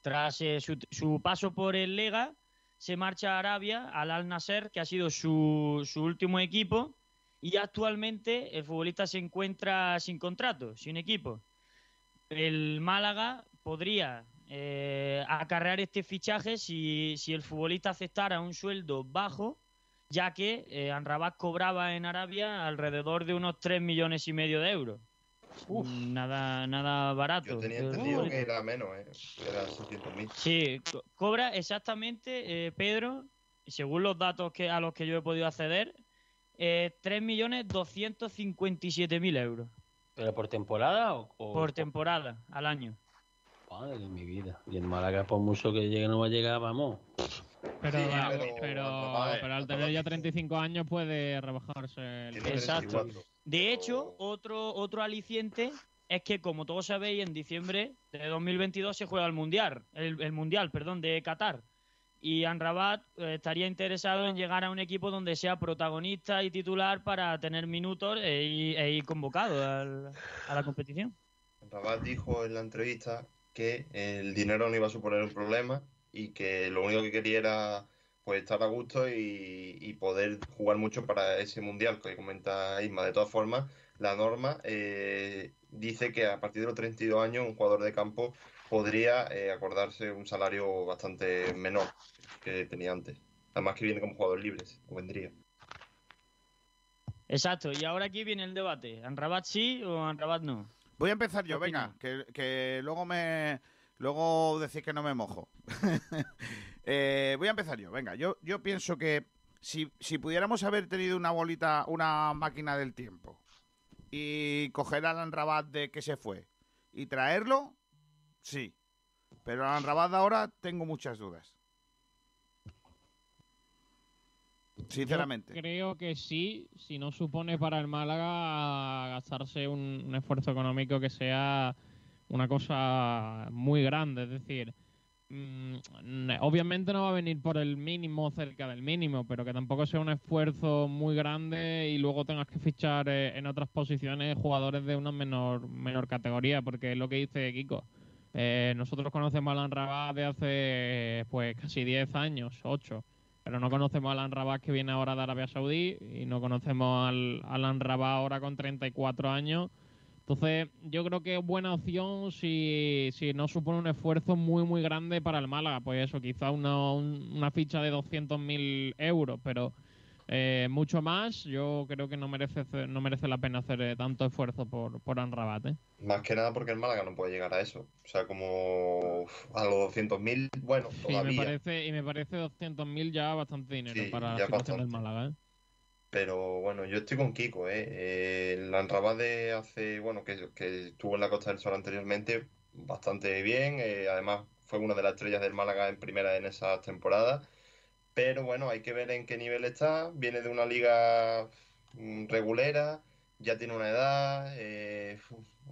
S9: Tras eh, su, paso por el Lega, se marcha a Arabia, al Al Nasser, que ha sido su último equipo. Y actualmente el futbolista se encuentra sin contrato, sin equipo. El Málaga podría eh, acarrear este fichaje si, si el futbolista aceptara un sueldo bajo, ya que eh, Anrabat cobraba en Arabia alrededor de unos 3 millones y medio de euros. Nada, nada barato.
S18: Yo tenía entendido que era menos, ¿eh? Que era 600.000.
S9: Sí, co- cobra exactamente, eh, Pedro, según los datos que, a los que yo he podido acceder, eh, 3.257.000 euros
S4: ¿Pero por temporada o, o-
S9: por temporada al año.
S4: Madre de mi vida. Y en Málaga, por mucho que llegue, no va a llegar, vamos.
S5: Pero,
S4: Sí,
S5: pero,
S4: pero-
S5: pero, pero al tener ya 35 años puede rebajarse el
S9: Exacto. De hecho, otro, otro aliciente es que, como todos sabéis, en diciembre de 2022 se juega el Mundial, el, el Mundial, perdón, de Qatar. Y Anrabat eh, estaría interesado en llegar a un equipo donde sea protagonista y titular para tener minutos e, ir- e ir convocado al- a la competición.
S18: Rabat dijo en la entrevista que el dinero no iba a suponer un problema y que lo único que quería era pues estar a gusto y, poder jugar mucho para ese mundial que comenta Isma. De todas formas, la norma eh, dice que a partir de los 32 años un jugador de campo podría eh, acordarse un salario bastante menor que tenía antes. Además que viene como jugador libre, o vendría.
S9: Exacto, y ahora aquí viene el debate. ¿Anrabat sí o Anrabat no?
S2: Voy a empezar yo, venga, que, que luego me luego decís que no me mojo. Eh, voy a empezar yo, venga. Yo, yo pienso que si, si pudiéramos haber tenido una bolita, una máquina del tiempo y coger al Anrabat de que se fue y traerlo, sí. Pero al Anrabat de ahora tengo muchas dudas. Sinceramente.
S5: Yo creo que sí, si no supone para el Málaga gastarse un, un esfuerzo económico que sea una cosa muy grande. Es decir, mm, n- obviamente no va a venir por el mínimo cerca del mínimo, pero que tampoco sea un esfuerzo muy grande y luego tengas que fichar eh, en otras posiciones jugadores de una menor, menor categoría, porque es lo que dice Kiko. Eh, nosotros conocemos a Alan Rabat de hace pues casi 10 años, 8 pero no conocemos a Alan Rabat que viene ahora de Arabia Saudí y no conocemos al Alan Rabat ahora con 34 años. Entonces, yo creo que es buena opción si, si no supone un esfuerzo muy, muy grande para el Málaga. Pues eso, quizá una, un- una ficha de 200.000 euros, pero eh, mucho más, yo creo que no merece no merece la pena hacer eh, tanto esfuerzo por, por Anrabat. ¿eh?
S18: Más que nada porque el Málaga no puede llegar a eso. O sea, como a los 200.000, bueno,
S5: Y me
S18: todavía.
S5: parece, y me parece 200.000 ya bastante dinero
S18: Sí,
S5: para la situación del. Málaga. ¿eh?
S18: Pero bueno, yo estoy con Kiko, ¿eh? Eh, el Anrabat de hace, bueno, que, que estuvo en la Costa del Sol anteriormente, bastante bien. eh, además, fue una de las estrellas del Málaga en primera en esas temporadas. Pero bueno, hay que ver en qué nivel está. Viene de una liga mm, regulera, ya tiene una edad. eh,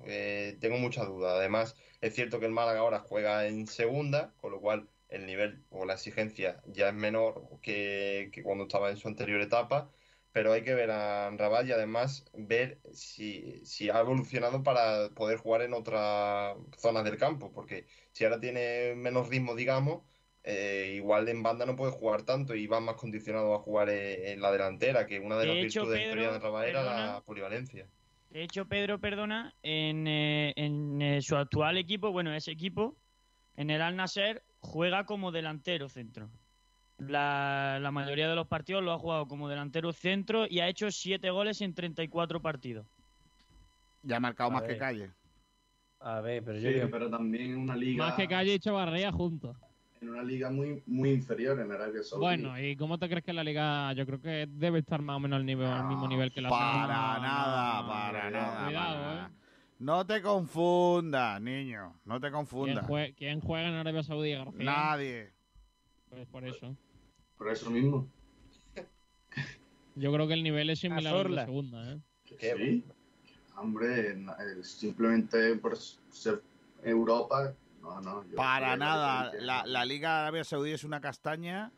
S18: eh, tengo muchas dudas. Además, es cierto que el Málaga ahora juega en segunda, con lo cual el nivel o la exigencia ya es menor que, que cuando estaba en su anterior etapa. Pero hay que ver a Rabat y además ver si, si ha evolucionado para poder jugar en otras zonas del campo. Porque si ahora tiene menos ritmo, digamos, eh, igual en banda no puede jugar tanto y va más condicionado a jugar en, en la delantera, que una de,
S9: De
S18: las
S9: hecho,
S18: virtudes
S9: Pedro,
S18: historias de Rabat era la polivalencia.
S9: De hecho, Pedro, perdona, en, eh, en, eh, su actual equipo, bueno, ese equipo, en el Al Nasser, juega como delantero centro. La, la mayoría de los partidos lo ha jugado como delantero centro y ha hecho 7 goles en 34 partidos.
S2: Ya ha marcado
S9: A
S2: más que calle.
S4: A ver, pero
S3: Sí, pero también una liga,
S5: Más que Calle y Chavarría juntos.
S3: En una liga muy, muy inferior en Arabia Saudí.
S5: Bueno, ¿y cómo te crees que la liga? Yo creo que debe estar más o menos al, nivel, al mismo nivel que la
S2: Para
S5: segunda.
S2: nada, para nada.
S5: Cuidado,
S2: para
S5: ¿eh?
S2: nada. No te confundas, niño. No te
S5: ¿Quién,
S2: confundas.
S5: jue- quién juega en Arabia Saudí, García?
S2: Nadie.
S5: Pues por eso.
S3: Por eso mismo.
S5: Yo creo que el nivel es similar al de
S9: Cazorla.
S5: segunda, ¿eh?
S3: Sí. Hombre, eh, simplemente por ser Europa. No, no. yo
S2: Para nada. La, la Liga de Arabia Saudí es una castaña.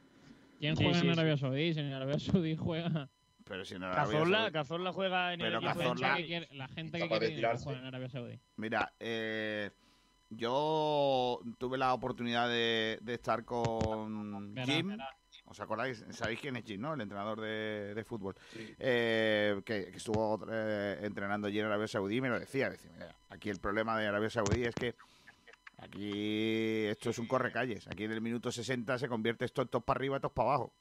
S5: ¿Quién juega
S9: sí,
S5: en. Arabia Saudí? Si en Arabia Saudí juega...
S2: Pero si no Arabia
S9: Cazorla,
S2: Saudí-
S9: Cazorla juega en el
S2: Pero
S9: equipo de
S2: Cazorla-
S5: que quiere- la gente que quiere juega en Arabia Saudí.
S2: Mira, eh, yo tuve la oportunidad de, de estar con
S5: Verá,
S2: Jim.
S5: verá.
S2: ¿Os acordáis? ¿Sabéis quién es Jim, no? El entrenador de, de fútbol. Eh, que, que estuvo eh, entrenando allí en Arabia Saudí y me lo decía. decía "Mira, aquí el problema de Arabia Saudí es que aquí esto es un correcalles. Aquí en el minuto 60 se convierte esto estos para arriba, estos para abajo.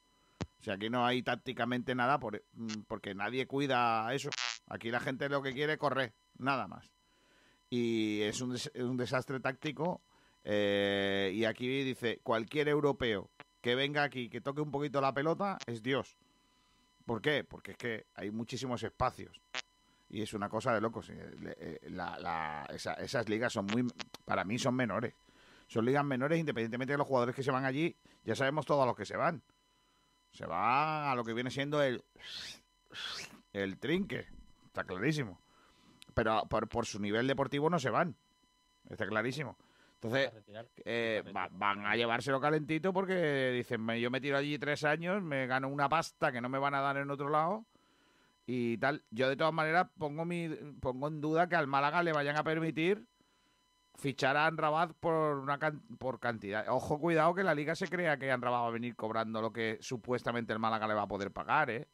S2: O sea, aquí no hay tácticamente nada mm, porque nadie cuida eso. Aquí la gente lo que quiere es correr, nada más. Y es un desastre táctico. eh, y aquí dice, cualquier europeo que venga aquí, que toque un poquito la pelota, es Dios. ¿Por qué? Porque es que hay muchísimos espacios. Y es una cosa de locos. eh, eh, la- la- esa- esas ligas son muy, para mí son menores. Son ligas menores independientemente de los jugadores que se van allí. Ya sabemos todos a los que se van. Se va a lo que viene siendo el, el trinque. Está clarísimo. Pero por, por su nivel deportivo no se van. Está clarísimo. Entonces, eh, va- van a llevárselo calentito porque dicen, "Me- yo me tiro allí tres años, me gano una pasta que no me van a dar en otro lado y tal. Yo de todas maneras pongo mi pongo en duda que al Málaga le vayan a permitir fichar a Anrabat por una can- por cantidad. Ojo, cuidado que la liga se crea que Anrabat va a venir cobrando lo que supuestamente el Málaga le va a poder pagar, ¿eh?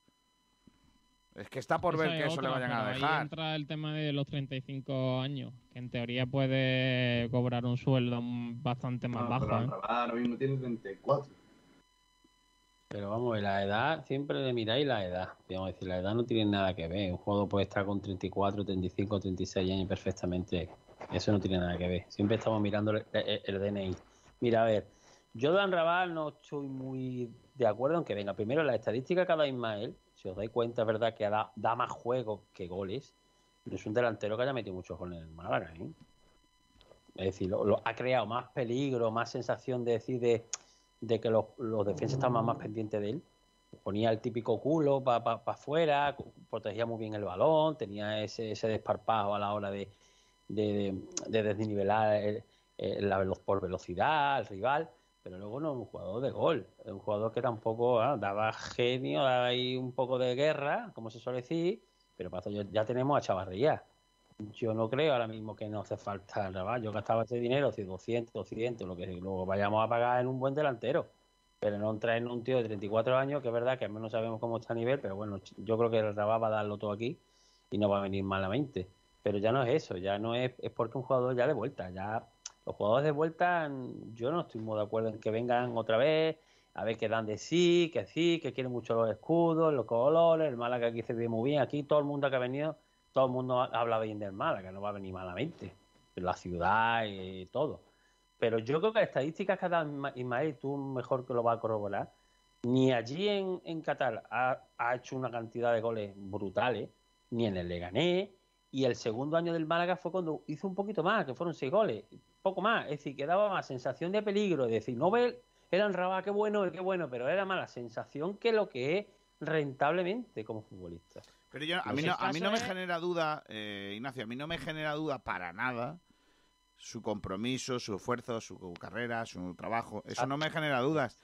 S2: Es que está por
S5: Esa
S2: ver
S5: es
S2: que eso le vayan a
S5: pero Ahí
S2: dejar.
S5: entra el tema de los 35 años, que en teoría puede cobrar un sueldo bastante más
S3: No,
S5: bajo.
S3: pero
S5: ¿eh?
S3: Anrabat ahora mismo tiene 34.
S4: Pero vamos, la edad, siempre le miráis la edad. A decir, la edad no tiene nada que ver. Un jugador puede estar con 34, 35, 36 años perfectamente. Eso no tiene nada que ver. Siempre estamos mirando el, DNI. Mira, a ver, yo de Raval no estoy muy de acuerdo, aunque venga, primero la estadística que ha dado Ismael, si os dais cuenta, es verdad que da, da más juego que goles. No es un delantero que haya metido muchos goles en el Málaga, ¿eh? Es decir, lo- lo- ha creado más peligro, más sensación de decir de, de que los, los defensas estaban más pendientes de él. Ponía el típico culo para pa, afuera, protegía muy bien el balón, tenía ese, ese desparpajo a la hora de, de, de- de desnivelar el- la por velocidad al rival, pero luego no un jugador de gol, un jugador que tampoco ah, daba genio, daba ahí un poco de guerra, como se suele decir, pero para eso ya, ya tenemos a Chavarría. Yo no creo ahora mismo que no hace falta Rabat. Yo gastaba ese dinero, si 200, 200, lo que luego vayamos a pagar en un buen delantero. Pero no traen un tío de 34 años, que es verdad que al menos no sabemos cómo está a nivel, pero bueno, yo creo que el Rabat va a darlo todo aquí y no va a venir malamente. Pero ya no es eso, ya no es, es porque un jugador ya de vuelta, ya los jugadores de vuelta, mm, yo no estoy muy de acuerdo en que vengan otra vez a ver, que dan de sí, que sí, que quieren mucho los escudos, los colores, el Málaga aquí se ve muy bien. Aquí todo el mundo que ha venido, todo el mundo habla bien del Málaga, no va a venir malamente. La ciudad y todo. Pero yo creo que las estadísticas que ha dado Isma- Ismael, tú mejor que lo vas a corroborar, ni allí en, en Qatar ha, hecho una cantidad de goles brutales, ni en el Leganés, y el segundo año del Málaga fue cuando hizo un poquito más, que fueron seis goles, poco más, es decir, que daba más sensación de peligro, es decir, no ver, eran Rabá, qué bueno, qué bueno, pero era más la sensación que lo que es rentablemente como futbolista.
S2: Pero yo, a mí no, a mí no me genera duda, eh, Ignacio, a mí no me genera duda para nada su compromiso, su esfuerzo, su carrera, su trabajo. Eso no me genera dudas.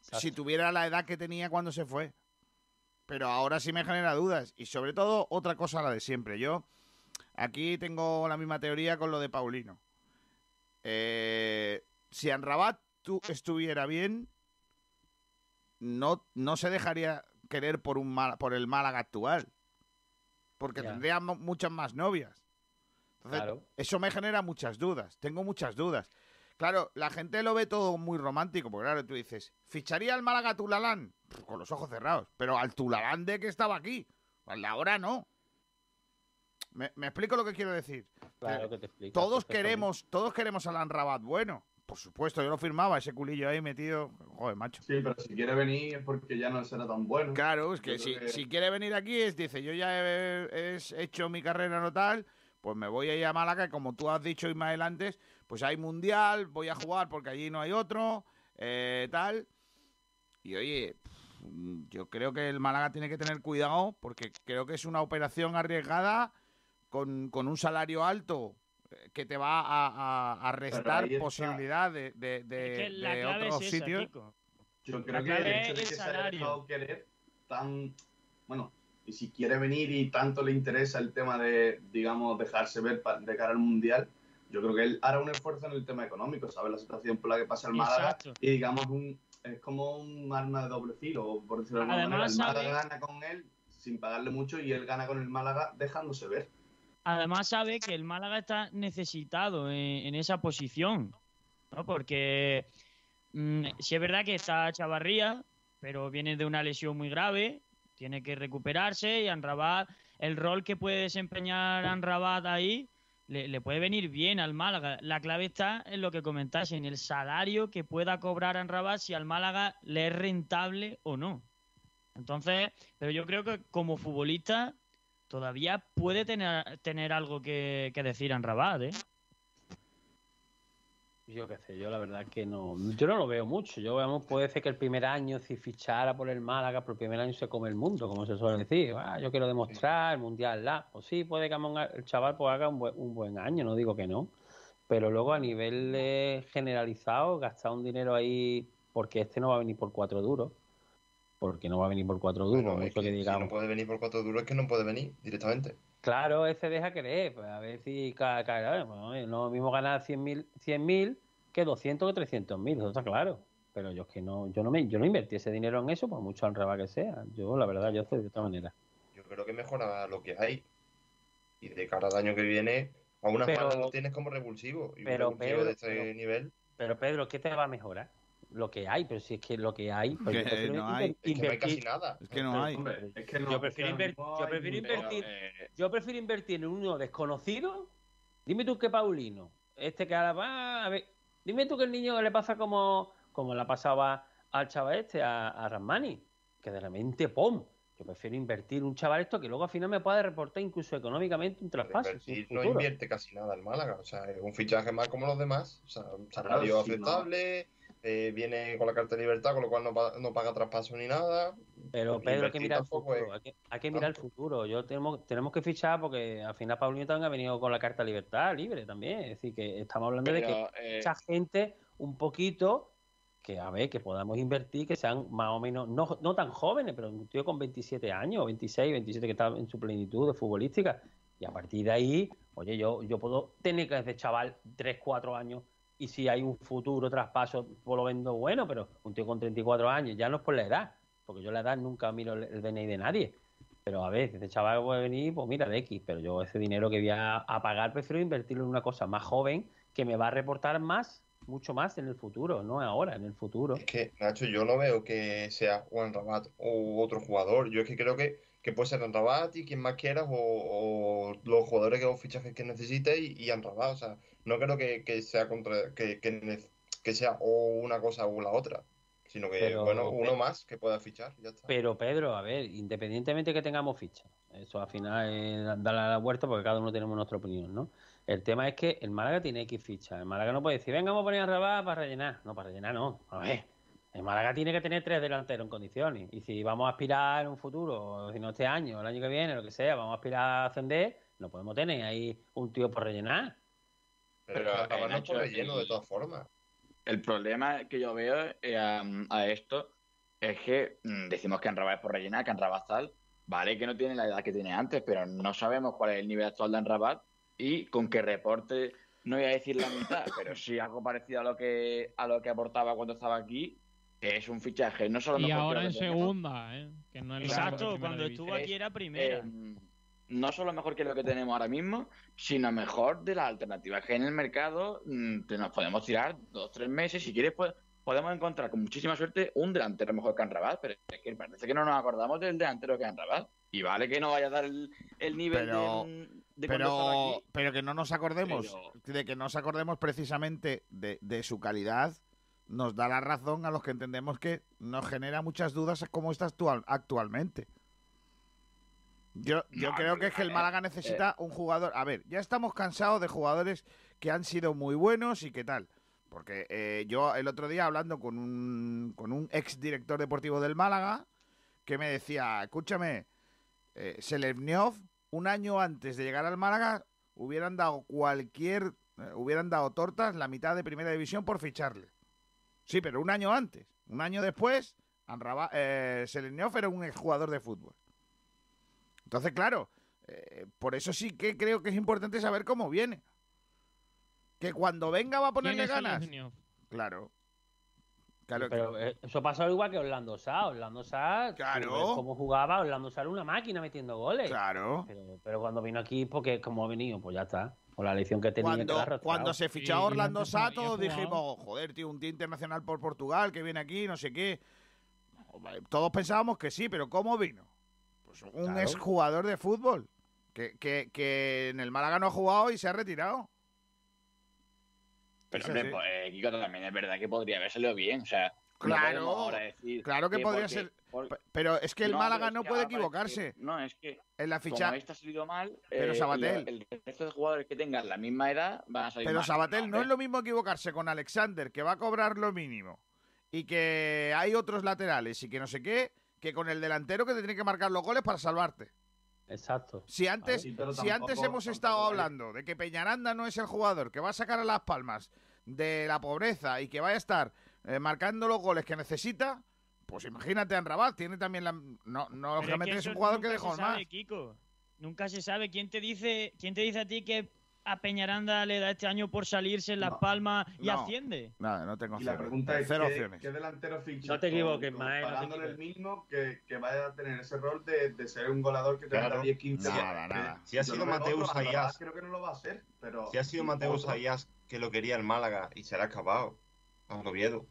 S2: Si tuviera la edad que tenía cuando se fue. Pero ahora sí me genera dudas. Y sobre todo, otra cosa, la de siempre. Yo aquí tengo la misma teoría con lo de Paulino. Eh, si Anrabat tu- estuviera bien, no, no se dejaría querer por, un Mal- por el Málaga actual. Porque tendría muchas más novias. Entonces,
S4: Claro.
S2: eso me genera muchas dudas. Tengo muchas dudas. Claro, la gente lo ve todo muy romántico, porque claro, tú dices, ¿ficharía al Málaga a Tulalán? Con los ojos cerrados. Pero al Tulalán de que estaba aquí. De ahora no. ¿Me, me explico lo que quiero decir?
S4: Claro
S2: Eh,
S4: que te explico.
S2: Todos queremos, todos queremos al Rabat bueno. Por supuesto, yo lo firmaba, ese culillo ahí metido. Joder, macho.
S3: Sí, pero si quiere venir es porque ya no será tan bueno.
S2: Claro, es que si,
S3: que-
S2: si quiere venir aquí, es, dice, yo ya he, he hecho mi carrera no tal, pues me voy a ir a Málaga, y como tú has dicho Ismael antes, pues hay mundial, voy a jugar porque allí no hay otro, eh, tal. Y oye, yo creo que el Málaga tiene que tener cuidado porque creo que es una operación arriesgada con, con un salario alto que te va a, a- a restar posibilidad de, de, de-
S9: que
S2: otros
S9: es esa,
S2: sitios.
S9: Kiko.
S3: Yo
S9: La
S3: creo que el hecho de que se haya dejado querer tan. Bueno, y si quiere venir y tanto le interesa el tema de, digamos, dejarse ver pa- de cara al mundial, yo creo que él hará un esfuerzo en el tema económico, sabe la situación por la que pasa el Málaga
S9: Exacto.
S3: y, digamos, un, es como un arma de doble filo, por decirlo de alguna
S9: Además,
S3: manera. El Málaga
S9: sabe-
S3: gana con él sin pagarle mucho y él gana con el Málaga dejándose ver.
S9: Además sabe que el Málaga está necesitado en, esa posición, ¿no? Porque mm, sí es verdad que está Chavarría, pero viene de una lesión muy grave, tiene que recuperarse y Anrabat, el rol que puede desempeñar Anrabat ahí, le, le puede venir bien al Málaga. La clave está en lo que comentáis, en el salario que pueda cobrar Anrabat si al Málaga le es rentable o no. Entonces, pero yo creo que como futbolista todavía puede tener, tener algo que, que decir en Rabat, ¿eh?
S4: Yo qué sé, yo la verdad que no. Yo no lo veo mucho. Yo, vamos, puede ser que el primer año, si fichara por el Málaga, por el primer año se come el mundo, como se suele decir. Ah, yo quiero demostrar, el mundial, la. Pues sí, puede que el chaval pues, haga un buen, un buen año, no digo que no. Pero luego a nivel eh, generalizado, gastar un dinero ahí, porque este no va a venir por cuatro duros. Porque no va a venir por cuatro duros.
S18: Bueno, es
S4: que
S18: si no puede venir por cuatro duros es que no puede venir directamente.
S4: Claro, ese deja querer. Pues a ver si ca- ca- bueno, no es lo mismo ganar 100.000 100.000 que 200 o 300.000, eso está claro. Pero yo es que no, yo no me, yo no invertí ese dinero en eso, por mucho honraba que sea. Yo, la verdad, yo soy de otra manera.
S18: Yo creo que mejora lo que hay. Y de cara al año que viene, a una
S4: Pero-
S18: lo tienes como revulsivo. Y un
S4: pero,
S18: revulsivo
S4: Pedro,
S18: de este
S4: pero-
S18: nivel.
S4: Pero Pedro, ¿qué te va a mejorar? Lo que hay, pero si es que lo que hay, pues
S2: Que
S4: yo prefiero
S2: no hay. Es que no hay
S4: invertir-
S2: casi nada. Es que no hay. Hombre,
S3: es que no,
S4: yo prefiero,
S3: es que
S4: inver-
S3: no
S4: yo prefiero invertir,
S3: Eh,
S4: yo prefiero invertir en uno desconocido. Dime tú que Paulino, este que ahora va, a ver, dime tú que el niño le pasa como, como la pasaba al chaval este, a, a Ramani, que de repente, ¡pum! Yo prefiero invertir un chaval esto que luego al final me puede reportar incluso económicamente un traspaso.
S18: Invertir no invierte casi nada el Málaga. O sea, es un fichaje más como los demás. O sea, un salario
S4: Claro, sí, no.
S18: Eh, viene con la carta de libertad, con lo cual no, pa- no paga traspaso ni nada.
S4: Pero Pedro, hay que mirar el futuro. Hay que, hay que mirar el futuro. Yo tenemos, tenemos que fichar porque al final Paulinho también ha venido con la carta de libertad libre también. Es decir, que estamos hablando de que
S7: eh,
S4: mucha gente un poquito que a ver, que podamos invertir, que sean más o menos, no, no tan jóvenes, pero un tío con 27 años, 26, 27 que está en su plenitud de futbolística. Y a partir de ahí, oye, yo, yo puedo tener que desde chaval 3, 4 años y si hay un futuro traspaso, pues lo vendo bueno, pero un tío con 34 años, ya no es por la edad, porque yo la edad nunca miro el, el DNI de nadie. Pero a ver, este chaval puede venir, pues mira, de X, pero yo ese dinero que voy a, a pagar prefiero invertirlo en una cosa más joven que me va a reportar más mucho más en el futuro, no ahora, en el futuro.
S18: Es que, Nacho, yo no veo que sea Juan Rabat o otro jugador. Yo es que creo que, que puede ser Rabat y quien más quieras, o, o los jugadores que o fichajes que necesites y, y Rabat. O sea, no creo que, que sea contra, que, que, sea o una cosa o la otra. Sino que,
S4: Pero-
S18: bueno, uno más que pueda fichar. Ya está.
S4: Pero Pedro, a ver, independientemente que tengamos ficha, eso al final es darle la vuelta porque cada uno tenemos nuestra opinión, ¿no? El tema es que el Málaga tiene X fichas. El Málaga no puede decir, venga, vamos a poner a Rabat para rellenar. No, para rellenar no. A ver, el Málaga tiene que tener tres delanteros en condiciones. Y si vamos a aspirar en un futuro, si no este año, el año que viene, lo que sea, vamos a aspirar a ascender, no podemos tener ahí un tío por rellenar.
S18: Pero,
S7: eh,
S18: no por
S7: Nacho,
S18: relleno,
S7: el-
S18: de todas formas.
S7: El problema que yo veo eh, a, a esto es que mm, decimos que Anrabat es por rellenar, que Anrabat tal, vale que no tiene la edad que tiene antes, pero no sabemos cuál es el nivel actual de Anrabat y con que reporte, no voy a decir la mitad, pero sí algo parecido a lo que a lo que aportaba cuando estaba aquí, es un fichaje no solo
S5: Y
S7: mejor que
S5: ahora
S7: lo
S5: en segunda, ¿eh? Que no es lo
S7: Exacto,
S9: cuando
S5: división.
S9: estuvo aquí era primera.
S7: eh, no solo mejor que lo que tenemos ahora mismo, sino mejor de las alternativas que en el mercado. mm, te nos podemos tirar dos, tres meses. Si quieres, pues, podemos encontrar con muchísima suerte un delantero mejor que Anrabat, pero es que parece que no nos acordamos del delantero que Anrabat. Y vale que no vaya a dar el, el nivel
S2: Pero-
S7: de, de
S2: Pero,
S7: aquí.
S2: pero que no nos acordemos, de que no nos acordemos precisamente de, de su calidad, nos da la razón a los que entendemos que nos genera muchas dudas como está actual, actualmente. Yo, yo
S7: No,
S2: creo que es que el
S7: eh,
S2: Málaga necesita un jugador. A ver, ya estamos cansados de jugadores que han sido muy buenos y qué tal. Porque eh, yo el otro día hablando con un, con un ex director deportivo del Málaga que me decía, escúchame, eh, Selevniov, un año antes de llegar al Málaga, hubieran dado cualquier, eh, hubieran dado tortas la mitad de primera división por ficharle. Sí, pero un año antes. Un año después, Anraba, eh, era un exjugador de fútbol. Entonces, claro, eh, por eso sí que creo que es importante saber cómo viene. Que cuando venga va a
S5: ¿Quién
S2: ponerle ganas. Claro. Claro,
S4: Pero eh, eso pasa igual que Orlando Sá. Orlando Sá,
S2: Claro.
S4: cómo jugaba, Orlando Sá era una máquina metiendo goles.
S2: Claro.
S4: Pero, pero cuando vino aquí, porque como ha venido, pues ya está. Por la lección que tenía que
S2: Cuando,
S4: arrastrado.
S2: cuando se fichó a Orlando
S4: jugado.
S2: dijimos, joder, tío, un tío internacional por Portugal que viene aquí, no sé qué. Todos pensábamos que sí, pero ¿cómo vino? Pues un
S7: Claro.
S2: exjugador de fútbol que, que, que en el Málaga no ha jugado y se ha retirado.
S7: Pero, hombre, pues, eh, Kiko, también es verdad que podría haber salido bien. O sea,
S2: Claro,
S7: podemos ahora decir
S2: claro que podría
S7: porque-
S2: ser. Pero es que el
S7: No,
S2: Málaga no puede equivocarse.
S7: que- no, es que
S2: En la
S7: como
S2: ficha.
S7: este ha salido mal,
S2: Pero
S7: eh,
S2: Sabatel.
S7: el resto de jugadores que tengan la misma edad van a salir
S2: Pero
S7: mal.
S2: Sabatel no
S7: hombre.
S2: es lo mismo equivocarse con Alexander, que va a cobrar lo mínimo, y que hay otros laterales y que no sé qué, que con el delantero que te tiene que marcar los goles para salvarte.
S4: Exacto.
S2: Si antes,
S4: Sí, pero
S2: si antes hemos estado hablando de que Peñaranda no es el jugador que va a sacar a las palmas de la pobreza y que vaya a estar eh, marcando los goles que necesita, pues imagínate a Rabat, tiene también la... No, no lógicamente
S9: que
S2: es, un jugador que dejó
S9: se
S2: más.
S9: sabe, Kiko. Nunca se sabe quién te dice, quién te dice a ti que a Peñaranda le da este año por salirse en Las Palmas y
S2: no.
S9: asciende.
S2: Nada, no tengo
S3: Y la
S2: cero,
S3: pregunta es,
S2: cero
S3: ¿qué, delantero ficha?
S4: No te equivoques,
S3: con-
S4: no
S3: el mínimo que, que vaya a tener ese rol de, de ser un goleador que te
S18: Claro.
S3: da 10, 15
S18: Nada,
S3: que-
S18: nada. Si ha sido
S3: no
S18: Mateus Ayas.
S3: Creo que no lo va a hacer, pero...
S18: Si ha sido Mateus. Ayas que lo quería el Málaga y se le ha escapado a Oviedo.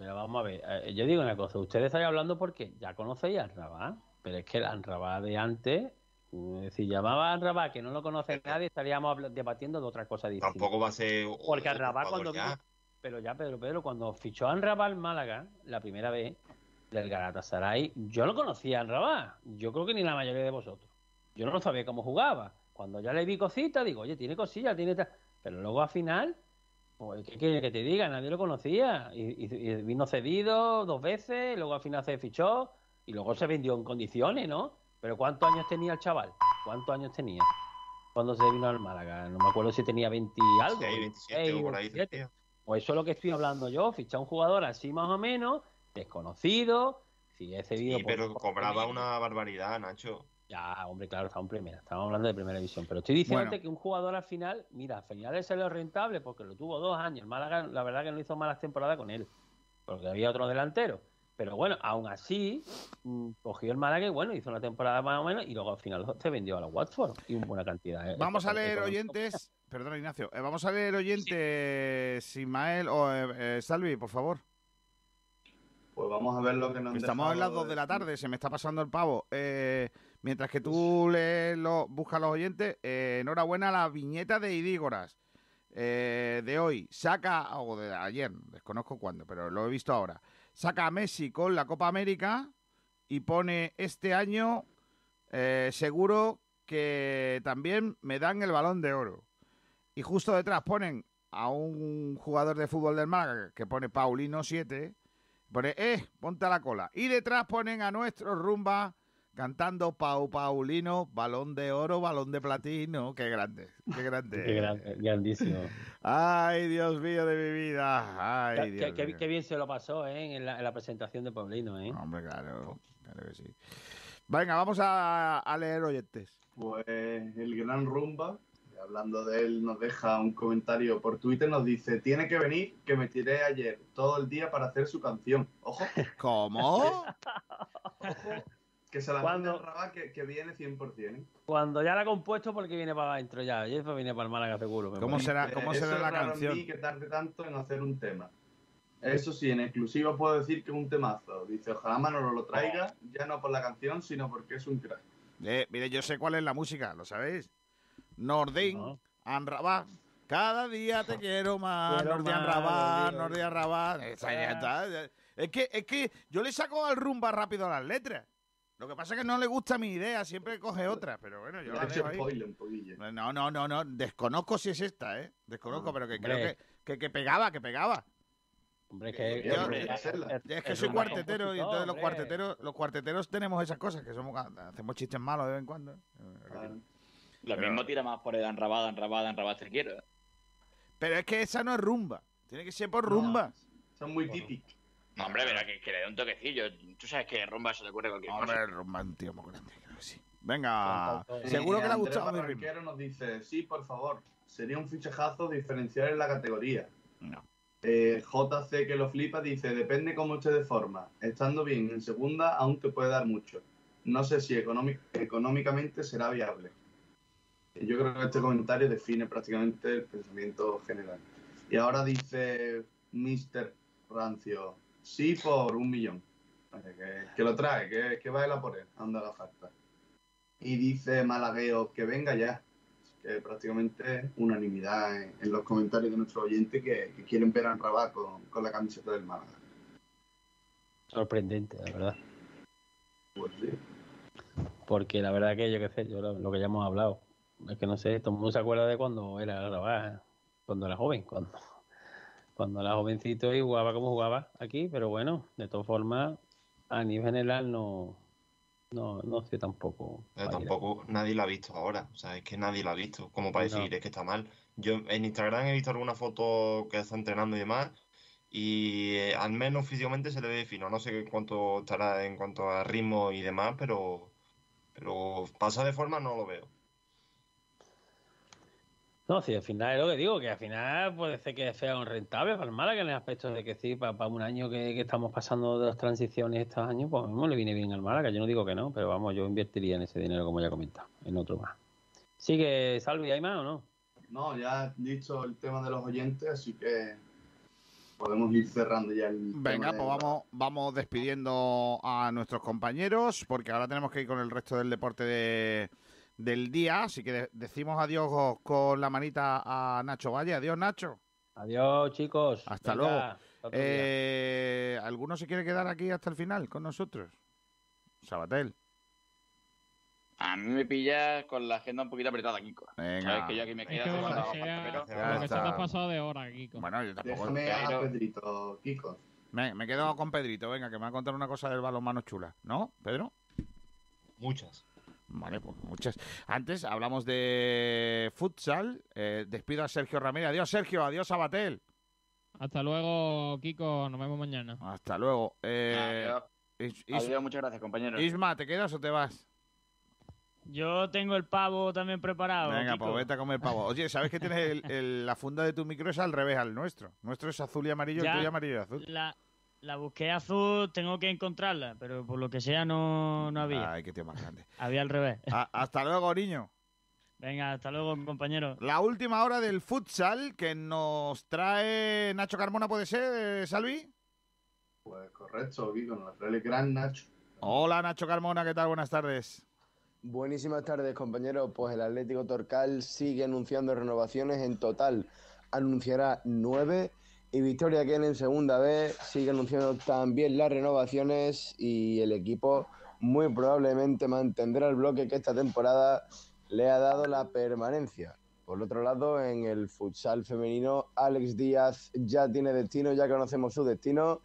S4: Pero vamos a ver, eh, yo digo una cosa, ustedes están hablando porque ya conocéis a Rabat, pero es que el Rabat de antes, eh, si llamaba a Rabat que no lo conoce nadie, estaríamos debatiendo de otra cosa distinta.
S18: Tampoco va a ser.
S4: Porque Rabat
S18: jugador
S4: cuando
S18: ya.
S4: pero ya Pedro Pedro, cuando fichó a Rabat al Málaga, la primera vez del Galatasaray, yo no conocía a Rabat, yo creo que ni la mayoría de vosotros. Yo no sabía cómo jugaba. Cuando ya le vi cositas, digo, oye, tiene cosillas, tiene tal. Pero luego al final, pues, ¿qué quiere que te diga? Nadie lo conocía. Y, y- y vino cedido dos veces, luego al final se fichó y luego se vendió en condiciones, ¿no? Pero ¿cuántos años tenía el chaval? ¿Cuántos años tenía? Cuando se vino al Málaga, no me acuerdo si tenía 20 y algo.
S18: 26, 27 o por ahí
S4: 27.
S18: decía.
S4: Pues eso es lo que estoy hablando yo, fichar un jugador así más o menos, desconocido, si es cedido
S18: Sí,
S4: por-
S18: pero
S4: por-
S18: cobraba una barbaridad, Nacho.
S4: Ya, hombre, claro, estamos en primera, estamos hablando de primera división, pero estoy diciendo
S18: Bueno.
S4: que un jugador al final, mira, al final salió rentable porque lo tuvo dos años, el Málaga la verdad que no hizo malas temporadas con él, porque había otro delantero, Pero bueno, aún así, mm, cogió el Málaga y bueno, hizo una temporada más o menos y luego al final se vendió a los Watford y una buena cantidad. ¿eh?
S2: Vamos a leer oyentes. Perdón, Ignacio. eh, vamos a leer oyentes. Ismael o eh, eh, Salvi, por favor.
S3: Pues vamos a ver lo que nos
S2: Estamos en las
S3: dejado
S2: 2 de la tarde, se me está pasando el pavo. Eh, mientras que tú lees lo, buscas los oyentes, eh, enhorabuena a la viñeta de Idígoras eh, de hoy. Saca, o de ayer, desconozco cuándo, pero lo he visto ahora. Saca a Messi con la Copa América y pone este año eh, seguro que también me dan el balón de oro. Y justo detrás ponen a un jugador de fútbol del Málaga que pone Paulino 7. Pone, eh, ponte a la cola. Y detrás ponen a nuestro rumba cantando Pau Paulino, balón de oro, balón de platino. Qué grande, qué grande.
S4: Qué gran- grandísimo.
S2: Ay, Dios mío de mi vida. Ay,
S4: Qué-
S2: Dios
S4: qué,
S2: mío.
S4: qué bien se lo pasó ¿eh? en, la, en la presentación de Paulino. ¿eh?
S2: Hombre, claro, claro que sí. Venga, vamos a, a leer oyentes.
S3: Pues el gran Rumba, hablando de él, nos deja un comentario por Twitter, nos dice, tiene que venir, que me tiré ayer todo el día para hacer su canción. Ojo.
S2: ¿Cómo?
S3: Que se la a Rabat, que, que viene 100%. ¿eh?
S4: Cuando ya la ha compuesto, porque viene para adentro ya. Y eso viene para el Málaga seguro. me
S2: ¿Cómo
S4: parece.
S2: será,
S3: Eh,
S2: cómo
S3: eso
S2: será
S3: es
S2: la canción?
S3: mí que tarde tanto en hacer un tema. Eso sí, en exclusiva puedo decir que es un temazo. Dice, ojalá Manolo lo traiga, ya no por la canción, sino porque es un crack.
S2: Eh, mire, yo sé cuál es la música, ¿lo sabéis? Nordin, Anrabat. Cada día te quiero más. Anrabat. Esa ya está. Es que, es que yo le saco al rumba rápido a las letras. Lo que pasa es que no le gusta mi idea, siempre coge otra, pero bueno, yo la dejo ahí. No, no, no, no, desconozco si es esta, ¿eh? Desconozco, pero que creo que, que, que pegaba, que pegaba.
S4: Hombre, es que,
S2: Yo-
S4: hombre,
S2: es que soy cuartetero y entonces los
S4: hombre.
S2: cuarteteros, los cuarteteros tenemos esas cosas, que somos hacemos chistes malos de vez en cuando. ¿eh?
S7: Lo mismo tira más por el enrabada, enrabada, enrabada te quiero.
S2: Pero es que esa no es rumba. Tiene que ser por rumba.
S3: Son muy típicos.
S7: No, hombre, pero que, que le dé un toquecillo. Tú sabes que rumba se le ocurre cualquier
S2: Hombre,
S7: cosa.
S2: rumba es un tío muy grande, creo que sí. Venga, seguro que le ha gustado mi ritmo.
S3: Nos dice, sí, por favor, sería un fichajazo diferencial en la categoría.
S2: No.
S3: Eh, JC que lo flipa dice, depende cómo esté de forma. Estando bien en segunda aún te puede dar mucho. No sé si económic- económicamente será viable. Yo creo que este comentario define prácticamente el pensamiento general. Y ahora dice Mr. Rancio, sí por un millón. Que, que lo trae, que, que va él a por él, a donde haga falta. Y dice Malagueo que venga ya. Que prácticamente unanimidad en, en los comentarios de nuestros oyentes que, que quieren ver a Rabat con, con la camiseta del Málaga.
S4: Sorprendente, la verdad.
S3: Pues sí.
S4: Porque la verdad que yo qué sé, yo lo, lo que ya hemos hablado. Es que no sé, todo el mundo se acuerda de cuando era grabar, cuando era joven, cuando, cuando era jovencito y jugaba como jugaba aquí, pero bueno, de todas formas, a nivel general no, no, no sé tampoco.
S18: Pero tampoco nadie lo ha visto ahora. O sea, es que nadie lo ha visto. Como para
S4: No.
S18: decir, es que está mal. Yo en Instagram he visto alguna foto que está entrenando y demás. Y eh, al menos físicamente se le ve fino. No sé cuánto estará en cuanto a ritmo y demás, pero, pero pasa de forma no lo veo.
S4: No, sí, al final es lo que digo, que al final puede ser que sea un rentable para el Málaga en el aspecto de que sí, para, un año que, que estamos pasando de las transiciones estos años, pues mismo le viene bien al Málaga. Yo no digo que no, pero vamos, yo invertiría en ese dinero, como ya he comentado, en otro más. Sigue, Salvi, ¿hay más o no?
S3: No, ya has dicho el tema de los oyentes, así que podemos ir cerrando ya el
S2: Venga,
S3: tema
S2: pues
S3: de-
S2: vamos, vamos despidiendo a nuestros compañeros, porque ahora tenemos que ir con el resto del deporte de- del día. Así que de- decimos adiós con la manita a Nacho Valle. Adiós, Nacho.
S4: Adiós, chicos.
S2: Hasta
S4: Venga,
S2: luego. Eh, ¿Alguno se quiere quedar aquí hasta el final con nosotros? Sabatel.
S7: A mí me pilla con la agenda un poquito apretada, Kiko.
S2: Venga.
S7: Sabes que yo aquí me
S5: Es
S7: quedo
S5: que
S7: hasta
S5: bueno, sea-
S7: pero-
S5: que se te ha pasado de hora, Kiko.
S2: Bueno, yo tampoco.
S3: Déjame a
S7: Pero-
S3: Pedrito, Kiko.
S2: Me, me quedo con Pedrito, venga, que me va a contar una cosa del balonmano chula. ¿No, Pedro?
S18: Muchas.
S2: Vale, pues muchas. Antes hablamos de futsal. Eh, despido a Sergio Ramírez. Adiós, Sergio. Adiós, Sabatel.
S5: Hasta luego, Kiko. Nos vemos mañana.
S2: Hasta luego. Eh,
S7: Adiós.
S2: Is- Is-
S7: Adiós, muchas gracias, compañero.
S2: Isma, ¿te quedas o te vas?
S9: Yo tengo el pavo también preparado.
S2: Venga,
S9: Kiko.
S2: pues vete a comer pavo. Oye, ¿sabes que tienes el- el- la funda de tu micro es al revés al nuestro? Nuestro es azul y amarillo,
S9: Ya,
S2: el tuyo amarillo y azul.
S9: La, La busqué azul, tengo que encontrarla, pero por lo que sea no, no había.
S2: Ay, qué tío más grande.
S9: Había al revés.
S2: A- hasta luego, niño.
S9: Venga, hasta luego, compañero.
S2: La última hora del futsal que nos trae Nacho Carmona, ¿puede ser, eh, Salvi?
S3: Pues correcto, nos trae el gran Nacho.
S2: Hola, Nacho Carmona, ¿qué tal? Buenas tardes.
S20: Buenísimas tardes, compañeros. Pues el Atlético Torcal sigue anunciando renovaciones. En total anunciará nueve. Y Victoria Ken en segunda vez sigue anunciando también las renovaciones. Y el equipo muy probablemente mantendrá el bloque que esta temporada le ha dado la permanencia. Por otro lado, en el futsal femenino, Alex Díaz ya tiene destino, ya conocemos su destino.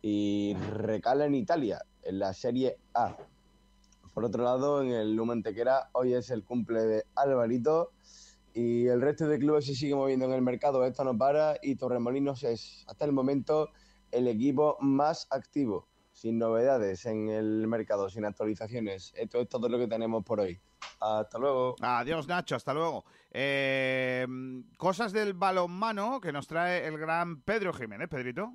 S20: Y recala en Italia, en la Serie A. Por otro lado, en el Lumantequera, hoy es el cumple de Alvarito y el resto de clubes se sigue moviendo en el mercado. Esto no para y Torremolinos es hasta el momento el equipo más activo, sin novedades en el mercado, sin actualizaciones. Esto es todo lo que tenemos por hoy. Hasta luego.
S2: Adiós, Nacho, hasta luego. Eh, cosas del balonmano que nos trae el gran Pedro Jiménez, Pedrito.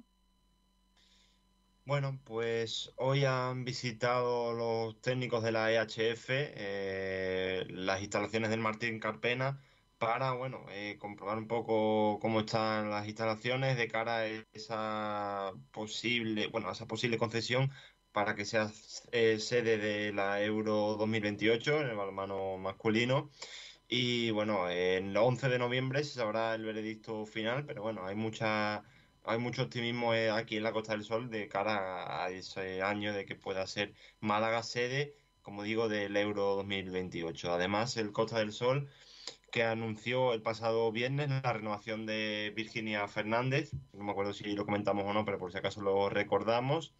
S18: Bueno, pues hoy han visitado los técnicos de la EHF eh, las instalaciones del Martín Carpena para, bueno, eh, comprobar un poco cómo están las instalaciones de cara a esa posible, bueno, a esa posible concesión para que sea eh, sede de la Euro 2028 en el balonmano masculino. Y bueno, el 11 de noviembre se sabrá el veredicto final, pero bueno, hay mucha hay mucho optimismo eh, aquí en la Costa del Sol de cara a, a ese año de que pueda ser Málaga sede, como digo, del Euro 2028. Además, el Costa del Sol que anunció el pasado viernes la renovación de Virginia Fernández, no me acuerdo si lo comentamos o no, pero por si acaso lo recordamos.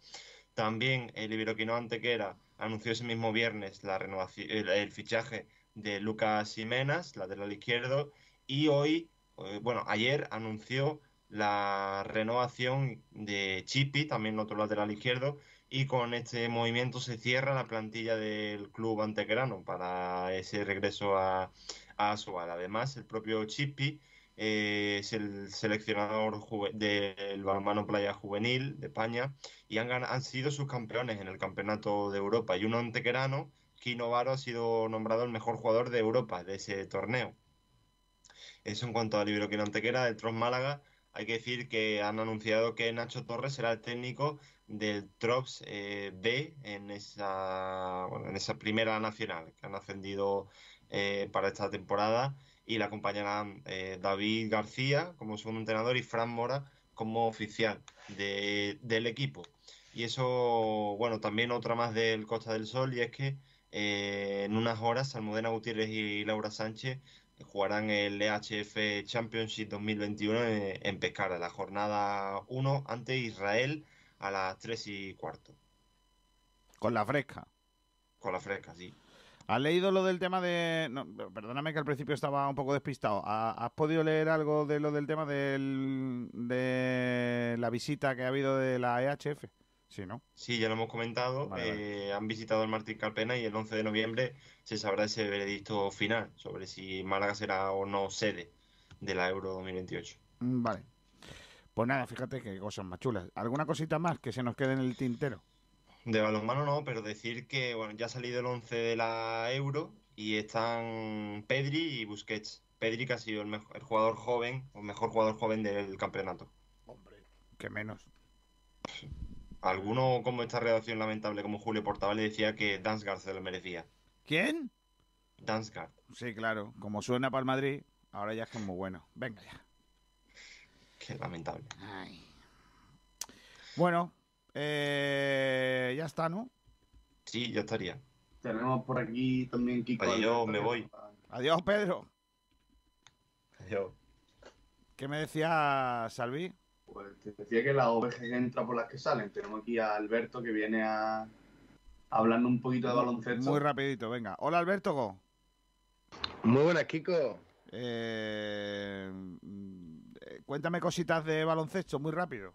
S18: También el Iberoquino Antequera anunció ese mismo viernes la renovación, el, el fichaje de Lucas Jiménez, lateral izquierdo, y hoy, eh, bueno, ayer anunció la renovación de Chipi, también otro lateral izquierdo, y con este movimiento se cierra la plantilla del club antequerano para ese regreso a, Además, el propio Chipi eh, es el seleccionador del balonmano playa juvenil de España y han, han sido sus campeones en el campeonato de Europa. Y un antequerano, Kino Varo, ha sido nombrado el mejor jugador de Europa de ese torneo. Eso en cuanto al Iberoquino Antequera del Tros Málaga. Hay que decir que han anunciado que Nacho Torres será el técnico del Trops eh, B en esa, bueno, en esa primera nacional que han ascendido eh, para esta temporada y la acompañarán eh, David García como segundo entrenador y Fran Mora como oficial de- del equipo. Y eso, bueno, también otra más del Costa del Sol y es que eh, en unas horas Almudena Gutiérrez y Laura Sánchez jugarán el EHF Championship 2021 en, en Pescara, la jornada 1 ante Israel a las 3 y cuarto,
S2: Con la fresca.
S18: con la fresca, sí.
S2: ¿Has leído lo del tema de.? no, perdóname que al principio estaba un poco despistado. ¿Ha- ¿Has podido leer algo de lo del tema del, de la visita que ha habido de la EHF? Sí, ¿no?
S18: Sí, ya lo hemos comentado.
S2: Vale,
S18: eh, han visitado el Martín Carpena y el 11 de noviembre se sabrá ese veredicto final sobre si Málaga será o no sede de la Euro 2028.
S2: Mm, Vale. Pues nada, fíjate qué cosas más chulas. ¿Alguna cosita más que se nos quede en el tintero?
S18: De balonmano no, pero decir que bueno, ya ha salido el 11 de la Euro y están Pedri y Busquets. Pedri que ha sido el, mejor, el jugador joven, o mejor jugador joven del campeonato.
S2: Que menos.
S18: Alguno como esta redacción lamentable como Julio Portavale decía que Dansgaard se lo merecía.
S2: ¿Quién?
S18: Dansgaard.
S2: Sí, claro. Como suena para el Madrid, ahora ya es que es muy bueno. Venga ya.
S18: Qué lamentable.
S2: Bueno, eh, ya está, ¿no?
S18: Sí, ya estaría.
S3: Tenemos por aquí también Kiko.
S18: Adiós, me voy.
S2: Adiós, Pedro.
S18: Adiós.
S2: ¿Qué me decía Salvi?
S3: Pues te decía que las ovejas entran por las que salen. Tenemos aquí a Alberto que viene a hablando un poquito de baloncesto.
S2: Muy rapidito, venga. Hola, Alberto. Go.
S20: Muy buenas, Kiko.
S2: Eh, mm, eh, cuéntame cositas de baloncesto, muy rápido.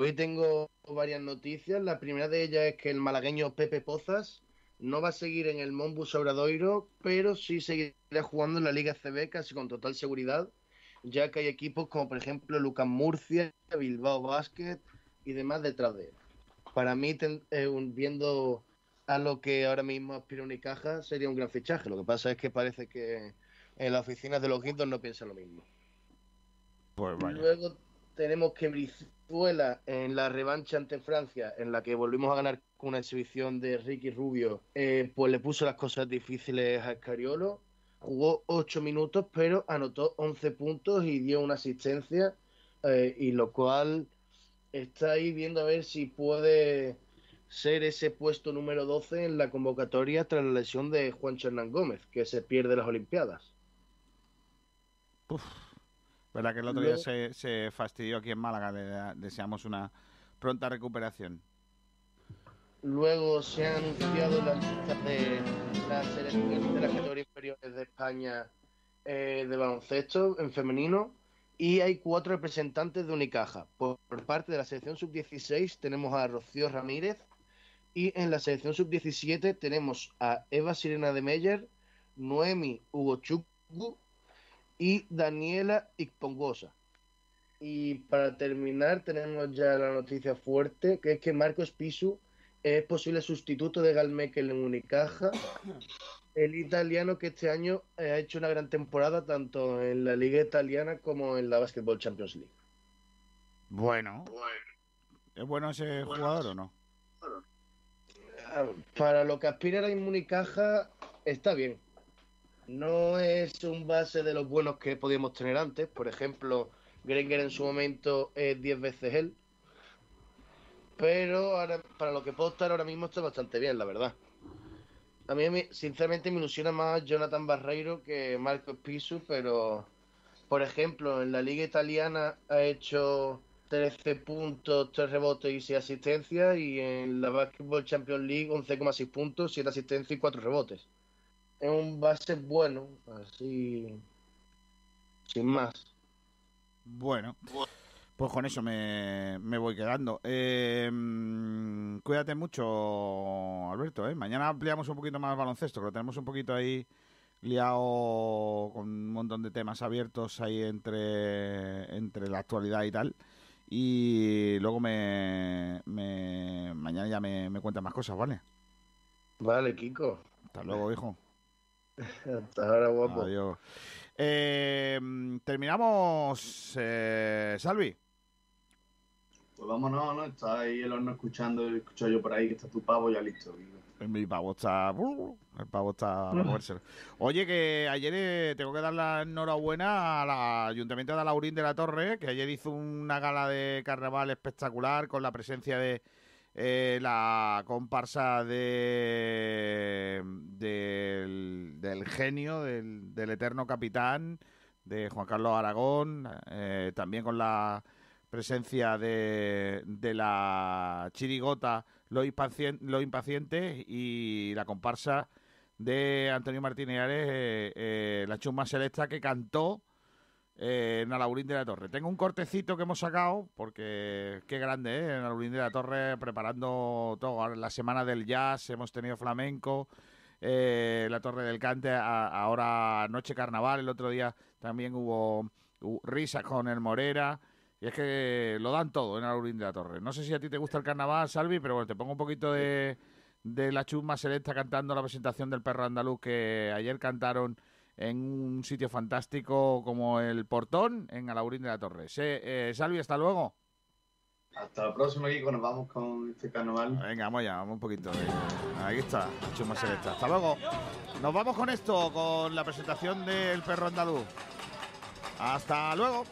S20: Hoy tengo varias noticias. La primera de ellas es que el malagueño Pepe Pozas no va a seguir en el Monbus Obradoiro, pero sí seguirá jugando en la Liga CB casi con total seguridad, ya que hay equipos como por ejemplo Lucas Murcia, Bilbao Basket, y demás detrás de él. Para mí, ten- eh, viendo a lo que ahora mismo aspira Unicaja, sería un gran fichaje. Lo que pasa es que parece que en las oficinas de los Guindos no piensan lo mismo.
S2: Pues vaya.
S20: Luego tenemos que Brizuela en la revancha ante Francia, en la que volvimos a ganar con una exhibición de Ricky Rubio, eh, pues le puso las cosas difíciles a Escariolo. Jugó 8 minutos, pero anotó 11 puntos y dio una asistencia, eh, y lo cual está ahí viendo a ver si puede ser ese puesto número 12 en la convocatoria tras la lesión de Juan Hernán Gómez, que se pierde las Olimpiadas.
S2: ¿Verdad que el otro día se, se fastidió aquí en Málaga? Le deseamos una pronta recuperación.
S20: Luego se han anunciado las listas de las selecciones de las categorías inferiores de España eh, de baloncesto en femenino y hay cuatro representantes de Unicaja. Por, por parte de la selección sub-16 tenemos a Rocío Ramírez y en la selección sub-17 tenemos a Eva Sirena de Meyer, Noemi Ugochukwu y Daniela Ikpongosa. Y para terminar, tenemos ya la noticia fuerte, que es que Marcos Pisu es posible sustituto de Galmekel en Unicaja, el italiano que este año eh, ha hecho una gran temporada tanto en la Liga Italiana como en la Basketball Champions League.
S2: Bueno. ¿Es bueno ese jugador o no?
S20: Ah, Para lo que aspira a Unicaja, está bien. No es un base de los buenos que podíamos tener antes. Por ejemplo, Grenger en su momento es 10 veces él. Pero ahora, para lo que puedo estar ahora mismo está bastante bien, la verdad. A mí, me- sinceramente, me ilusiona más Jonathan Barreiro que Marco Pisu, pero, por ejemplo, en la Liga Italiana ha hecho 13 puntos, 3 rebotes y 6 asistencias, y en la Basketball Champions League 11,6 puntos, 7 asistencias y 4 rebotes. Es un base bueno, así, sin más.
S2: Bueno, pues con eso me, me voy quedando. Eh, cuídate mucho, Alberto. ¿eh? Mañana ampliamos un poquito más el baloncesto, que lo tenemos un poquito ahí liado con un montón de temas abiertos ahí entre, entre la actualidad y tal. Y luego me, me mañana ya me, me cuentas más cosas, ¿vale?
S20: Vale, Kiko.
S2: Hasta luego, hijo.
S20: Hasta ahora, guapo.
S2: Adiós. Eh, terminamos, eh, Salvi.
S3: Pues vámonos, ¿no? Está ahí el horno escuchando, escucho yo por ahí que está tu pavo ya listo.
S2: Mi pavo está. El pavo está. a movérselo. Oye, que ayer eh, tengo que dar la enhorabuena al Ayuntamiento de Alaurín de la Torre, que ayer hizo una gala de carnaval espectacular con la presencia de eh, la comparsa de del, del genio, del, del eterno capitán, de Juan Carlos Aragón, eh, también con la presencia de, de la chirigota Los, Impacien- Los Impacientes y la comparsa de Antonio Martínez eh, eh, la chusma selecta que cantó eh, en Alaurín de la Torre. Tengo un cortecito que hemos sacado, porque qué grande, ¿eh? En Alaurín de la Torre, preparando todo. La semana del jazz, hemos tenido flamenco, eh, la Torre del Cante, ahora Noche Carnaval, el otro día también hubo, hubo risas con el Morera. Y es que lo dan todo en Alaurín de la Torre. No sé si a ti te gusta el carnaval, Salvi, pero bueno, te pongo un poquito de, de la chusma selecta cantando la presentación del perro andaluz que ayer cantaron en un sitio fantástico como el Portón en Alaurín de la Torre. Eh, Salvi, hasta luego.
S3: Hasta la próxima, Kiko. Nos vamos con este carnaval.
S2: Venga, vamos allá, vamos un poquito. eh. Ahí está, la chusma selecta. Hasta luego. Nos vamos con esto, con la presentación del perro andaluz. Hasta luego.